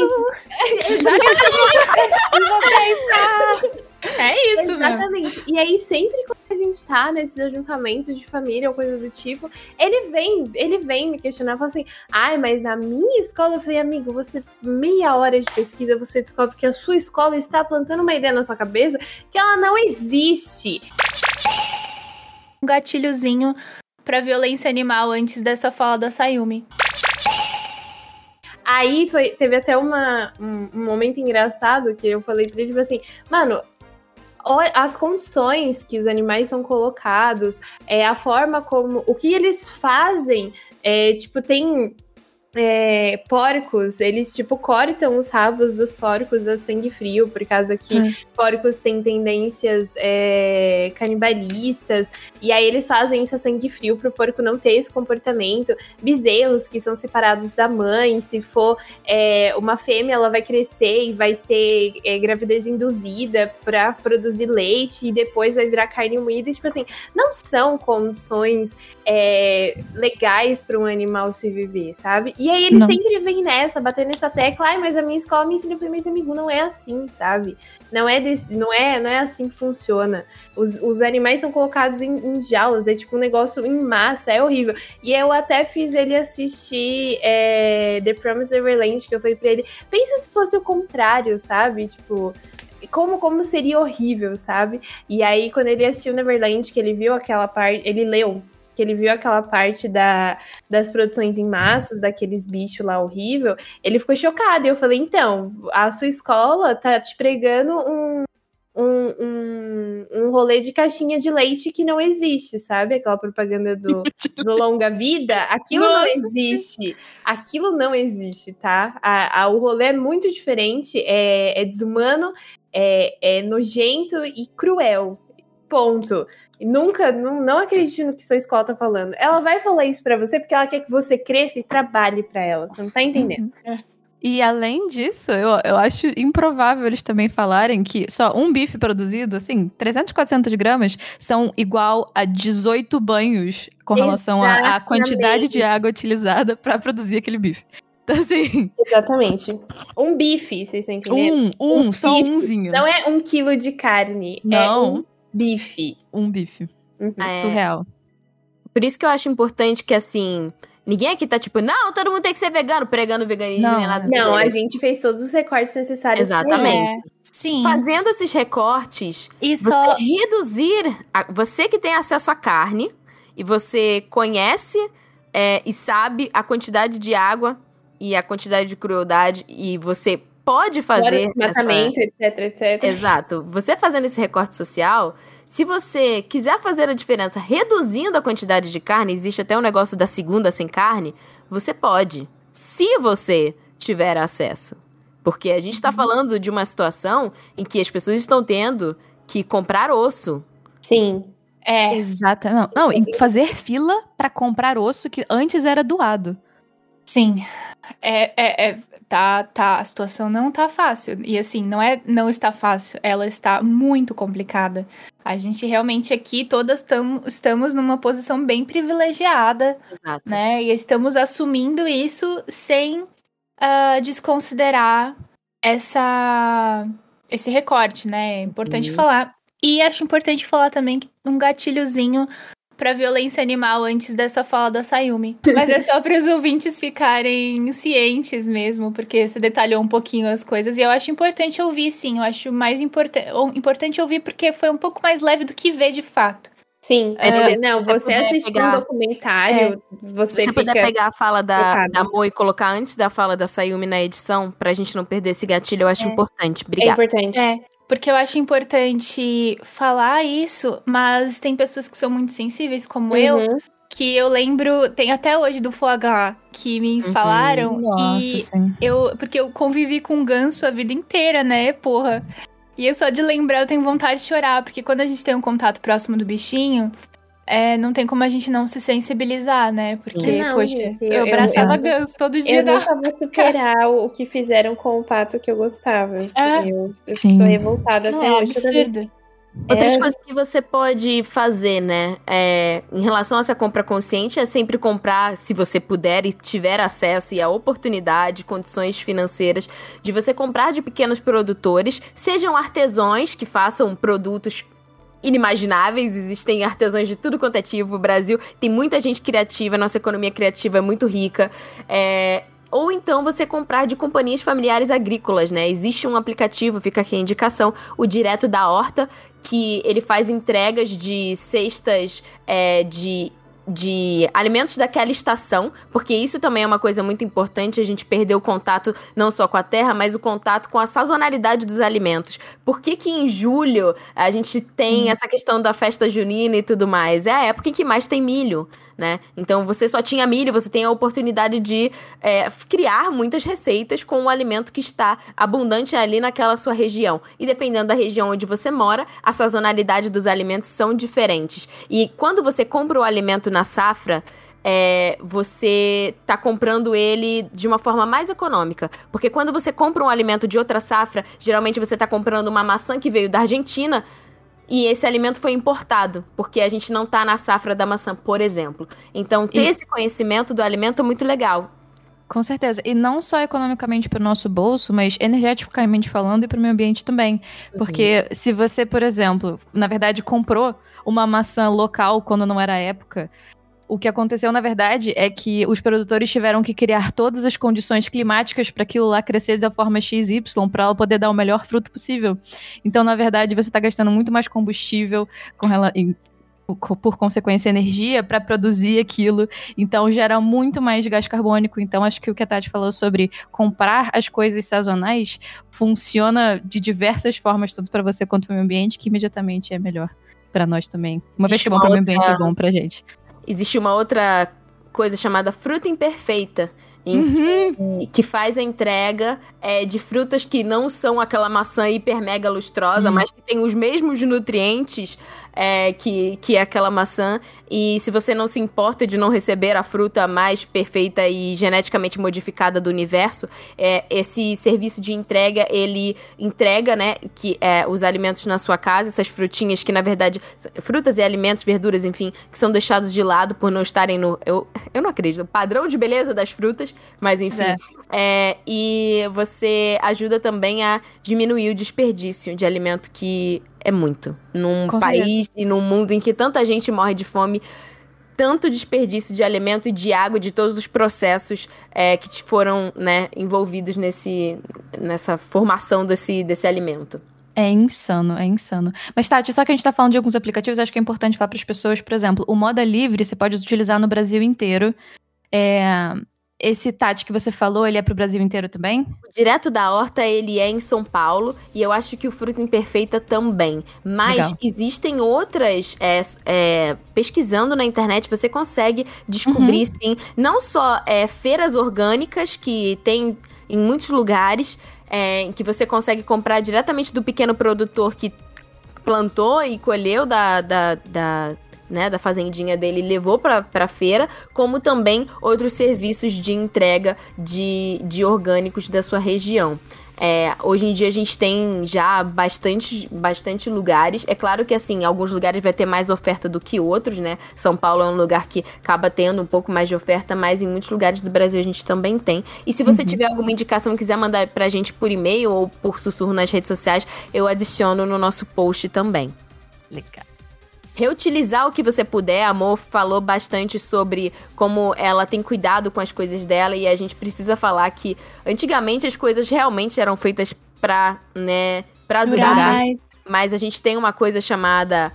É isso, meu. Exatamente. E aí, sempre quando a gente tá nesses ajuntamentos de família ou coisa do tipo, ele vem, ele vem me questionar, fala assim, ai, mas na minha escola, eu falei, amigo, você, meia hora de pesquisa, você descobre que a sua escola está plantando uma ideia na sua cabeça que ela não existe. Um gatilhozinho pra violência animal antes dessa fala da Sayumi. Aí foi, teve até uma, um, um momento engraçado que eu falei pra ele, tipo assim, mano, as condições que os animais são colocados, é, a forma como. O que eles fazem, é, tipo, tem. É, porcos, eles tipo cortam os rabos dos porcos a sangue frio, por causa que Hum. porcos têm tendências é, canibalistas, e aí eles fazem isso a sangue frio pro porco não ter esse comportamento. Bezerros que são separados da mãe, se for é, uma fêmea, ela vai crescer e vai ter é, gravidez induzida para produzir leite e depois vai virar carne moída. E, tipo assim, não são condições é, legais para um animal se viver, sabe? E aí ele Não. sempre vem nessa, batendo nessa tecla, ai, mas a minha escola me ensina, mas amigo, não é assim, sabe? Não é, desse, não é, não é assim que funciona. Os, os animais são colocados em, em jaulas, é tipo um negócio em massa, é horrível. E eu até fiz ele assistir é, The Promised Neverland, que eu falei pra ele, pensa se fosse o contrário, sabe? Tipo, como, como seria horrível, sabe? E aí, quando ele assistiu Neverland, que ele viu aquela parte, ele leu, que ele viu aquela parte da, das produções em massas, daqueles bichos lá horrível, ele ficou chocado. E eu falei, então, a sua escola tá te pregando um, um, um, um rolê de caixinha de leite que não existe, sabe? Aquela propaganda do, do longa vida, aquilo não existe. Aquilo não existe, tá? A, a- o rolê é muito diferente, é, é desumano, é, é nojento e cruel. Ponto. Nunca, não, não acredite no que sua escola tá falando. Ela vai falar isso pra você porque ela quer que você cresça e trabalhe pra ela. Você não tá entendendo? E além disso, eu, eu acho improvável eles também falarem que só um bife produzido, assim, 300, 400 gramas, são igual a 18 banhos com relação à quantidade de água utilizada pra produzir aquele bife. Então, assim, Exatamente. Um bife, vocês estão entendendo? um, um, Um só bife. umzinho. Não é um quilo de carne. É Não. um bife. Um bife. Uhum. É. Surreal. Por isso que eu acho importante que, assim, ninguém aqui tá tipo, não, todo mundo tem que ser vegano, pregando veganismo, Não, nada Não, a gente fez todos os recortes necessários. Exatamente. É, sim. Fazendo esses recortes, E você só. reduzir. a- você que tem acesso à carne e você conhece é, e sabe a quantidade de água e a quantidade de crueldade e você pode fazer. do desmatamento, etc, etc. Exato. Você fazendo esse recorte social, se você quiser fazer a diferença reduzindo a quantidade de carne, existe até um negócio da segunda sem carne, você pode. Se você tiver acesso. Porque a gente está falando de uma situação em que as pessoas estão tendo que comprar osso. Sim. É. Exato. Não, não, e fazer fila pra comprar osso que antes era doado. Sim. É, é, é, tá, tá, a situação não tá fácil. E assim, não é não está fácil, ela está muito complicada. A gente realmente aqui todas tam, estamos numa posição bem privilegiada, Exato. né? E estamos assumindo isso sem ah, desconsiderar essa esse recorte, né? É importante Uhum. falar. E acho importante falar também que um gatilhozinho pra violência animal antes dessa fala da Sayumi. Mas é só para os ouvintes ficarem cientes mesmo, porque você detalhou um pouquinho as coisas. E eu acho importante ouvir, sim. Eu acho mais importa importante ouvir porque foi um pouco mais leve do que ver de fato. Sim, É, é, não, você você assistindo pegar- um documentário, você, Se você fica... puder pegar a fala da, da Mo e colocar antes da fala da Sayumi na edição, pra gente não perder esse gatilho, eu acho É. importante. É Obrigada. importante. É, porque eu acho importante falar isso, mas tem pessoas que são muito sensíveis, como eu, Uhum. que eu lembro, tem até hoje do foie gras, que me Uhum. falaram, Nossa, e sim. eu, porque eu convivi com ganso a vida inteira, né, porra. E eu só de lembrar eu tenho vontade de chorar, porque quando a gente tem um contato próximo do bichinho, é, não tem como a gente não se sensibilizar, né? Porque, Não, poxa, gente, eu, eu- abraçava eu- ganso todo dia. Eu na- nunca vou superar o que fizeram com o pato que eu gostava. É. Eu, eu sou revoltada Não, até é hoje. absurdo. Outras É. coisas que você pode fazer, né? É, em relação a essa compra consciente, é sempre comprar, se você puder e tiver acesso e a oportunidade, condições financeiras, de você comprar de pequenos produtores, sejam artesãos que façam produtos inimagináveis, existem artesãos de tudo quanto é tipo. O Brasil tem muita gente criativa, nossa economia criativa é muito rica. É, ou então você comprar de companhias familiares agrícolas, né? Existe um aplicativo, fica aqui a indicação, o Direto da Horta, que ele faz entregas de cestas é, de de alimentos daquela estação, porque isso também é uma coisa muito importante, a gente perdeu o contato não só com a terra, mas o contato com a sazonalidade dos alimentos. Por que que em julho a gente tem essa questão da festa junina e tudo mais? É a época em que mais tem milho, né? Então você só tinha milho, você tem a oportunidade de é, criar muitas receitas com o alimento que está abundante ali naquela sua região. E dependendo da região onde você mora, a sazonalidade dos alimentos são diferentes. E quando você compra o alimento na safra, é, você tá comprando ele de uma forma mais econômica. Porque quando você compra um alimento de outra safra, geralmente você tá comprando uma maçã que veio da Argentina e esse alimento foi importado, porque a gente não tá na safra da maçã, por exemplo. Então, ter E- esse conhecimento do alimento é muito legal. Com certeza. E não só economicamente para o nosso bolso, mas energeticamente falando e para o meio ambiente também. Porque se você, por exemplo, na verdade comprou uma maçã local quando não era época, o que aconteceu, na verdade, é que os produtores tiveram que criar todas as condições climáticas para aquilo lá crescer da forma XY, para ela poder dar o melhor fruto possível. Então, na verdade, você está gastando muito mais combustível com co- por consequência, energia para produzir aquilo. Então gera muito mais gás carbônico. Então acho que o que a Tati falou sobre comprar as coisas sazonais funciona de diversas formas, tanto para você quanto para o meio ambiente, que imediatamente é melhor para nós também. Uma vez Existe que é bom para o meio ambiente, é bom pra gente. Existe uma outra coisa chamada fruta imperfeita. Uhum. que, faz a entrega é, de frutas que não são aquela maçã hiper mega lustrosa, Isso. mas que tem os mesmos nutrientes é, que, que aquela maçã. E se você não se importa de não receber a fruta mais perfeita e geneticamente modificada do universo, é, esse serviço de entrega, ele entrega, né, que é, os alimentos na sua casa, essas frutinhas que, na verdade, frutas e alimentos, verduras, enfim, que são deixados de lado por não estarem no. Eu, eu não acredito. Padrão de beleza das frutas, mas enfim. É. É, e você ajuda também a diminuir o desperdício de alimento que é muito. Num Com país e num mundo em que tanta gente morre de fome, tanto desperdício de alimento e de água, de todos os processos é, que te foram né, envolvidos nesse, nessa formação desse, desse alimento. É insano, é insano. Mas, Tati, só que a gente tá falando de alguns aplicativos, acho que é importante falar para as pessoas, por exemplo, o Moda Livre você pode utilizar no Brasil inteiro. É, Esse Tati que você falou, ele é pro Brasil inteiro também? O Direto da Horta, ele é em São Paulo, e eu acho que o Fruta Imperfeita também. Mas Legal. existem outras, é, é, pesquisando na internet, você consegue descobrir, sim, não só é, feiras orgânicas, que tem em muitos lugares, é, em que você consegue comprar diretamente do pequeno produtor que plantou e colheu da, da, da, né, da fazendinha dele levou pra, pra feira, como também outros serviços de entrega de, de orgânicos da sua região. É, hoje em dia a gente tem já bastante, bastante lugares. É claro que assim, alguns lugares vai ter mais oferta do que outros, né? São Paulo é um lugar que acaba tendo um pouco mais de oferta, mas em muitos lugares do Brasil a gente também tem. E se você Uhum. tiver alguma indicação e quiser mandar pra gente por e-mail ou por sussurro nas redes sociais, eu adiciono no nosso post também. Legal. Reutilizar o que você puder. A Amor falou bastante sobre como ela tem cuidado com as coisas dela e a gente precisa falar que antigamente as coisas realmente eram feitas pra, né, pra durar. Mais. Mas a gente tem uma coisa chamada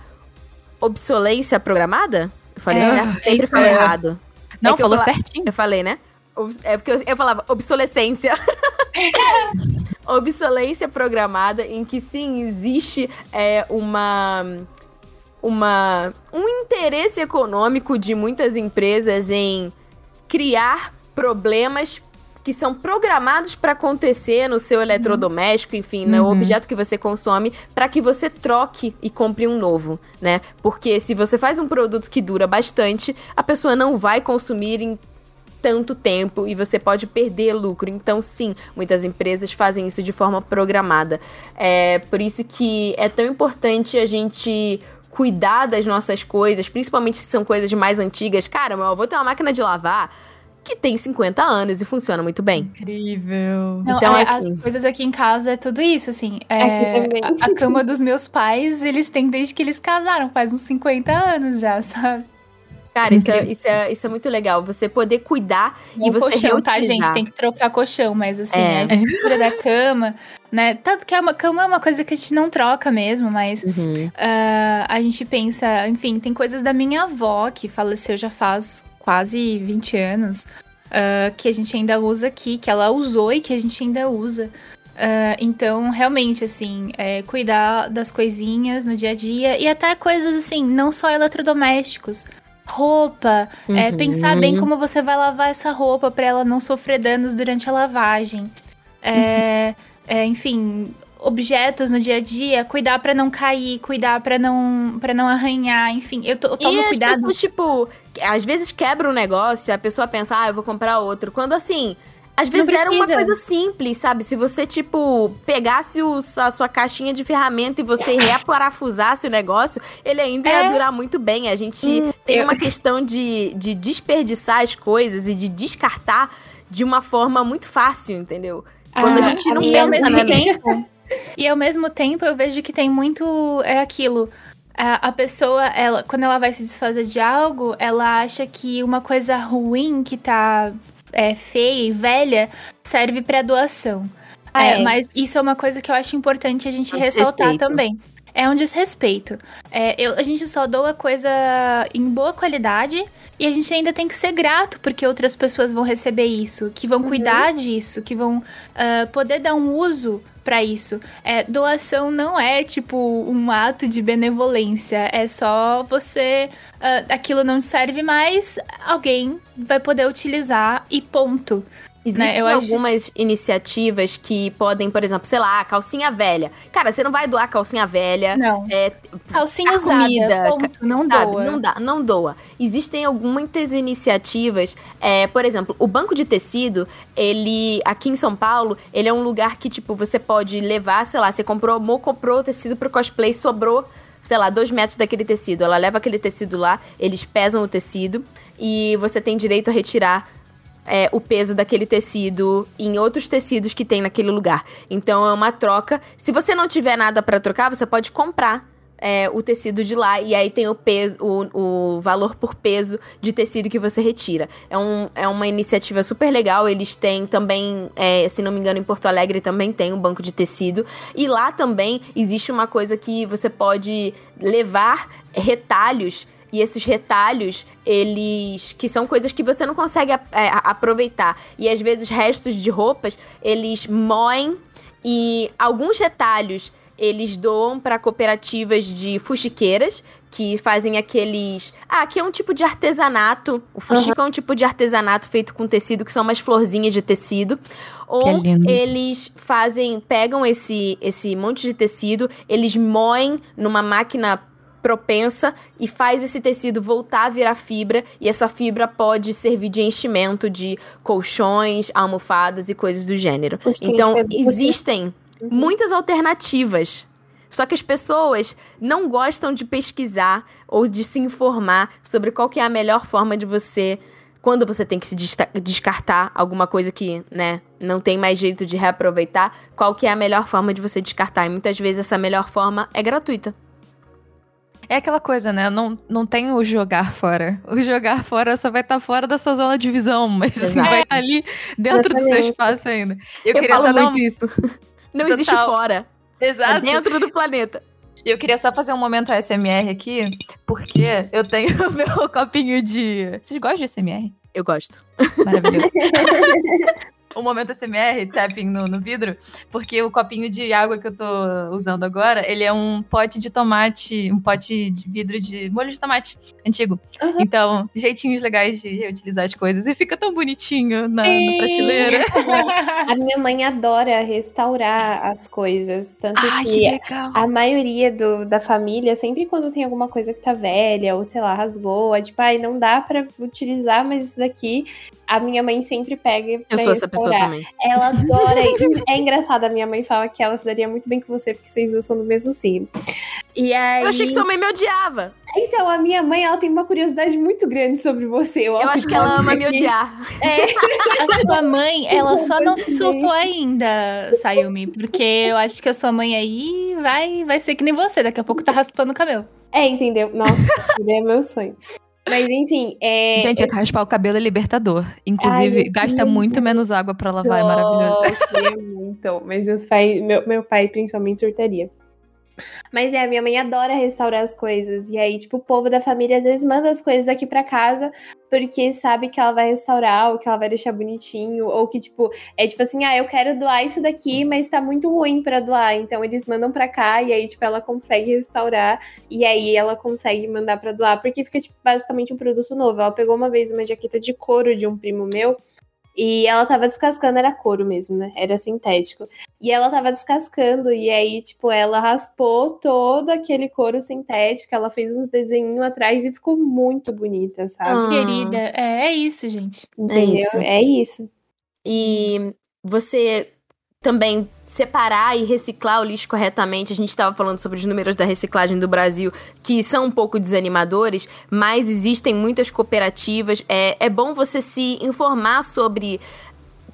obsolência programada? Eu falei É, certo? é Sempre falei mesmo. errado. Não, É falou fala- certinho. Eu falei, né? É porque eu, eu falava obsolescência. obsolência programada, em que sim, existe é, uma, uma, um interesse econômico de muitas empresas em criar problemas que são programados para acontecer no seu eletrodoméstico, enfim, no Uhum. objeto que você consome, para que você troque e compre um novo, né? Porque se você faz um produto que dura bastante, a pessoa não vai consumir em tanto tempo e você pode perder lucro. Então, sim, muitas empresas fazem isso de forma programada. É por isso que é tão importante a gente cuidar das nossas coisas, principalmente se são coisas mais antigas. Cara, meu avô tem uma máquina de lavar que tem 50 anos e funciona muito bem. Incrível. Não, Então, é, assim- as coisas aqui em casa é tudo isso, assim. É, também. a, a cama dos meus pais, eles têm desde que eles casaram, faz uns 50 anos já, sabe? Cara, isso é, isso, é, isso é muito legal. Você poder cuidar Não e você colchão, tá, reutilizar. gente? Tem que trocar colchão, mas assim, É. a estrutura da cama, né? Tanto que a cama é uma coisa que a gente não troca mesmo, mas Uhum. ah, a gente pensa, enfim, tem coisas da minha avó que faleceu já faz quase 20 anos, ah, que a gente ainda usa aqui, que ela usou e que a gente ainda usa. Ah, então, realmente, assim, é, cuidar das coisinhas no dia a dia e até coisas assim, não só eletrodomésticos. Roupa, é, Uhum. pensar bem como você vai lavar essa roupa para ela não sofrer danos durante a lavagem. É, é, enfim, objetos no dia a dia, cuidar para não cair, cuidar para não para não arranhar, enfim, eu, to, eu tomo e as cuidado. pessoas, tipo, às vezes quebra um negócio a pessoa pensa, ah, eu vou comprar outro. Quando assim. Às vezes era uma coisa simples, sabe? Se você, tipo, pegasse o- a sua caixinha de ferramenta e você reaparafusasse o negócio, ele ainda ia É. durar muito bem. A gente tem eu- uma questão de, de desperdiçar as coisas e de descartar de uma forma muito fácil, entendeu? Quando a Ah, gente não e ao pensa, mesmo né? tempo, e ao mesmo tempo eu vejo que tem muito é aquilo. A, a pessoa, ela, quando ela vai se desfazer de algo, ela acha que uma coisa ruim que tá é, feia e velha serve pra doação. Ah, É, é. Mas isso é uma coisa que eu acho importante a gente Um ressaltar desrespeito. também. É um desrespeito. É, eu- a gente só doa coisa em boa qualidade e a gente ainda tem que ser grato porque outras pessoas vão receber isso, que vão cuidar disso, que vão ah, poder dar um uso pra isso. É, doação não é tipo um ato de benevolência, é só você. ah, aquilo não serve mais, alguém vai poder utilizar e ponto. Existem Né, eu acho- algumas iniciativas que podem, por exemplo, sei lá, calcinha velha. Cara, você não vai doar calcinha velha. Não. É, Calcinha usada, comida, ponto, não sabe? doa. Não dá, não doa. Existem muitas iniciativas, é, por exemplo, o banco de tecido, ele aqui em São Paulo, ele é um lugar que tipo você pode levar, sei lá, você comprou, Mo comprou o tecido pro cosplay, sobrou sei lá, dois metros daquele tecido. Ela leva aquele tecido lá, eles pesam o tecido e você tem direito a retirar é, o peso daquele tecido em outros tecidos que tem naquele lugar. Então é uma troca. Se você não tiver nada pra trocar, você pode comprar é, o tecido de lá e aí tem o peso, o, o valor por peso de tecido que você retira. É, um, é uma iniciativa super legal. Eles têm também, é, se não me engano, em Porto Alegre também tem um banco de tecido. E lá também existe uma coisa que você pode levar retalhos e esses retalhos, eles. que são coisas que você não consegue é, aproveitar. E às vezes restos de roupas, eles moem e alguns retalhos eles doam para cooperativas de fuxiqueiras que fazem aqueles. Ah, aqui é um tipo de artesanato. O fuxico é um tipo de artesanato feito com tecido, que são umas florzinhas de tecido. Ou é lindo. eles fazem. pegam esse, esse monte de tecido, eles moem numa máquina propensa e faz esse tecido voltar a virar fibra e essa fibra pode servir de enchimento de colchões, almofadas e coisas do gênero. Ursinhos Então, pelúcios. existem muitas alternativas. Só que as pessoas não gostam de pesquisar ou de se informar sobre qual que é a melhor forma de você quando você tem que se descartar alguma coisa que, né, não tem mais jeito de reaproveitar, qual que é a melhor forma de você descartar? E muitas vezes essa melhor forma é gratuita. É aquela coisa, né? Não, não tem o jogar fora. O jogar fora só vai estar fora da sua zona de visão, mas assim, vai estar ali dentro do seu espaço ainda. Eu, Eu, queria falo só muito um... isso. Não Total. existe fora. É Exato. dentro do planeta. E eu queria só fazer um momento ASMR aqui, Porque eu tenho o meu copinho de. Vocês gostam de SMR? Eu gosto. Maravilhoso. o momento SMR, tapping no, no, vidro, porque o copinho de água que eu tô usando agora, ele é um pote de tomate, um pote de vidro de molho de tomate antigo. Uhum. Então, jeitinhos legais de reutilizar as coisas. E fica tão bonitinho na, na prateleira. a minha mãe adora restaurar as coisas. Tanto Ai, que, que a maioria do, da família, sempre quando tem alguma coisa que tá velha, ou sei lá, rasgou, é tipo, ai, não dá para utilizar, mas isso daqui a minha mãe sempre pega. Eu sou essa pessoa também. Ela adora. é engraçado, a minha mãe fala que ela se daria muito bem com você, porque vocês duas são do mesmo signo. E aí... Eu achei que sua mãe me odiava. Então, a minha mãe, ela tem uma curiosidade muito grande sobre você. Eu, eu acho que ela ama me odiar. É. A sua mãe, ela só não se soltou ainda, Sayumi, porque eu acho que a sua mãe aí vai, vai ser que nem você, daqui a pouco tá raspando o cabelo. É, entendeu? Nossa, é meu sonho. Mas enfim, é. Gente, é raspar o cabelo é libertador. Inclusive, Ai, gasta muito menos água para lavar, é maravilhoso. Eu muito. Mas meus pai, meu, meu pai principalmente surtaria. Mas é, a minha mãe adora restaurar as coisas. E aí, tipo, o povo da família às vezes manda as coisas aqui para casa porque sabe que ela vai restaurar ou que ela vai deixar bonitinho. Ou que, tipo, é tipo assim, ah, eu quero doar isso daqui, mas tá muito ruim para doar. Então eles mandam pra cá e aí, tipo, ela consegue restaurar. E aí ela consegue mandar pra doar. Porque fica, tipo, basicamente um produto novo. Ela pegou uma vez uma jaqueta de couro de um primo meu. E ela tava descascando, era couro mesmo, né? Era sintético. E ela tava descascando, e aí, tipo, ela raspou todo aquele couro sintético, ela fez uns desenhinhos atrás e ficou muito bonita, sabe? Ah. Querida, é, é isso, gente. Entendeu? É isso. É isso. E você também separar e reciclar o lixo corretamente. A gente estava falando sobre os números da reciclagem do Brasil, que são um pouco desanimadores, mas existem muitas cooperativas. É, é bom você se informar sobre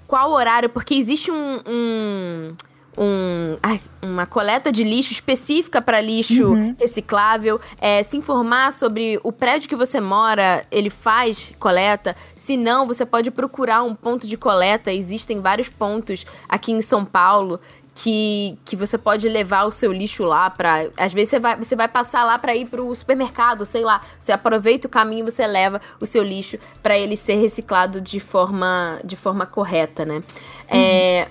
qual horário, porque existe um, um um, uma coleta de lixo específica para lixo uhum. reciclável, é, se informar sobre o prédio que você mora, ele faz coleta. Se não, você pode procurar um ponto de coleta. Existem vários pontos aqui em São Paulo que, que você pode levar o seu lixo lá para às vezes você vai, você vai passar lá para ir pro supermercado, sei lá, você aproveita o caminho, você leva o seu lixo para ele ser reciclado de forma de forma correta, né? Uhum. É,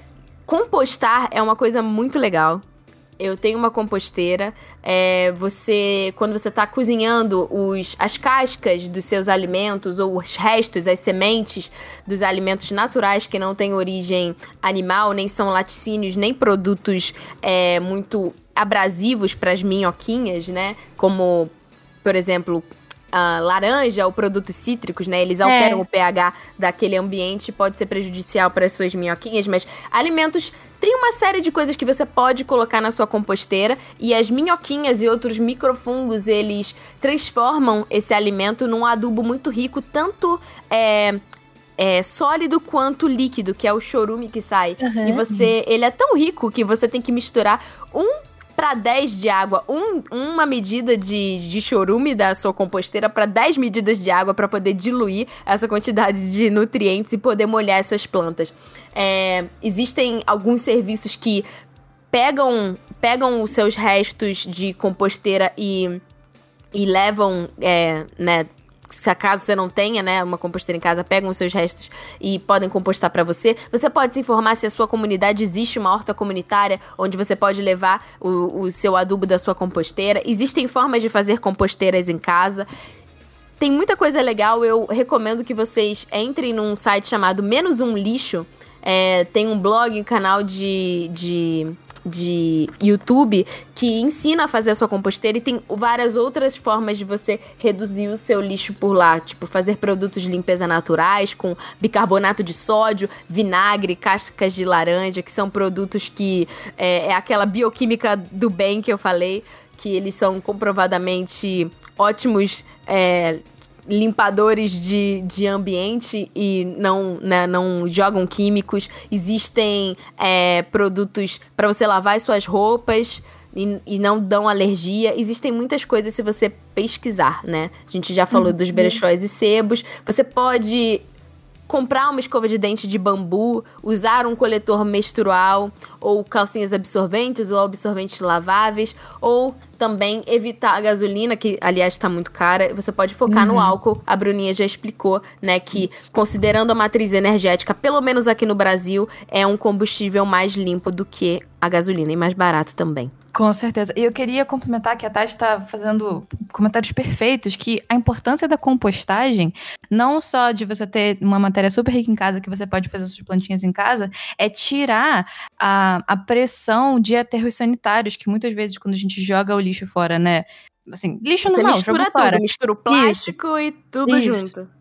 compostar é uma coisa muito legal. Eu tenho uma composteira. É, você, quando você está cozinhando os, as cascas dos seus alimentos ou os restos, as sementes dos alimentos naturais que não têm origem animal, nem são laticínios, nem produtos é, muito abrasivos para as minhoquinhas, né? Como, por exemplo, uh, laranja ou produtos cítricos, né? Eles alteram é. o pH daquele ambiente, pode ser prejudicial para as suas minhoquinhas, mas alimentos tem uma série de coisas que você pode colocar na sua composteira e as minhoquinhas e outros microfungos, eles transformam esse alimento num adubo muito rico, tanto é, é, sólido quanto líquido, que é o chorume que sai. Uhum. E você, ele é tão rico que você tem que misturar um para 10 de água, um, uma medida de, de chorume da sua composteira para 10 medidas de água para poder diluir essa quantidade de nutrientes e poder molhar as suas plantas. É, existem alguns serviços que pegam, pegam os seus restos de composteira e, e levam, é, né, se acaso você não tenha, né, uma composteira em casa, pegam os seus restos e podem compostar para você. Você pode se informar se a sua comunidade existe uma horta comunitária onde você pode levar o, o seu adubo da sua composteira. Existem formas de fazer composteiras em casa. Tem muita coisa legal, eu recomendo que vocês entrem num site chamado Menos Um Lixo. É, tem um blog, um canal de, de de YouTube que ensina a fazer a sua composteira e tem várias outras formas de você reduzir o seu lixo por lá, tipo fazer produtos de limpeza naturais com bicarbonato de sódio, vinagre, cascas de laranja, que são produtos que é, é aquela bioquímica do bem que eu falei, que eles são comprovadamente ótimos é, limpadores de, de ambiente e não, né, não jogam químicos. Existem é, produtos para você lavar as suas roupas e, e, não dão alergia. Existem muitas coisas se você pesquisar, né? A gente já falou uhum. dos brechóis e sebos. Você pode comprar uma escova de dente de bambu, usar um coletor menstrual, ou calcinhas absorventes, ou absorventes laváveis, ou também evitar a gasolina, que aliás está muito cara. Você pode focar uhum. no álcool. A Bruninha já explicou, né, que considerando a matriz energética, pelo menos aqui no Brasil, é um combustível mais limpo do que a gasolina e mais barato também. Com certeza. E eu queria complementar que a Tati está fazendo comentários perfeitos, que a importância da compostagem, não só de você ter uma matéria super rica em casa, que você pode fazer suas plantinhas em casa, é tirar a, a pressão de aterros sanitários, que muitas vezes quando a gente joga o lixo fora, né? Assim, lixo você normal, mistura joga tudo, fora. mistura o plástico Isso. e tudo Isso. junto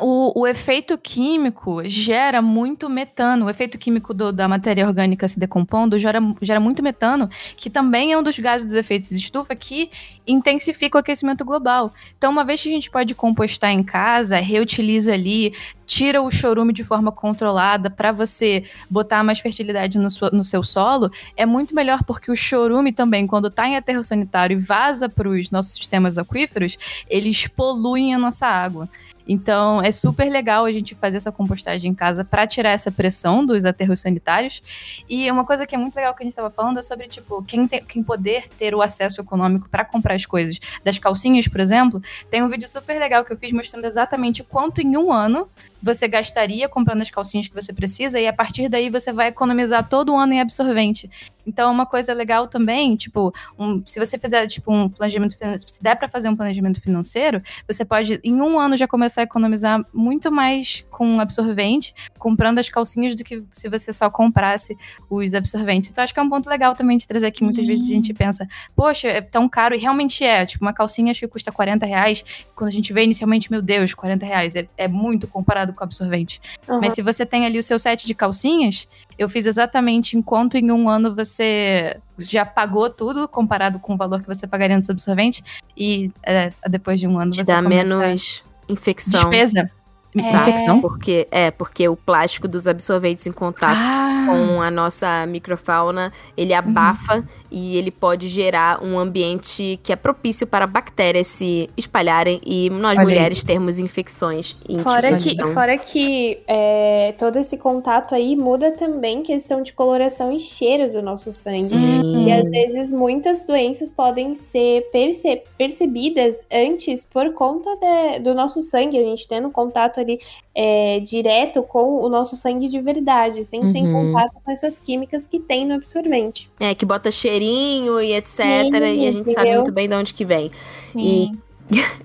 o, o efeito químico gera muito metano. O efeito químico do, da matéria orgânica se decompondo gera, gera muito metano, que também é um dos gases dos efeitos de estufa que intensifica o aquecimento global. Então, uma vez que a gente pode compostar em casa, reutiliza ali, tira o chorume de forma controlada para você botar mais fertilidade no, sua, no, seu solo, é muito melhor porque o chorume também, quando está em aterro sanitário e vaza para os nossos sistemas aquíferos, eles poluem a nossa água. Então, é super legal a gente fazer essa compostagem em casa para tirar essa pressão dos aterros sanitários. E uma coisa que é muito legal que a gente estava falando é sobre, tipo, quem, tem, quem poder ter o acesso econômico para comprar as coisas. Das calcinhas, por exemplo, tem um vídeo super legal que eu fiz mostrando exatamente quanto em um ano você gastaria comprando as calcinhas que você precisa e a partir daí você vai economizar todo o ano em absorvente. Então, uma coisa legal também, tipo, um, se você fizer tipo um planejamento, se der para fazer um planejamento financeiro, você pode em um ano já começar a economizar muito mais com absorvente, comprando as calcinhas do que se você só comprasse os absorventes. Então, acho que é um ponto legal também de trazer aqui. Muitas vezes a gente pensa, poxa, é tão caro e realmente é. Tipo, uma calcinha acho que custa 40 reais. Quando a gente vê inicialmente, meu Deus, 40 reais é, é muito comparado com absorvente. Uhum. Mas se você tem ali o seu set de calcinhas, eu fiz exatamente enquanto em um ano você já pagou tudo comparado com o valor que você pagaria no seu absorvente e é, depois de um ano Te você dá menos infecção. Despesa. É. Infecção? Porque, é, porque o plástico dos absorventes em contato ah. com a nossa microfauna, ele abafa uhum. E ele pode gerar um ambiente que é propício para bactérias se espalharem e nós Olha mulheres aí. termos infecções íntimas. Fora que, então... fora que é, todo esse contato aí muda também questão de coloração e cheiro do nosso sangue. Sim. E às vezes muitas doenças podem ser perce percebidas antes por conta de, do nosso sangue, a gente tendo contato ali é, direto com o nosso sangue de verdade, sem uhum. ser em contato com essas químicas que tem no absorvente. É, que bota cheirinho e etc. Sim, e a gente entendeu? sabe muito bem de onde que vem. E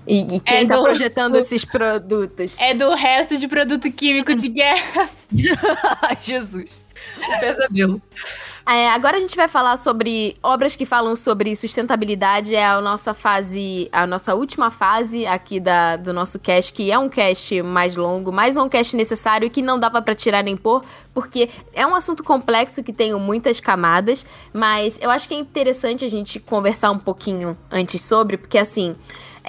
e, e, quem é tá do, projetando do, esses produtos? É do resto de produto químico de guerra. Jesus. O pesadelo. É, agora a gente vai falar sobre obras que falam sobre sustentabilidade. É a nossa fase, a nossa última fase aqui da, do nosso cast, que é um cast mais longo, mais um cast necessário que não dava para tirar nem pôr, porque é um assunto complexo que tem muitas camadas, mas eu acho que é interessante a gente conversar um pouquinho antes sobre, porque assim.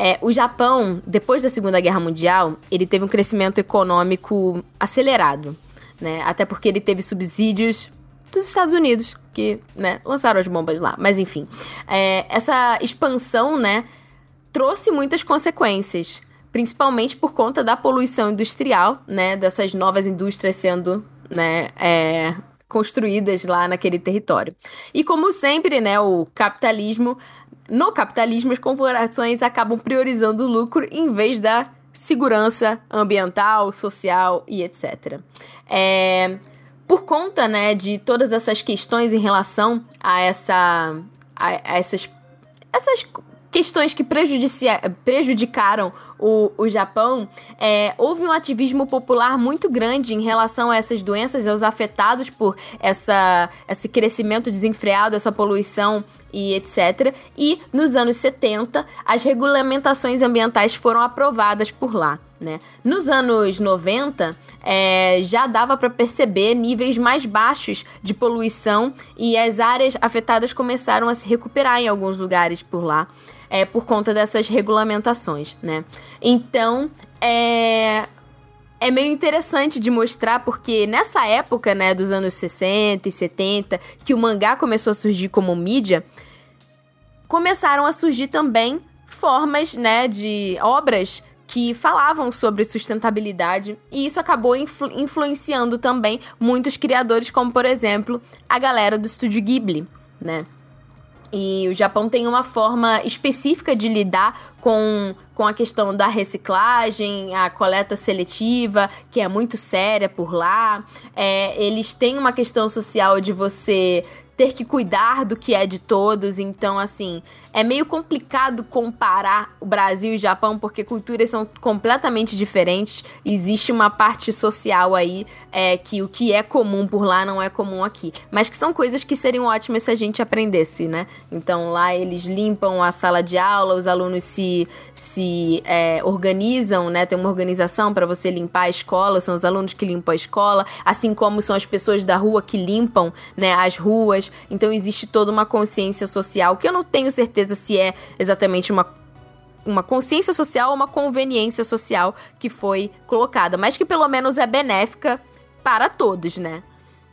É, o Japão, depois da Segunda Guerra Mundial, ele teve um crescimento econômico acelerado, né? Até porque ele teve subsídios dos Estados Unidos, que, né, lançaram as bombas lá. Mas enfim, é, essa expansão, né, trouxe muitas consequências, principalmente por conta da poluição industrial, né, dessas novas indústrias sendo, né, é, construídas lá naquele território. E como sempre, né, o capitalismo, no capitalismo as corporações acabam priorizando o lucro em vez da segurança ambiental, social e etc. É, por conta, né, de todas essas questões em relação a essa a, a essas essas questões que prejudicaram o, o Japão, é, houve um ativismo popular muito grande em relação a essas doenças aos afetados por essa, esse crescimento desenfreado, essa poluição e etc. E nos anos 70, as regulamentações ambientais foram aprovadas por lá. Né? Nos anos 90, é, já dava para perceber níveis mais baixos de poluição e as áreas afetadas começaram a se recuperar em alguns lugares por lá, é, por conta dessas regulamentações. Né? Então, é, é meio interessante de mostrar, porque nessa época, né, dos anos 60 e 70, que o mangá começou a surgir como mídia, começaram a surgir também formas, né, de obras que falavam sobre sustentabilidade e isso acabou influ influenciando também muitos criadores, como por exemplo a galera do estúdio Ghibli, né? E o Japão tem uma forma específica de lidar com, com a questão da reciclagem, a coleta seletiva, que é muito séria por lá. É, eles têm uma questão social de você ter que cuidar do que é de todos. Então, assim, é meio complicado comparar o Brasil e o Japão, porque culturas são completamente diferentes. Existe uma parte social aí é, que o que é comum por lá não é comum aqui. Mas que são coisas que seriam ótimas se a gente aprendesse, né? Então, lá eles limpam a sala de aula, os alunos se, se é, organizam, né? Tem uma organização para você limpar a escola, são os alunos que limpam a escola, assim como são as pessoas da rua que limpam né, as ruas. Então, existe toda uma consciência social que eu não tenho certeza certeza se é exatamente uma uma consciência social ou uma conveniência social que foi colocada, mas que pelo menos é benéfica para todos, né?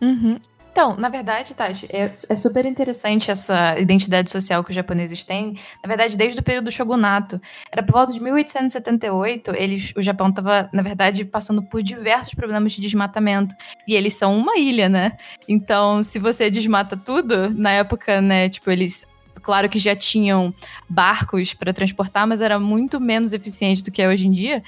Uhum. Então, na verdade, Tati, é, é, super interessante essa identidade social que os japoneses têm. Na verdade, desde o período do shogunato. Era por volta de 1878, eles, o Japão estava, na verdade, passando por diversos problemas de desmatamento. E eles são uma ilha, né? Então, se você desmata tudo, na época, né, tipo, eles Claro que já tinham barcos para transportar, mas era muito menos eficiente do que é hoje em dia.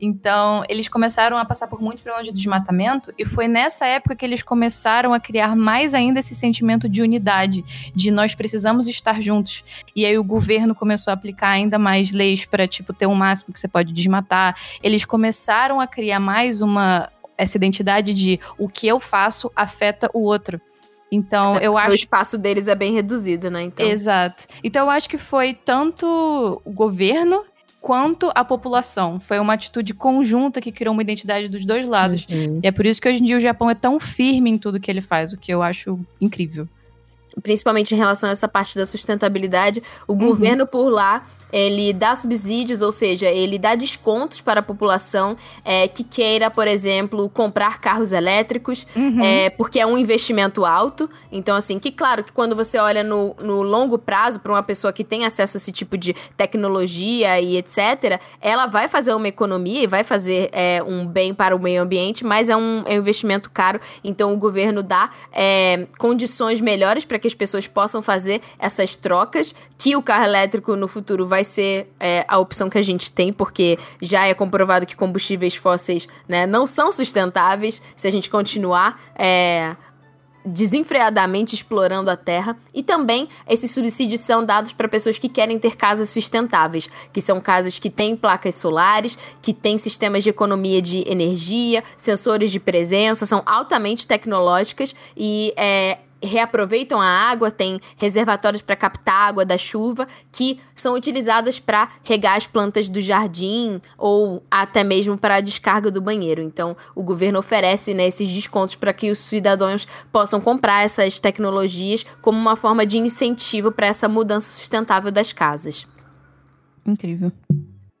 Então, eles começaram a passar por muitos problemas de desmatamento, e foi nessa época que eles começaram a criar mais ainda esse sentimento de unidade, de nós precisamos estar juntos. E aí o governo começou a aplicar ainda mais leis para tipo ter um máximo que você pode desmatar. Eles começaram a criar mais uma essa identidade de o que eu faço afeta o outro. Então, eu acho. O espaço deles é bem reduzido, né? Então... Exato. Então, eu acho que foi tanto o governo quanto a população. Foi uma atitude conjunta que criou uma identidade dos dois lados. Uhum. E é por isso que hoje em dia o Japão é tão firme em tudo que ele faz, o que eu acho incrível. Principalmente em relação a essa parte da sustentabilidade, o uhum. governo por lá ele dá subsídios, ou seja, ele dá descontos para a população é, que queira, por exemplo, comprar carros elétricos, uhum. é, porque é um investimento alto. Então, assim, que claro que quando você olha no, no longo prazo para uma pessoa que tem acesso a esse tipo de tecnologia e etc., ela vai fazer uma economia e vai fazer é, um bem para o meio ambiente, mas é um, é um investimento caro. Então, o governo dá é, condições melhores para que as pessoas possam fazer essas trocas, que o carro elétrico no futuro vai vai ser é, a opção que a gente tem, porque já é comprovado que combustíveis fósseis né, não são sustentáveis se a gente continuar é, desenfreadamente explorando a terra. E também esses subsídios são dados para pessoas que querem ter casas sustentáveis, que são casas que têm placas solares, que têm sistemas de economia de energia, sensores de presença, são altamente tecnológicas e é, reaproveitam a água, tem reservatórios para captar água da chuva que são utilizadas para regar as plantas do jardim ou até mesmo para a descarga do banheiro. Então, o governo oferece né, esses descontos para que os cidadãos possam comprar essas tecnologias como uma forma de incentivo para essa mudança sustentável das casas. Incrível.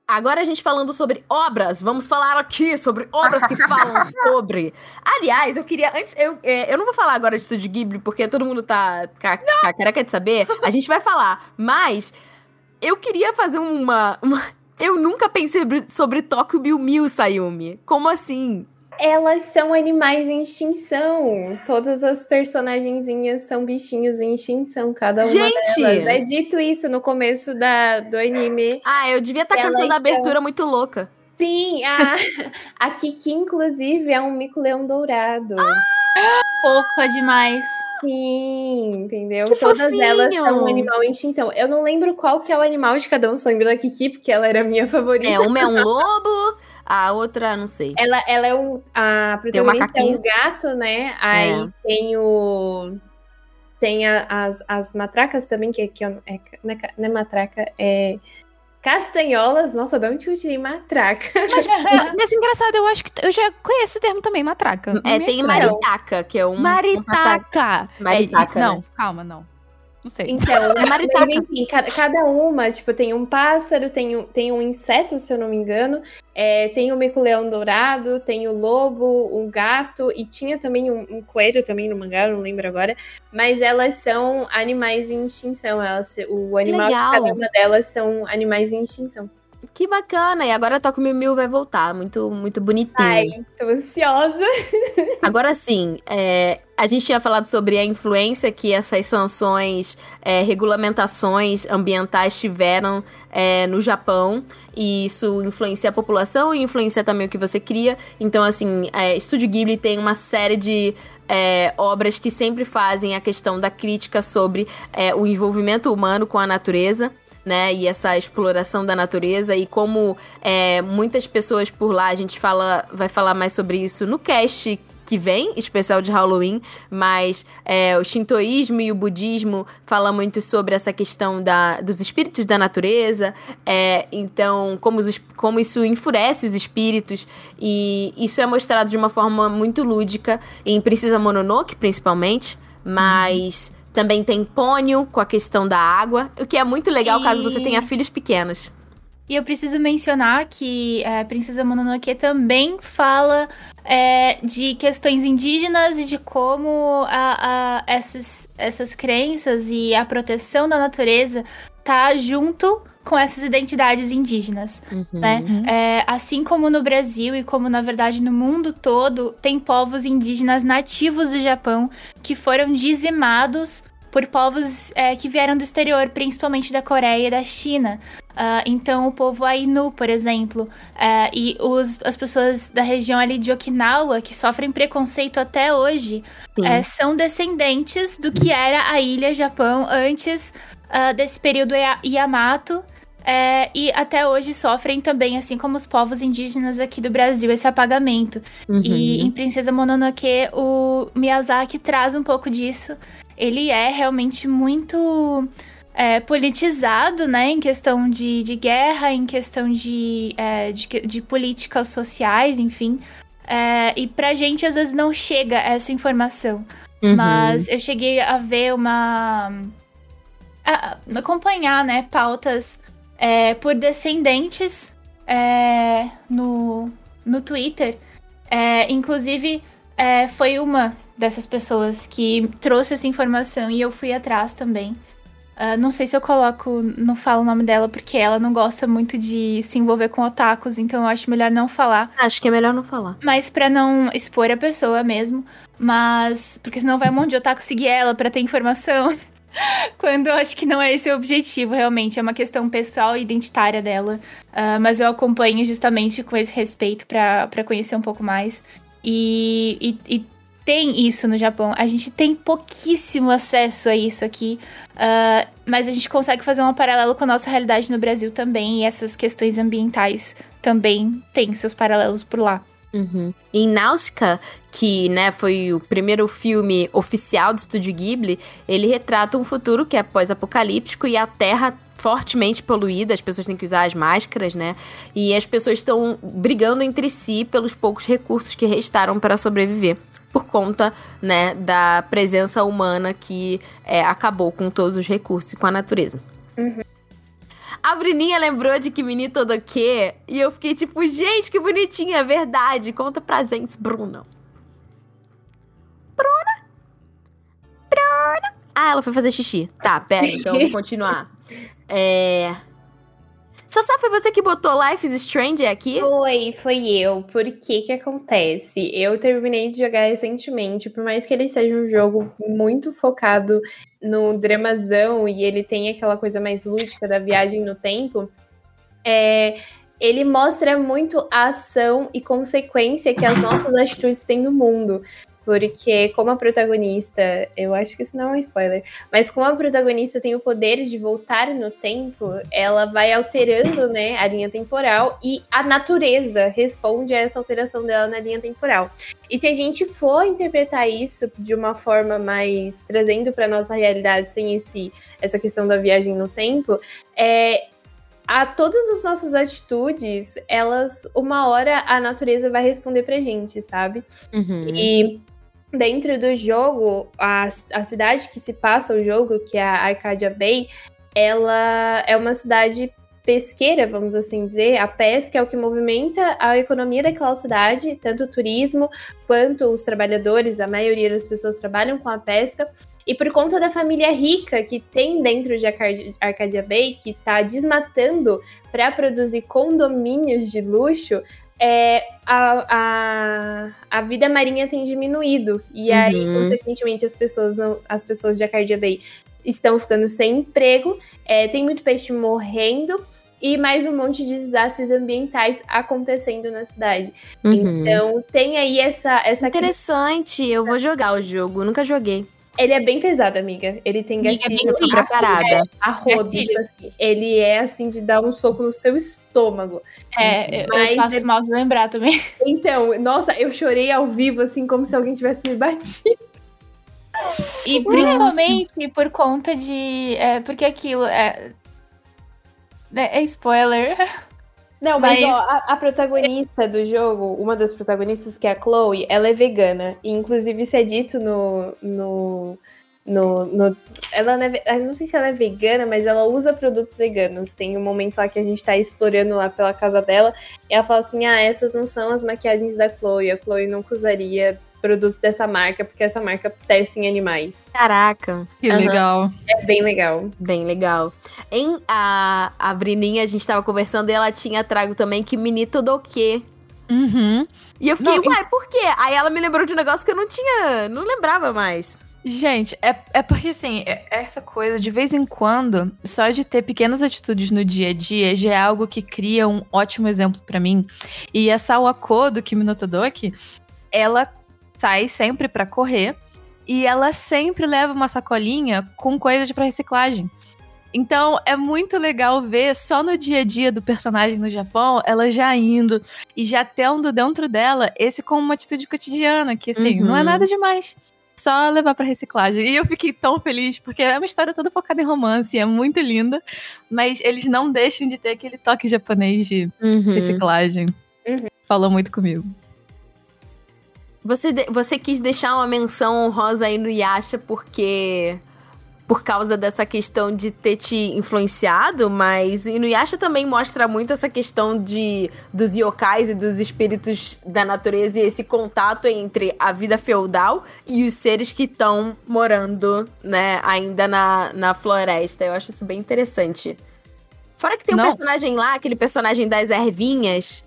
Agora a gente falando sobre obras, vamos falar aqui sobre obras que falam sobre. Aliás, eu queria. Antes, eu, é, eu não vou falar agora de Estúdio Ghibli, porque todo mundo tá, tá, tá careca de saber. A gente vai falar. Mas eu queria fazer uma. uma eu nunca pensei sobre, sobre Tokyo Bill Mil, Sayumi. Como assim? Elas são animais em extinção. Todas as personagenzinhas são bichinhos em extinção, cada uma Gente! delas. É dito isso no começo da, do anime. Ah, eu devia estar tá cantando a abertura muito louca. Sim, a, a Kiki, inclusive, é um mico-leão dourado. Ah! Fofa demais. Sim, entendeu? Que Todas fofinho. elas são um animal em extinção. Eu não lembro qual que é o animal de cada um, só lembro da Kiki, porque ela era a minha favorita. É, uma é um lobo, a outra, não sei. Ela, ela é um. A protagonista é um gato, né? Aí É. tem o. Tem a- as, as matracas também, que, que é, é- não, é, não é matraca, é. Castanholas. Nossa, de onde eu tirei matraca? Mas, mas engraçado, eu acho que eu já conheço esse termo também, matraca. É, me tem estranho. maritaca, que é um. um passarinho. Maritaca! Maritaca, É, né? não, calma, não. Não sei. Então, É maritaca. mas enfim, cada, cada uma, tipo, tem um pássaro, tem um, tem um inseto, se eu não me engano, é, tem o mico-leão dourado, tem o lobo, um gato, e tinha também um, um coelho também no mangá, não lembro agora, mas elas são animais em extinção, elas, o animal Legal. de cada uma delas são animais em extinção. Que bacana! E agora a Toca Mil Mil vai voltar. Muito, muito bonitinho. Ai, tô ansiosa. Agora sim, é, a gente tinha falado sobre a influência que essas sanções, é, regulamentações ambientais tiveram é, no Japão. E isso influencia a população e influencia também o que você cria. Então, assim, é, Estúdio Ghibli tem uma série de é, obras que sempre fazem a questão da crítica sobre é, o envolvimento humano com a natureza né? E essa exploração da natureza e como é, muitas pessoas por lá, a gente fala, vai falar mais sobre isso no cast que vem, especial de Halloween, mas é, o shintoísmo e o budismo falam muito sobre essa questão da, dos espíritos da natureza, é, então como, os, como isso enfurece os espíritos, e isso é mostrado de uma forma muito lúdica em Princesa Mononoke, principalmente, mas... Uhum também tem pônio com a questão da água, o que é muito legal e... caso você tenha filhos pequenos. E eu preciso mencionar que a é, Princesa Mononoke também fala é, de questões indígenas e de como a, a, essas, essas crenças e a proteção da natureza tá junto com essas identidades indígenas, uhum. né? É, assim como no Brasil e como na verdade no mundo todo, tem povos indígenas nativos do Japão que foram dizimados por povos é, que vieram do exterior, principalmente da Coreia e da China. Uh, então, o povo Ainu, por exemplo, uh, e os, as pessoas da região ali de Okinawa, que sofrem preconceito até hoje, uh, são descendentes do que era a ilha Japão antes uh, desse período Yamato é, e até hoje sofrem também, assim como os povos indígenas aqui do Brasil, esse apagamento. Uhum. E em Princesa Mononoke, o Miyazaki traz um pouco disso. Ele é realmente muito é, politizado, né, em questão de, de guerra, em questão de, é, de, de, políticas sociais, enfim. É, e pra gente, às vezes, não chega essa informação. Uhum. Mas eu cheguei a ver uma. Acompanhar, né, pautas é, por descendentes é, no, no Twitter. É, inclusive, é, foi uma dessas pessoas que trouxe essa informação e eu fui atrás também. Uh, não sei se eu coloco, não falo o nome dela porque ela não gosta muito de se envolver com otakus, então eu acho melhor não falar. Acho que é melhor não falar. Mas para não expor a pessoa mesmo, mas porque senão vai um monte de otaku seguir ela para ter informação. Quando eu acho que não é esse o objetivo, realmente. É uma questão pessoal e identitária dela. Uh, mas eu acompanho justamente com esse respeito para conhecer um pouco mais. E, e, e, tem isso no Japão. A gente tem pouquíssimo acesso a isso aqui. Uh, mas a gente consegue fazer um paralelo com a nossa realidade no Brasil também. E essas questões ambientais também têm seus paralelos por lá. Uhum. Em Náusica, que né, foi o primeiro filme oficial do Estúdio Ghibli, ele retrata um futuro que é pós-apocalíptico e a Terra fortemente poluída, as pessoas têm que usar as máscaras, né? E as pessoas estão brigando entre si pelos poucos recursos que restaram para sobreviver por conta né, da presença humana que é, acabou com todos os recursos e com a natureza. Uhum. A Bruninha lembrou de Kimi todo que e eu fiquei tipo, gente, que bonitinha, é verdade. Conta pra gente, Bruno. Bruna? Bruna? Ah, ela foi fazer xixi. Tá, pera, então vou continuar. É... Sassá, foi você que botou Life is Strange aqui? Foi, foi eu. Por que que acontece? Eu terminei de jogar recentemente, por mais que ele seja um jogo muito focado no dramazão e ele tem aquela coisa mais lúdica da viagem no tempo, é, ele mostra muito a ação e consequência que as nossas atitudes têm no mundo. Porque, como a protagonista, eu acho que isso não é um spoiler, mas como a protagonista tem o poder de voltar no tempo, ela vai alterando né, a linha temporal e a natureza responde a essa alteração dela na linha temporal. E se a gente for interpretar isso de uma forma mais trazendo para nossa realidade, sem esse, essa questão da viagem no tempo, é, a todas as nossas atitudes, elas, uma hora a natureza vai responder pra gente, sabe? Uhum. E dentro do jogo, a, a cidade que se passa o jogo, que é a Arcadia Bay, ela é uma cidade pesqueira, vamos assim dizer. A pesca é o que movimenta a economia daquela cidade, tanto o turismo quanto os trabalhadores, a maioria das pessoas trabalham com a pesca. E por conta da família rica que tem dentro de Arcadia Bay, que está desmatando para produzir condomínios de luxo, é, a, a, a vida marinha tem diminuído. E uhum. aí, consequentemente, as pessoas, não, as pessoas de Arcadia Bay estão ficando sem emprego, é, tem muito peixe morrendo e mais um monte de desastres ambientais acontecendo na cidade. Uhum. Então tem aí essa essa interessante. Eu vou jogar o jogo. Nunca joguei. Ele é bem pesado, amiga. Ele tem gatilho. É preparada. É, a rodo, tipo assim. Ele é assim de dar um soco no seu estômago. É, Mas eu passo é... mal de lembrar também. Então, nossa, eu chorei ao vivo, assim, como se alguém tivesse me batido. E principalmente por conta de. É, porque aquilo. É, né, é spoiler. Não, mas, mas... Ó, a, a, protagonista do jogo, uma das protagonistas, que é a Chloe, ela é vegana. E inclusive isso é dito no. no, no, no ela não, é, não sei se ela é vegana, mas ela usa produtos veganos. Tem um momento lá que a gente tá explorando lá pela casa dela. E ela fala assim: ah, essas não são as maquiagens da Chloe. A Chloe nunca usaria produtos dessa marca, porque essa marca testa em animais. Caraca. Que uhum. legal. É bem legal. Bem legal. Em a, a Brininha, a gente tava conversando e ela tinha trago também que Minito do quê? Uhum. E eu fiquei, não, uai, por quê? Aí ela me lembrou de um negócio que eu não tinha, não lembrava mais. Gente, é, é porque assim, é, essa coisa, de vez em quando, só de ter pequenas atitudes no dia a dia já é algo que cria um ótimo exemplo para mim. E essa Wako do Kimi no Todoki, ela sai sempre para correr e ela sempre leva uma sacolinha com coisas para reciclagem. Então é muito legal ver só no dia a dia do personagem no Japão, ela já indo e já tendo dentro dela esse como uma atitude cotidiana, que assim, uhum. não é uhum. nada demais. Só levar para reciclagem. E eu fiquei tão feliz, porque é uma história toda focada em romance, é muito linda, mas eles não deixam de ter aquele toque japonês de uhum. reciclagem. Uhum. Falou muito comigo. Você, de, você quis deixar uma menção honrosa aí no Yasha porque por causa dessa questão de ter te influenciado, mas Inuyasha também mostra muito essa questão de dos yokais e dos espíritos da natureza e esse contato entre a vida feudal e os seres que estão morando, né, ainda na, na floresta. Eu acho isso bem interessante. Fora que tem um Não. personagem lá, aquele personagem das ervinhas,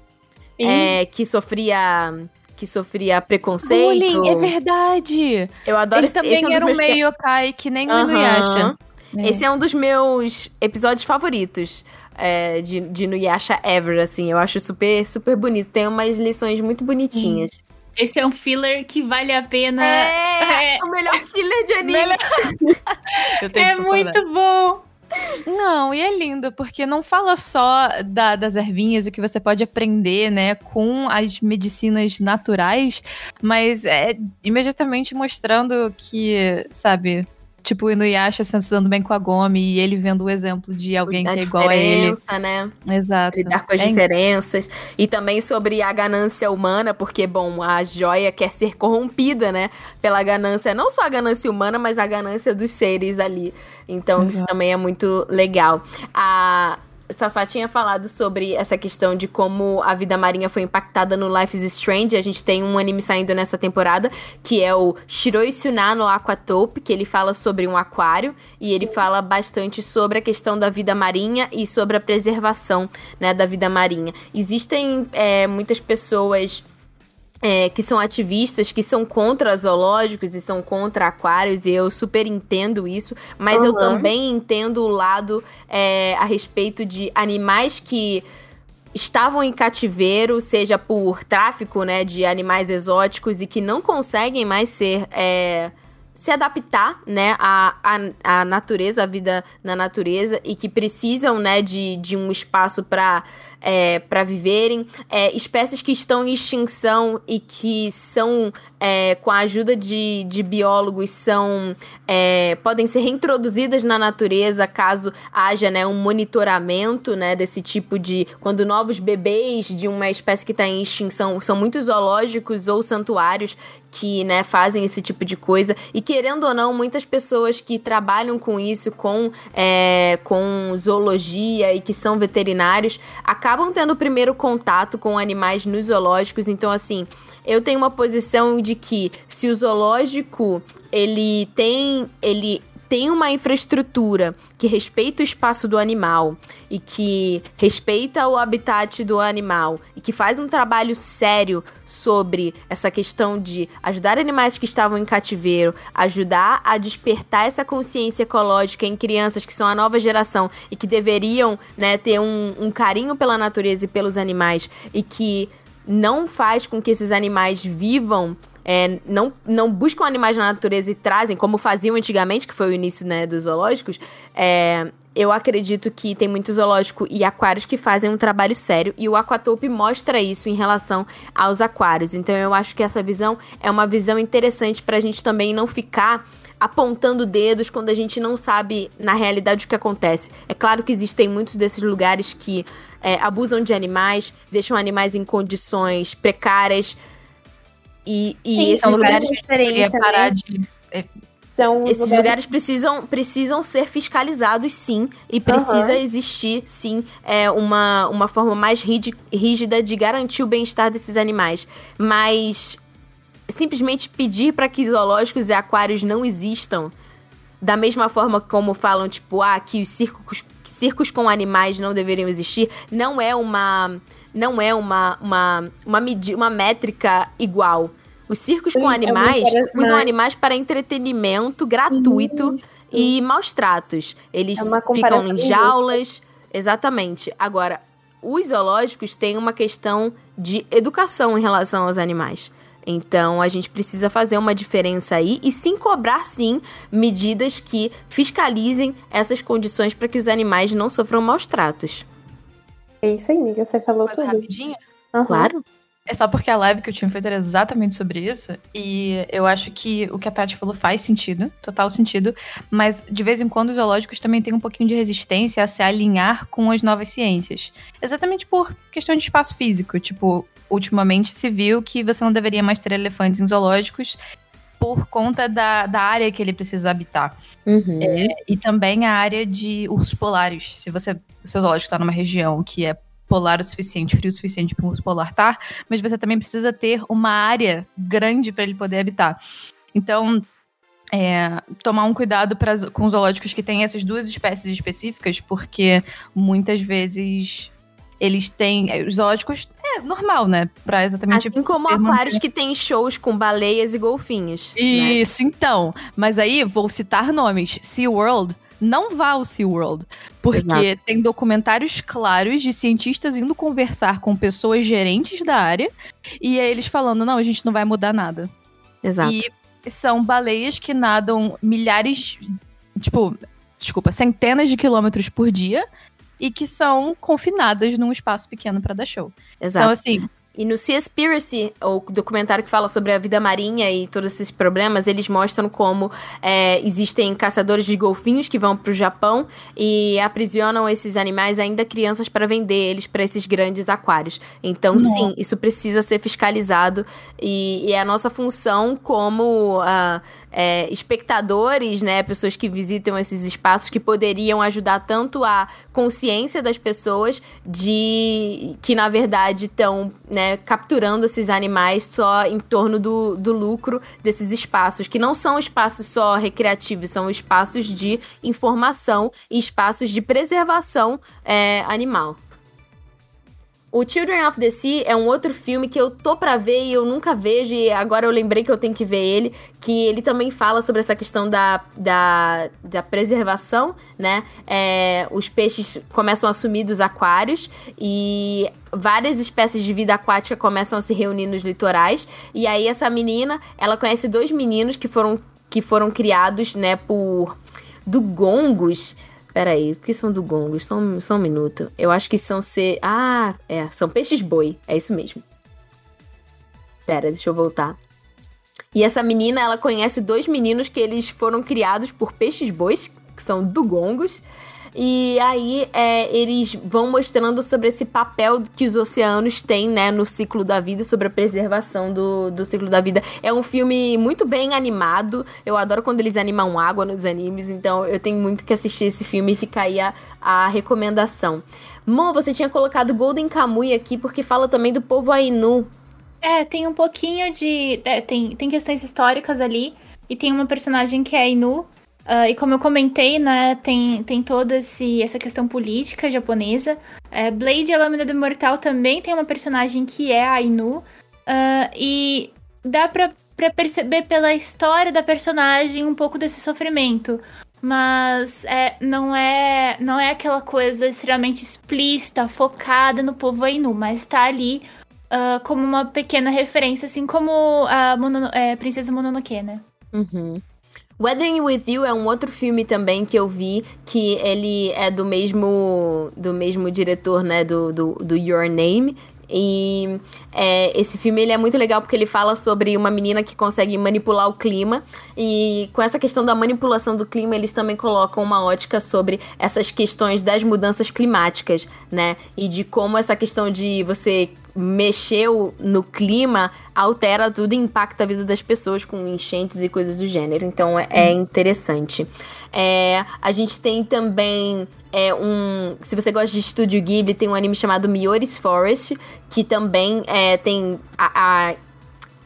é, que sofria que sofria preconceito. Bullying, é verdade. Eu adoro Ele esse, também esse é um era um meio yokai, que nem uhum. o Inuyasha. É. Esse é um dos meus episódios favoritos é, de, de Inuyasha ever, assim. Eu acho super, super bonito. Tem umas lições muito bonitinhas. Hum. Esse é um filler que vale a pena. É, é. o melhor filler de anime. É muito bom. Não, e é lindo, porque não fala só da, das ervinhas, o que você pode aprender, né, com as medicinas naturais, mas é imediatamente mostrando que, sabe, Tipo, o Inuyasha se dando bem com a Gomi e ele vendo o exemplo de alguém a que é igual a ele. né? Exato. Lidar com as é diferenças. E também sobre a ganância humana, porque, bom, a joia quer ser corrompida, né? Pela ganância, não só a ganância humana, mas a ganância dos seres ali. Então, Exato. isso também é muito legal. A, Sassá tinha falado sobre essa questão de como a vida marinha foi impactada no Life is Strange. A gente tem um anime saindo nessa temporada, que é o Shiroi Suna no Aquatope, que ele fala sobre um aquário e ele fala bastante sobre a questão da vida marinha e sobre a preservação né, da vida marinha. Existem é, muitas pessoas é, que são ativistas, que são contra zoológicos e são contra aquários, e eu super entendo isso, mas uhum. eu também entendo o lado é, a respeito de animais que estavam em cativeiro, seja por tráfico né, de animais exóticos e que não conseguem mais ser. É, se adaptar, né, à, à, à natureza, à vida na natureza, e que precisam, né, de, de um espaço para é, para viverem, é, espécies que estão em extinção e que são, é, com a ajuda de, de biólogos, são é, podem ser reintroduzidas na natureza caso haja né, um monitoramento né, desse tipo de. Quando novos bebês de uma espécie que está em extinção são muitos zoológicos ou santuários que né, fazem esse tipo de coisa. E querendo ou não, muitas pessoas que trabalham com isso, com, é, com zoologia e que são veterinários, acabam tendo primeiro contato com animais nos zoológicos. Então, assim, eu tenho uma posição de que se o zoológico ele tem ele tem uma infraestrutura que respeita o espaço do animal e que respeita o habitat do animal e que faz um trabalho sério sobre essa questão de ajudar animais que estavam em cativeiro, ajudar a despertar essa consciência ecológica em crianças que são a nova geração e que deveriam né, ter um, um carinho pela natureza e pelos animais e que não faz com que esses animais vivam é, não, não buscam animais na natureza e trazem, como faziam antigamente, que foi o início né, dos zoológicos, é, eu acredito que tem muito zoológico e aquários que fazem um trabalho sério e o Aquatope mostra isso em relação aos aquários. Então eu acho que essa visão é uma visão interessante para a gente também não ficar apontando dedos quando a gente não sabe na realidade o que acontece. É claro que existem muitos desses lugares que é, abusam de animais, deixam animais em condições precárias, e, e Sim, esses são lugares. diferença, parar né? de. é, São Esses lugares lugares precisam, precisam ser fiscalizados, sim, e precisa Aham. existir, sim, é, uma, uma forma mais rígi- rígida de garantir o bem-estar desses animais. Mas simplesmente pedir para que zoológicos e aquários não existam, da mesma forma como falam, tipo, ah, que os circos, circos com animais não deveriam existir, não é uma. Não é uma, uma, uma, uma métrica igual. Os circos Sim, com é animais parece- usam mas- animais para entretenimento gratuito Isso. e maus tratos. Eles É ficam em jaulas. Exatamente. Agora, os zoológicos têm uma questão de educação em relação aos animais. Então, a gente precisa fazer uma diferença aí e sim cobrar, sim, medidas que fiscalizem essas condições para que os animais não sofram maus tratos. É isso aí, amiga. Você falou coisa tudo. rapidinho. Aham. Claro. É só porque a live que eu tinha feito era exatamente sobre isso. E eu acho que o que a Tati falou faz sentido, total sentido. Mas de vez em quando os zoológicos também têm um pouquinho de resistência a se alinhar com as novas ciências. Exatamente por questão de espaço físico. Tipo, ultimamente se viu que você não deveria mais ter elefantes em zoológicos por conta da, da área que ele precisa habitar. Uhum. E também a área de ursos polares. Se você, o seu zoológico está numa região que é polar o suficiente, frio o suficiente para um urso polar estar, mas você também precisa ter uma área grande para ele poder habitar. Então, é, tomar um cuidado pra, com os zoológicos que têm essas duas espécies específicas, porque muitas vezes eles têm. é, Os zoológicos é normal, né? Pra exatamente Assim como aquários que têm shows com baleias e golfinhos. né? Isso, então. Mas aí, vou citar nomes. SeaWorld, não vá ao SeaWorld. Porque Exato. tem documentários claros de cientistas indo conversar com pessoas gerentes da área. E aí eles falando, não, a gente não vai mudar nada. Exato. E são baleias que nadam milhares, tipo, desculpa, centenas de quilômetros por dia. E que são confinadas num espaço pequeno pra dar show. Exato. Então, assim, E no Seaspiracy, o documentário que fala sobre a vida marinha e todos esses problemas, eles mostram como é, existem caçadores de golfinhos que vão pro Japão e aprisionam esses animais, ainda crianças, para vender eles para esses grandes aquários. Então, Nossa. sim, isso precisa ser fiscalizado e, e é a nossa função como ah, é, espectadores, né, pessoas que visitam esses espaços que poderiam ajudar tanto a consciência das pessoas de que na verdade estão né, capturando esses animais só em torno do, do lucro desses espaços, que não são espaços só recreativos, são espaços de informação e espaços de preservação é, animal. O Children of the Sea é um outro filme que eu tô pra ver e eu nunca vejo, e agora eu lembrei que eu tenho que ver ele, que ele também fala sobre essa questão da, da, da preservação, né? É, os peixes começam a sumir dos aquários e várias espécies de vida aquática começam a se reunir nos litorais. E aí essa menina, ela conhece dois meninos que foram, que foram criados, né, por dugongos. Peraí, o que são dugongos? Só um, só um minuto. Eu acho que são ser. Ah, é. São peixes-boi. É isso mesmo. Pera, deixa eu voltar. E essa menina, ela conhece dois meninos que eles foram criados por peixes-bois, que são dugongos. E aí é, eles vão mostrando sobre esse papel que os oceanos têm, né, no ciclo da vida, sobre a preservação do, do ciclo da vida. É um filme muito bem animado. Eu adoro quando eles animam água nos animes, então eu tenho muito que assistir esse filme e fica aí a, a recomendação. Mo, você tinha colocado Golden Kamuy aqui porque fala também do povo Ainu. É, tem um pouquinho de. É, tem, tem questões históricas ali. E tem uma personagem que é Ainu. Uh, e como eu comentei, né, tem, tem toda essa questão política japonesa. É, Blade, a Lâmina do Imortal, também tem uma personagem que é Ainu. Uh, e dá pra, pra perceber pela história da personagem um pouco desse sofrimento. Mas é, não é não é aquela coisa extremamente explícita, focada no povo Ainu, mas tá ali uh, como uma pequena referência, assim como a é, Princesa Mononoke, né? Uhum. Weathering With You é um outro filme também que eu vi, que ele é do mesmo do mesmo diretor, né, do, do, do Your Name, e é, esse filme ele é muito legal porque ele fala sobre uma menina que consegue manipular o clima. E com essa questão da manipulação do clima, eles também colocam uma ótica sobre essas questões das mudanças climáticas, né? E de como essa questão de você mexeu no clima altera tudo e impacta a vida das pessoas com enchentes e coisas do gênero. Então é, é interessante. É, a gente tem também é, um. Se você gosta de Estúdio Ghibli, tem um anime chamado Miori's Forest, que também é, tem a, a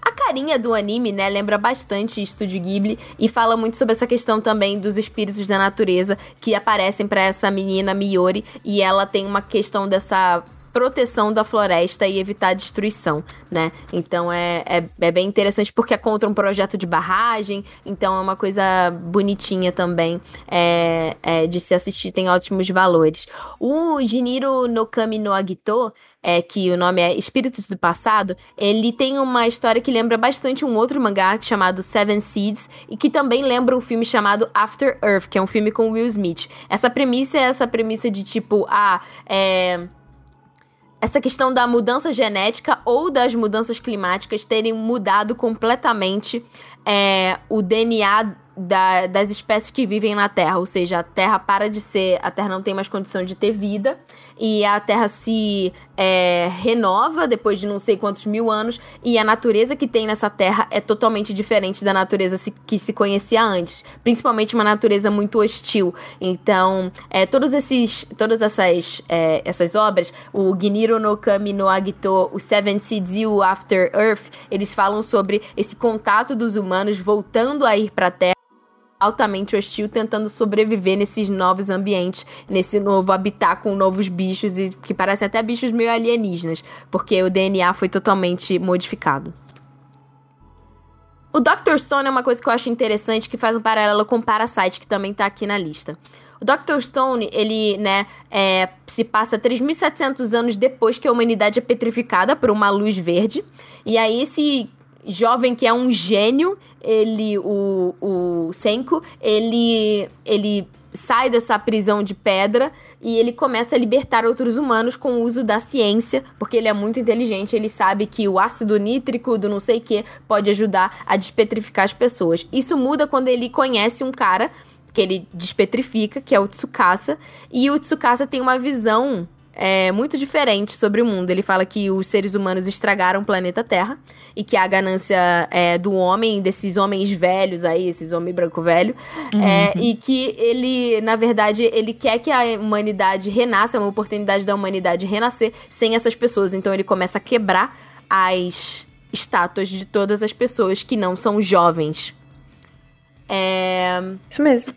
a carinha do anime, né, lembra bastante Estúdio Ghibli e fala muito sobre essa questão também dos espíritos da natureza que aparecem para essa menina Miori e ela tem uma questão dessa proteção da floresta e evitar a destruição, né? Então é, é, é, bem interessante porque é contra um projeto de barragem, então é uma coisa bonitinha também é, é de se assistir, tem ótimos valores. O Jiniro no Kami no Agito, é, que o nome é Espíritos do Passado, ele tem uma história que lembra bastante um outro mangá chamado Seven Seeds e que também lembra um filme chamado After Earth, que é um filme com Will Smith. Essa premissa é essa premissa de tipo, ah, é essa questão da mudança genética ou das mudanças climáticas terem mudado completamente é, o DNA da, das espécies que vivem na Terra, ou seja, a Terra para de ser, a Terra não tem mais condição de ter vida e a Terra se é, renova depois de não sei quantos mil anos. E a natureza que tem nessa Terra é totalmente diferente da natureza se, que se conhecia antes, principalmente uma natureza muito hostil. Então, é, todos esses, todas essas, é, essas obras, o Giniro no Kami no Agito, o Seven Seeds e o After Earth, eles falam sobre esse contato dos humanos voltando a ir para a Terra altamente hostil, tentando sobreviver nesses novos ambientes, nesse novo habitat com novos bichos e que parecem até bichos meio alienígenas, porque o DNA foi totalmente modificado. O Dr. Stone é uma coisa que eu acho interessante, que faz um paralelo com Parasite, que também tá aqui na lista. O Dr. Stone, ele, né, é, se passa 3.700 anos depois que a humanidade é petrificada por uma luz verde. E aí esse jovem que é um gênio, ele, o, o Senko, ele, ele sai dessa prisão de pedra e ele começa a libertar outros humanos com o uso da ciência, porque ele é muito inteligente, ele sabe que o ácido nítrico do não sei que pode ajudar a despetrificar as pessoas. Isso muda quando ele conhece um cara que ele despetrifica, que é o Tsukasa, e o Tsukasa tem uma visão é, muito diferente sobre o mundo. Ele fala que os seres humanos estragaram o planeta Terra e que a ganância é, do homem, desses homens velhos aí, esses homens branco velho, é, uhum. é, e que ele, na verdade, ele quer que a humanidade renasça, é uma oportunidade da humanidade renascer sem essas pessoas. Então ele começa a quebrar as estátuas de todas as pessoas que não são jovens. É... Isso mesmo.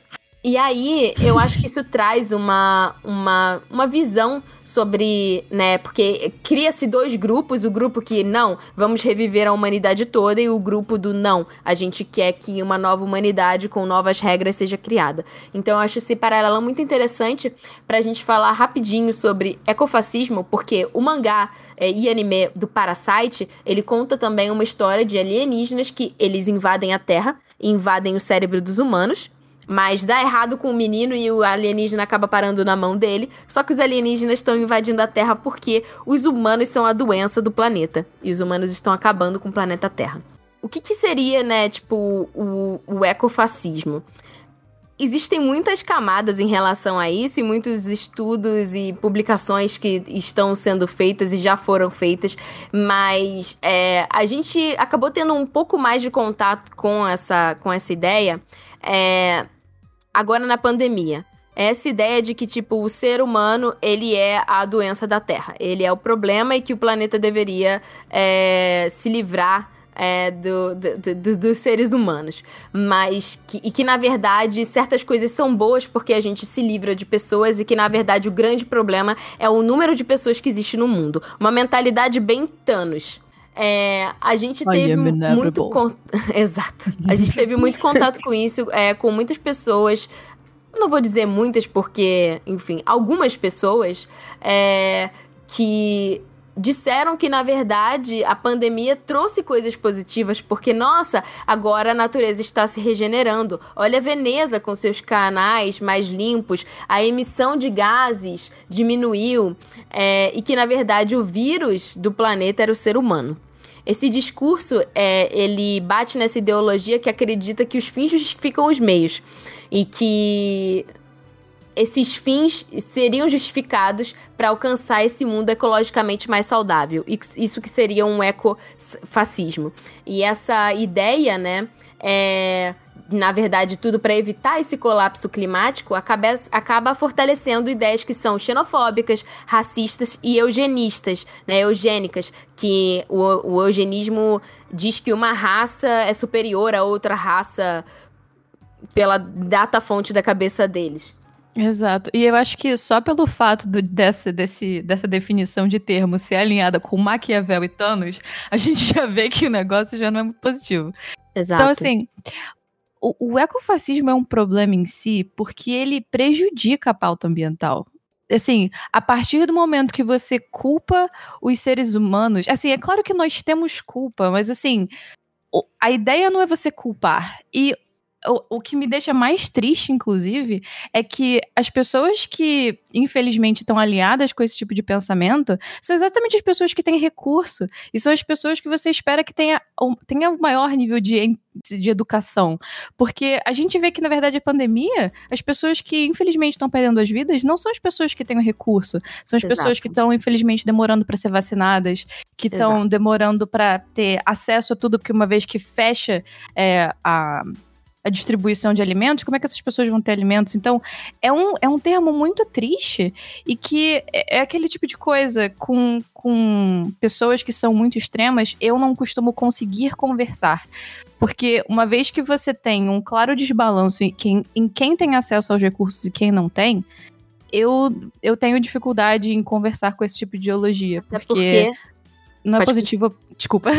E aí, eu acho que isso traz uma, uma, uma visão sobre, né, porque cria-se dois grupos, o grupo que não, vamos reviver a humanidade toda e o grupo do não, a gente quer que uma nova humanidade com novas regras seja criada. Então eu acho esse paralelo muito interessante pra gente falar rapidinho sobre ecofascismo, porque o mangá é, e anime do Parasite, ele conta também uma história de alienígenas que eles invadem a Terra, invadem o cérebro dos humanos, mas dá errado com o menino e o alienígena acaba parando na mão dele. Só que os alienígenas estão invadindo a Terra porque os humanos são a doença do planeta. E os humanos estão acabando com o planeta Terra. O que, que seria, né, tipo, o, o ecofascismo? Existem muitas camadas em relação a isso e muitos estudos e publicações que estão sendo feitas e já foram feitas, mas é, a gente acabou tendo um pouco mais de contato com essa, com essa ideia é, agora na pandemia. essa ideia de que, tipo, o ser humano, ele é a doença da Terra. Ele é o problema e que o planeta deveria é, se livrar é, do, do, do, dos seres humanos. Mas que, e que, na verdade, certas coisas são boas porque a gente se livra de pessoas e que, na verdade, o grande problema é o número de pessoas que existe no mundo. Uma mentalidade bem Thanos. É, a gente teve muito. Con... Exato. A gente teve muito contato com isso, é, com muitas pessoas. Não vou dizer muitas, porque, enfim, algumas pessoas é, que disseram que, na verdade, a pandemia trouxe coisas positivas, porque, nossa, agora a natureza está se regenerando. Olha Veneza com seus canais mais limpos, a emissão de gases diminuiu, é, e que, na verdade, o vírus do planeta era o ser humano. Esse discurso, é, ele bate nessa ideologia que acredita que os fins justificam os meios. E que esses fins seriam justificados para alcançar esse mundo ecologicamente mais saudável. Isso que seria um ecofascismo. E essa ideia, né, é, na verdade, tudo para evitar esse colapso climático, acaba, acaba fortalecendo ideias que são xenofóbicas, racistas e eugenistas, né, eugênicas, que o, o eugenismo diz que uma raça é superior a outra raça pela data fonte da cabeça deles. Exato. E eu acho que só pelo fato do, dessa, desse, dessa definição de termo ser alinhada com Maquiavel e Thanos, a gente já vê que o negócio já não é muito positivo. Exato. Então, assim, o, o ecofascismo é um problema em si porque ele prejudica a pauta ambiental assim, a partir do momento que você culpa os seres humanos, assim, é claro que nós temos culpa, mas assim, a ideia não é você culpar. E o, o que me deixa mais triste, inclusive, é que as pessoas que, infelizmente, estão aliadas com esse tipo de pensamento são exatamente as pessoas que têm recurso. E são as pessoas que você espera que tenha, tenha um maior nível de, de educação. Porque a gente vê que, na verdade, a pandemia, as pessoas que, infelizmente, estão perdendo as vidas não são as pessoas que têm o recurso. São as Exato. pessoas que estão, infelizmente, demorando para ser vacinadas, que estão demorando para ter acesso a tudo, porque uma vez que fecha é, a a distribuição de alimentos, como é que essas pessoas vão ter alimentos? Então, é um, é um termo muito triste e que é, é aquele tipo de coisa com, com pessoas que são muito extremas, eu não costumo conseguir conversar. Porque uma vez que você tem um claro desbalanço em quem, em quem tem acesso aos recursos e quem não tem, eu, eu tenho dificuldade em conversar com esse tipo de ideologia. Porque, porque não é positivo Desculpa.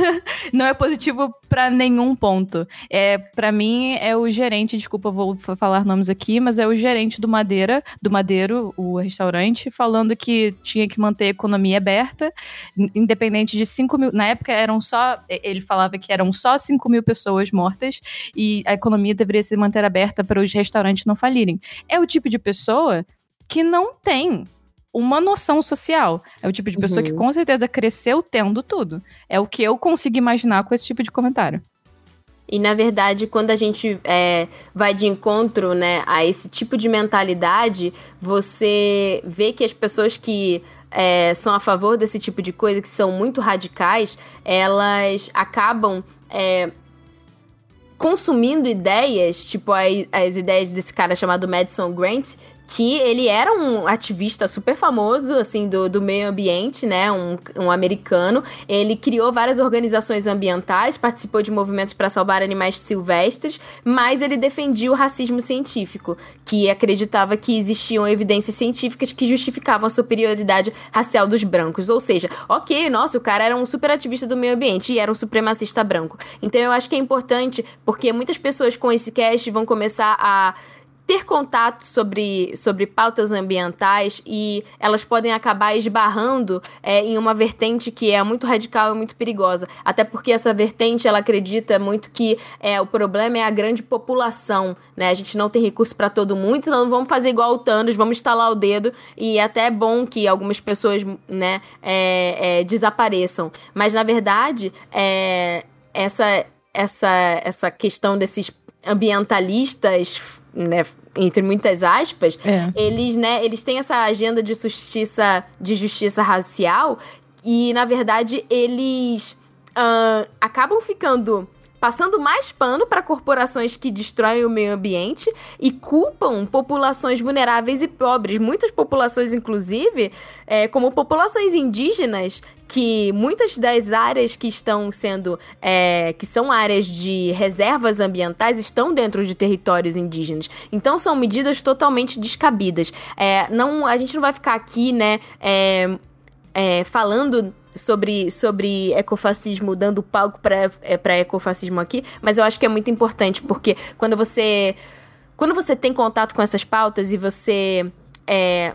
Não é positivo para nenhum ponto. É, para mim é o gerente, desculpa, vou falar nomes aqui, mas é o gerente do Madeira, do Madeiro, o restaurante, falando que tinha que manter a economia aberta, independente de 5 mil. Na época eram só. Ele falava que eram só 5 mil pessoas mortas e a economia deveria se manter aberta para os restaurantes não falirem. É o tipo de pessoa que não tem uma noção social. É o tipo de pessoa uhum. que com certeza cresceu tendo tudo. É o que eu consigo imaginar com esse tipo de comentário. E na verdade, quando a gente é, vai de encontro né, a esse tipo de mentalidade, você vê que as pessoas que é, são a favor desse tipo de coisa, que são muito radicais, elas acabam é, consumindo ideias, tipo as, as ideias desse cara chamado Madison Grant, que ele era um ativista super famoso, assim, do, do meio ambiente, né? Um, um americano. Ele criou várias organizações ambientais, participou de movimentos para salvar animais silvestres, mas ele defendia o racismo científico, que acreditava que existiam evidências científicas que justificavam a superioridade racial dos brancos. Ou seja, ok, nossa, o cara era um super ativista do meio ambiente e era um supremacista branco. Então eu acho que é importante, porque muitas pessoas com esse cast vão começar a ter contato sobre, sobre pautas ambientais e elas podem acabar esbarrando é, em uma vertente que é muito radical e muito perigosa. Até porque essa vertente ela acredita muito que é, o problema é a grande população, né? A gente não tem recurso para todo mundo, então vamos fazer igual o Thanos, vamos instalar o dedo e é até é bom que algumas pessoas né, é, é, desapareçam. Mas na verdade, é, essa, essa, essa questão desses ambientalistas né, entre muitas aspas, é. eles, né, eles têm essa agenda de justiça, de justiça racial e, na verdade, eles uh, acabam ficando passando mais pano para corporações que destroem o meio ambiente e culpam populações vulneráveis e pobres. Muitas populações, inclusive, é, como populações indígenas, que muitas das áreas que estão sendo, é, que são áreas de reservas ambientais, estão dentro de territórios indígenas. Então são medidas totalmente descabidas. É, não, a gente não vai ficar aqui, né, é, é falando sobre, sobre ecofascismo, dando palco para é, ecofascismo aqui, mas eu acho que é muito importante, porque quando você. Quando você tem contato com essas pautas e você. É,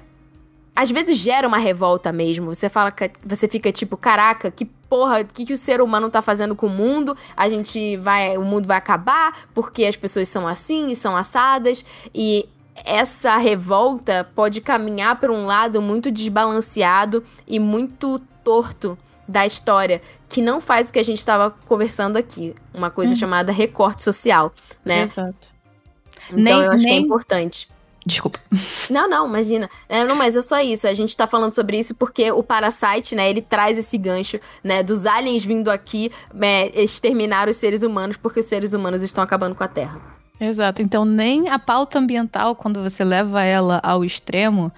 às vezes gera uma revolta mesmo. Você fala que você fica tipo, caraca, que porra, o que, que o ser humano tá fazendo com o mundo? A gente vai, o mundo vai acabar porque as pessoas são assim e são assadas e essa revolta pode caminhar para um lado muito desbalanceado e muito torto da história, que não faz o que a gente estava conversando aqui, uma coisa uhum. chamada recorte social, né? Exato. Então nem, eu acho nem... que é importante. Desculpa. Não, não, imagina. É, não, mas é só isso. A gente tá falando sobre isso porque o Parasite, né, ele traz esse gancho, né, dos aliens vindo aqui é, exterminar os seres humanos porque os seres humanos estão acabando com a Terra. Exato. Então, nem a pauta ambiental, quando você leva ela ao extremo,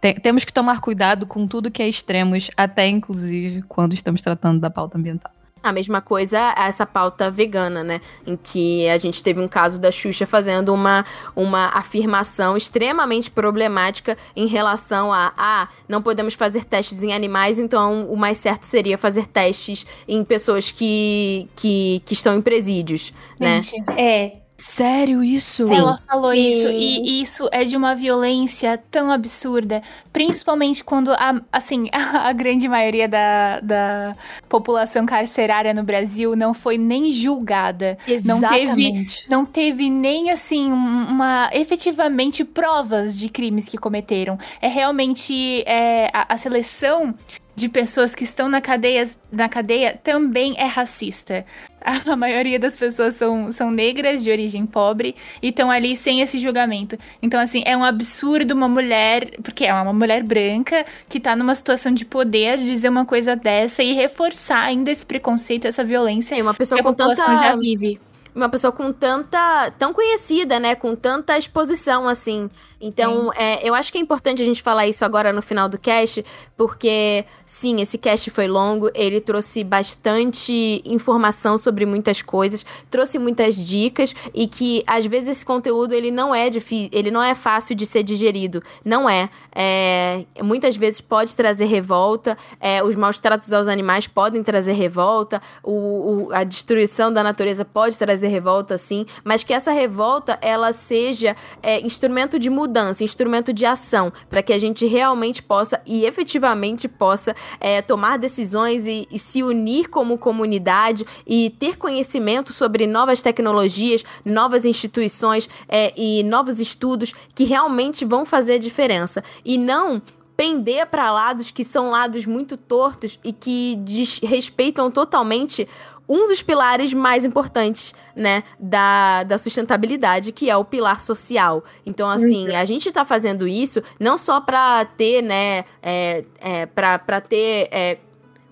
tem, temos que tomar cuidado com tudo que é extremos, até inclusive quando estamos tratando da pauta ambiental. A mesma coisa essa pauta vegana, né? Em que a gente teve um caso da Xuxa fazendo uma, uma afirmação extremamente problemática em relação a ah, não podemos fazer testes em animais, então o mais certo seria fazer testes em pessoas que, que, que estão em presídios, né? gente, né? É, Sério isso? Sim. Ela falou Sim. isso. E isso é de uma violência tão absurda. Principalmente quando, a, assim, a, grande maioria da, da população carcerária no Brasil não foi nem julgada. Exatamente. Não teve, não teve nem, assim, uma efetivamente provas de crimes que cometeram. É realmente é, a, a seleção de pessoas que estão na cadeia, na cadeia também é racista. A maioria das pessoas são, são negras, de origem pobre, e estão ali sem esse julgamento. Então, assim, é um absurdo uma mulher, porque é uma mulher branca, que tá numa situação de poder, dizer uma coisa dessa e reforçar ainda esse preconceito, essa violência. É uma pessoa que a com tanta já vive uma pessoa com tanta. tão conhecida, né? Com tanta exposição, assim. Então, é, eu acho que é importante a gente falar isso agora no final do cast, porque, sim, esse cast foi longo, ele trouxe bastante informação sobre muitas coisas, trouxe muitas dicas e que, às vezes, esse conteúdo ele não é difícil, ele não é fácil de ser digerido. Não é. é muitas vezes pode trazer revolta, é, os maus tratos aos animais podem trazer revolta, o, o, a destruição da natureza pode trazer revolta, sim, mas que essa revolta ela seja é, instrumento de mudança mudança, instrumento de ação, para que a gente realmente possa e efetivamente possa é, tomar decisões e, e se unir como comunidade e ter conhecimento sobre novas tecnologias, novas instituições é, e novos estudos que realmente vão fazer diferença. E não pender para lados que são lados muito tortos e que desrespeitam totalmente um dos pilares mais importantes, né, da, da sustentabilidade, que é o pilar social. Então, assim, a gente está fazendo isso não só para ter, né, é, é, para ter é,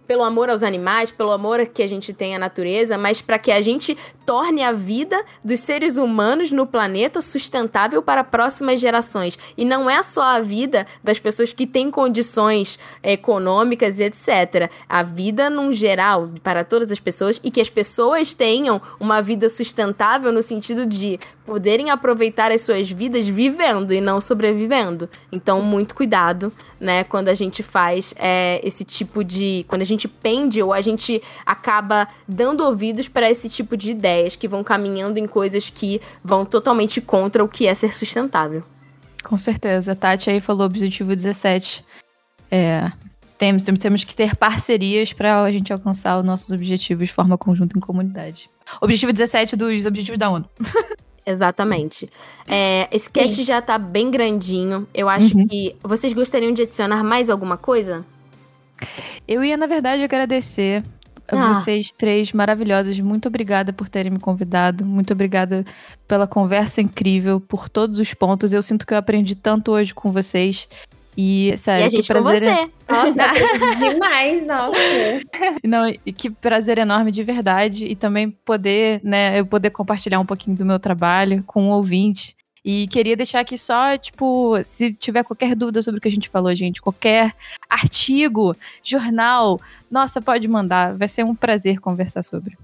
pelo amor aos animais, pelo amor que a gente tem à natureza, mas para que a gente torne a vida dos seres humanos no planeta sustentável para próximas gerações. E não é só a vida das pessoas que têm condições econômicas e etc. A vida num geral para todas as pessoas e que as pessoas tenham uma vida sustentável no sentido de poderem aproveitar as suas vidas vivendo e não sobrevivendo. Então, muito cuidado, né, quando a gente faz é, esse tipo de. Quando a gente pende ou a gente acaba dando ouvidos para esse tipo de ideias que vão caminhando em coisas que vão totalmente contra o que é ser sustentável. Com certeza. A Tati aí falou objetivo 17. É, temos, temos que ter parcerias para a gente alcançar os nossos objetivos de forma conjunta em comunidade. Objetivo 17 dos objetivos da ONU. Exatamente. É, esse cast Sim. já tá bem grandinho. Eu acho uhum. que. Vocês gostariam de adicionar mais alguma coisa? Eu ia, na verdade, agradecer a ah. vocês três maravilhosas. Muito obrigada por terem me convidado. Muito obrigada pela conversa incrível, por todos os pontos. Eu sinto que eu aprendi tanto hoje com vocês. E, sério, e a gente que com prazer você. Nossa, demais, nossa. Não, e que prazer enorme de verdade. E também poder, né, eu poder compartilhar um pouquinho do meu trabalho com o ouvinte. E queria deixar aqui só, tipo, se tiver qualquer dúvida sobre o que a gente falou, gente, qualquer artigo, jornal, nossa, pode mandar. Vai ser um prazer conversar sobre.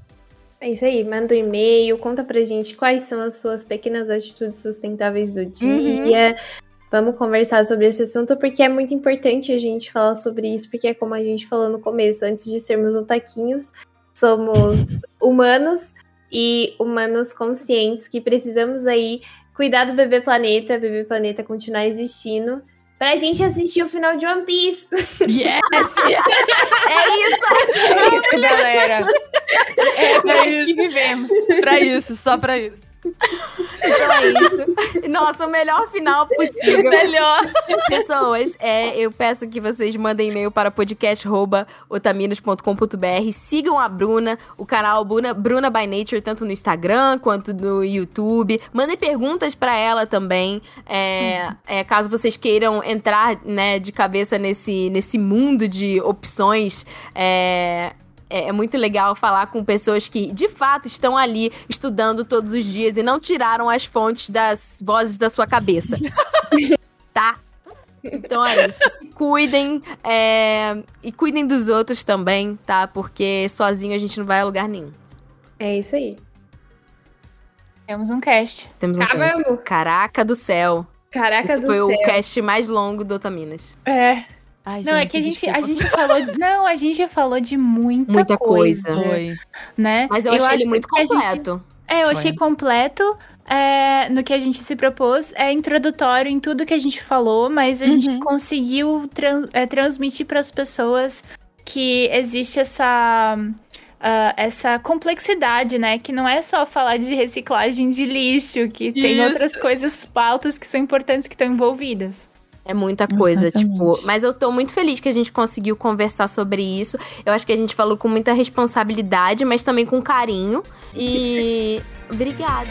É isso aí, manda um e-mail, conta pra gente quais são as suas pequenas atitudes sustentáveis do dia. Vamos conversar sobre esse assunto, porque é muito importante a gente falar sobre isso, porque é como a gente falou no começo, antes de sermos otaquinhos, somos humanos e humanos conscientes que precisamos aí cuidar do bebê planeta, bebê planeta continuar existindo. Pra gente assistir o final de One Piece. Yes! É isso! É isso, galera. É pra isso que vivemos. pra isso, só pra isso. Então é isso. Nossa, o melhor final possível. Melhor. Pessoas, é, eu peço que vocês mandem e-mail para podcast.otaminas.com.br. Sigam a Bruna, o canal Bruna, Bruna by Nature, tanto no Instagram quanto no YouTube. Mandem perguntas para ela também. É, é, caso vocês queiram entrar né, de cabeça nesse, nesse mundo de opções. É, é, muito legal falar com pessoas que, de fato, estão ali estudando todos os dias e não tiraram as fontes das vozes da sua cabeça. tá? Então é isso. Se cuidem é, e cuidem dos outros também, tá? Porque sozinho a gente não vai a lugar nenhum. É isso aí. Temos um cast. Temos um cast. Acabamos. Caraca do céu. Caraca Esse do foi céu. o cast mais longo do Otaminas. É. Ai, Não, é que a gente, a gente falou de, Não, a gente falou de muita, Muita coisa. Foi. né? Mas eu, achei acho ele muito a gente- completo. É, eu Foi. achei completo é, no que a gente se propôs. É introdutório em tudo que a gente falou, mas a gente Uhum. conseguiu tran- é, transmitir para as pessoas que existe essa. ah, essa complexidade, né? Que não é só falar de reciclagem de lixo, que tem Isso. outras coisas, pautas que são importantes que estão envolvidas. É muita coisa, Exatamente. tipo. Mas eu tô muito feliz que a gente conseguiu conversar sobre isso. Eu acho que a gente falou com muita responsabilidade, mas também com carinho. E. Obrigada.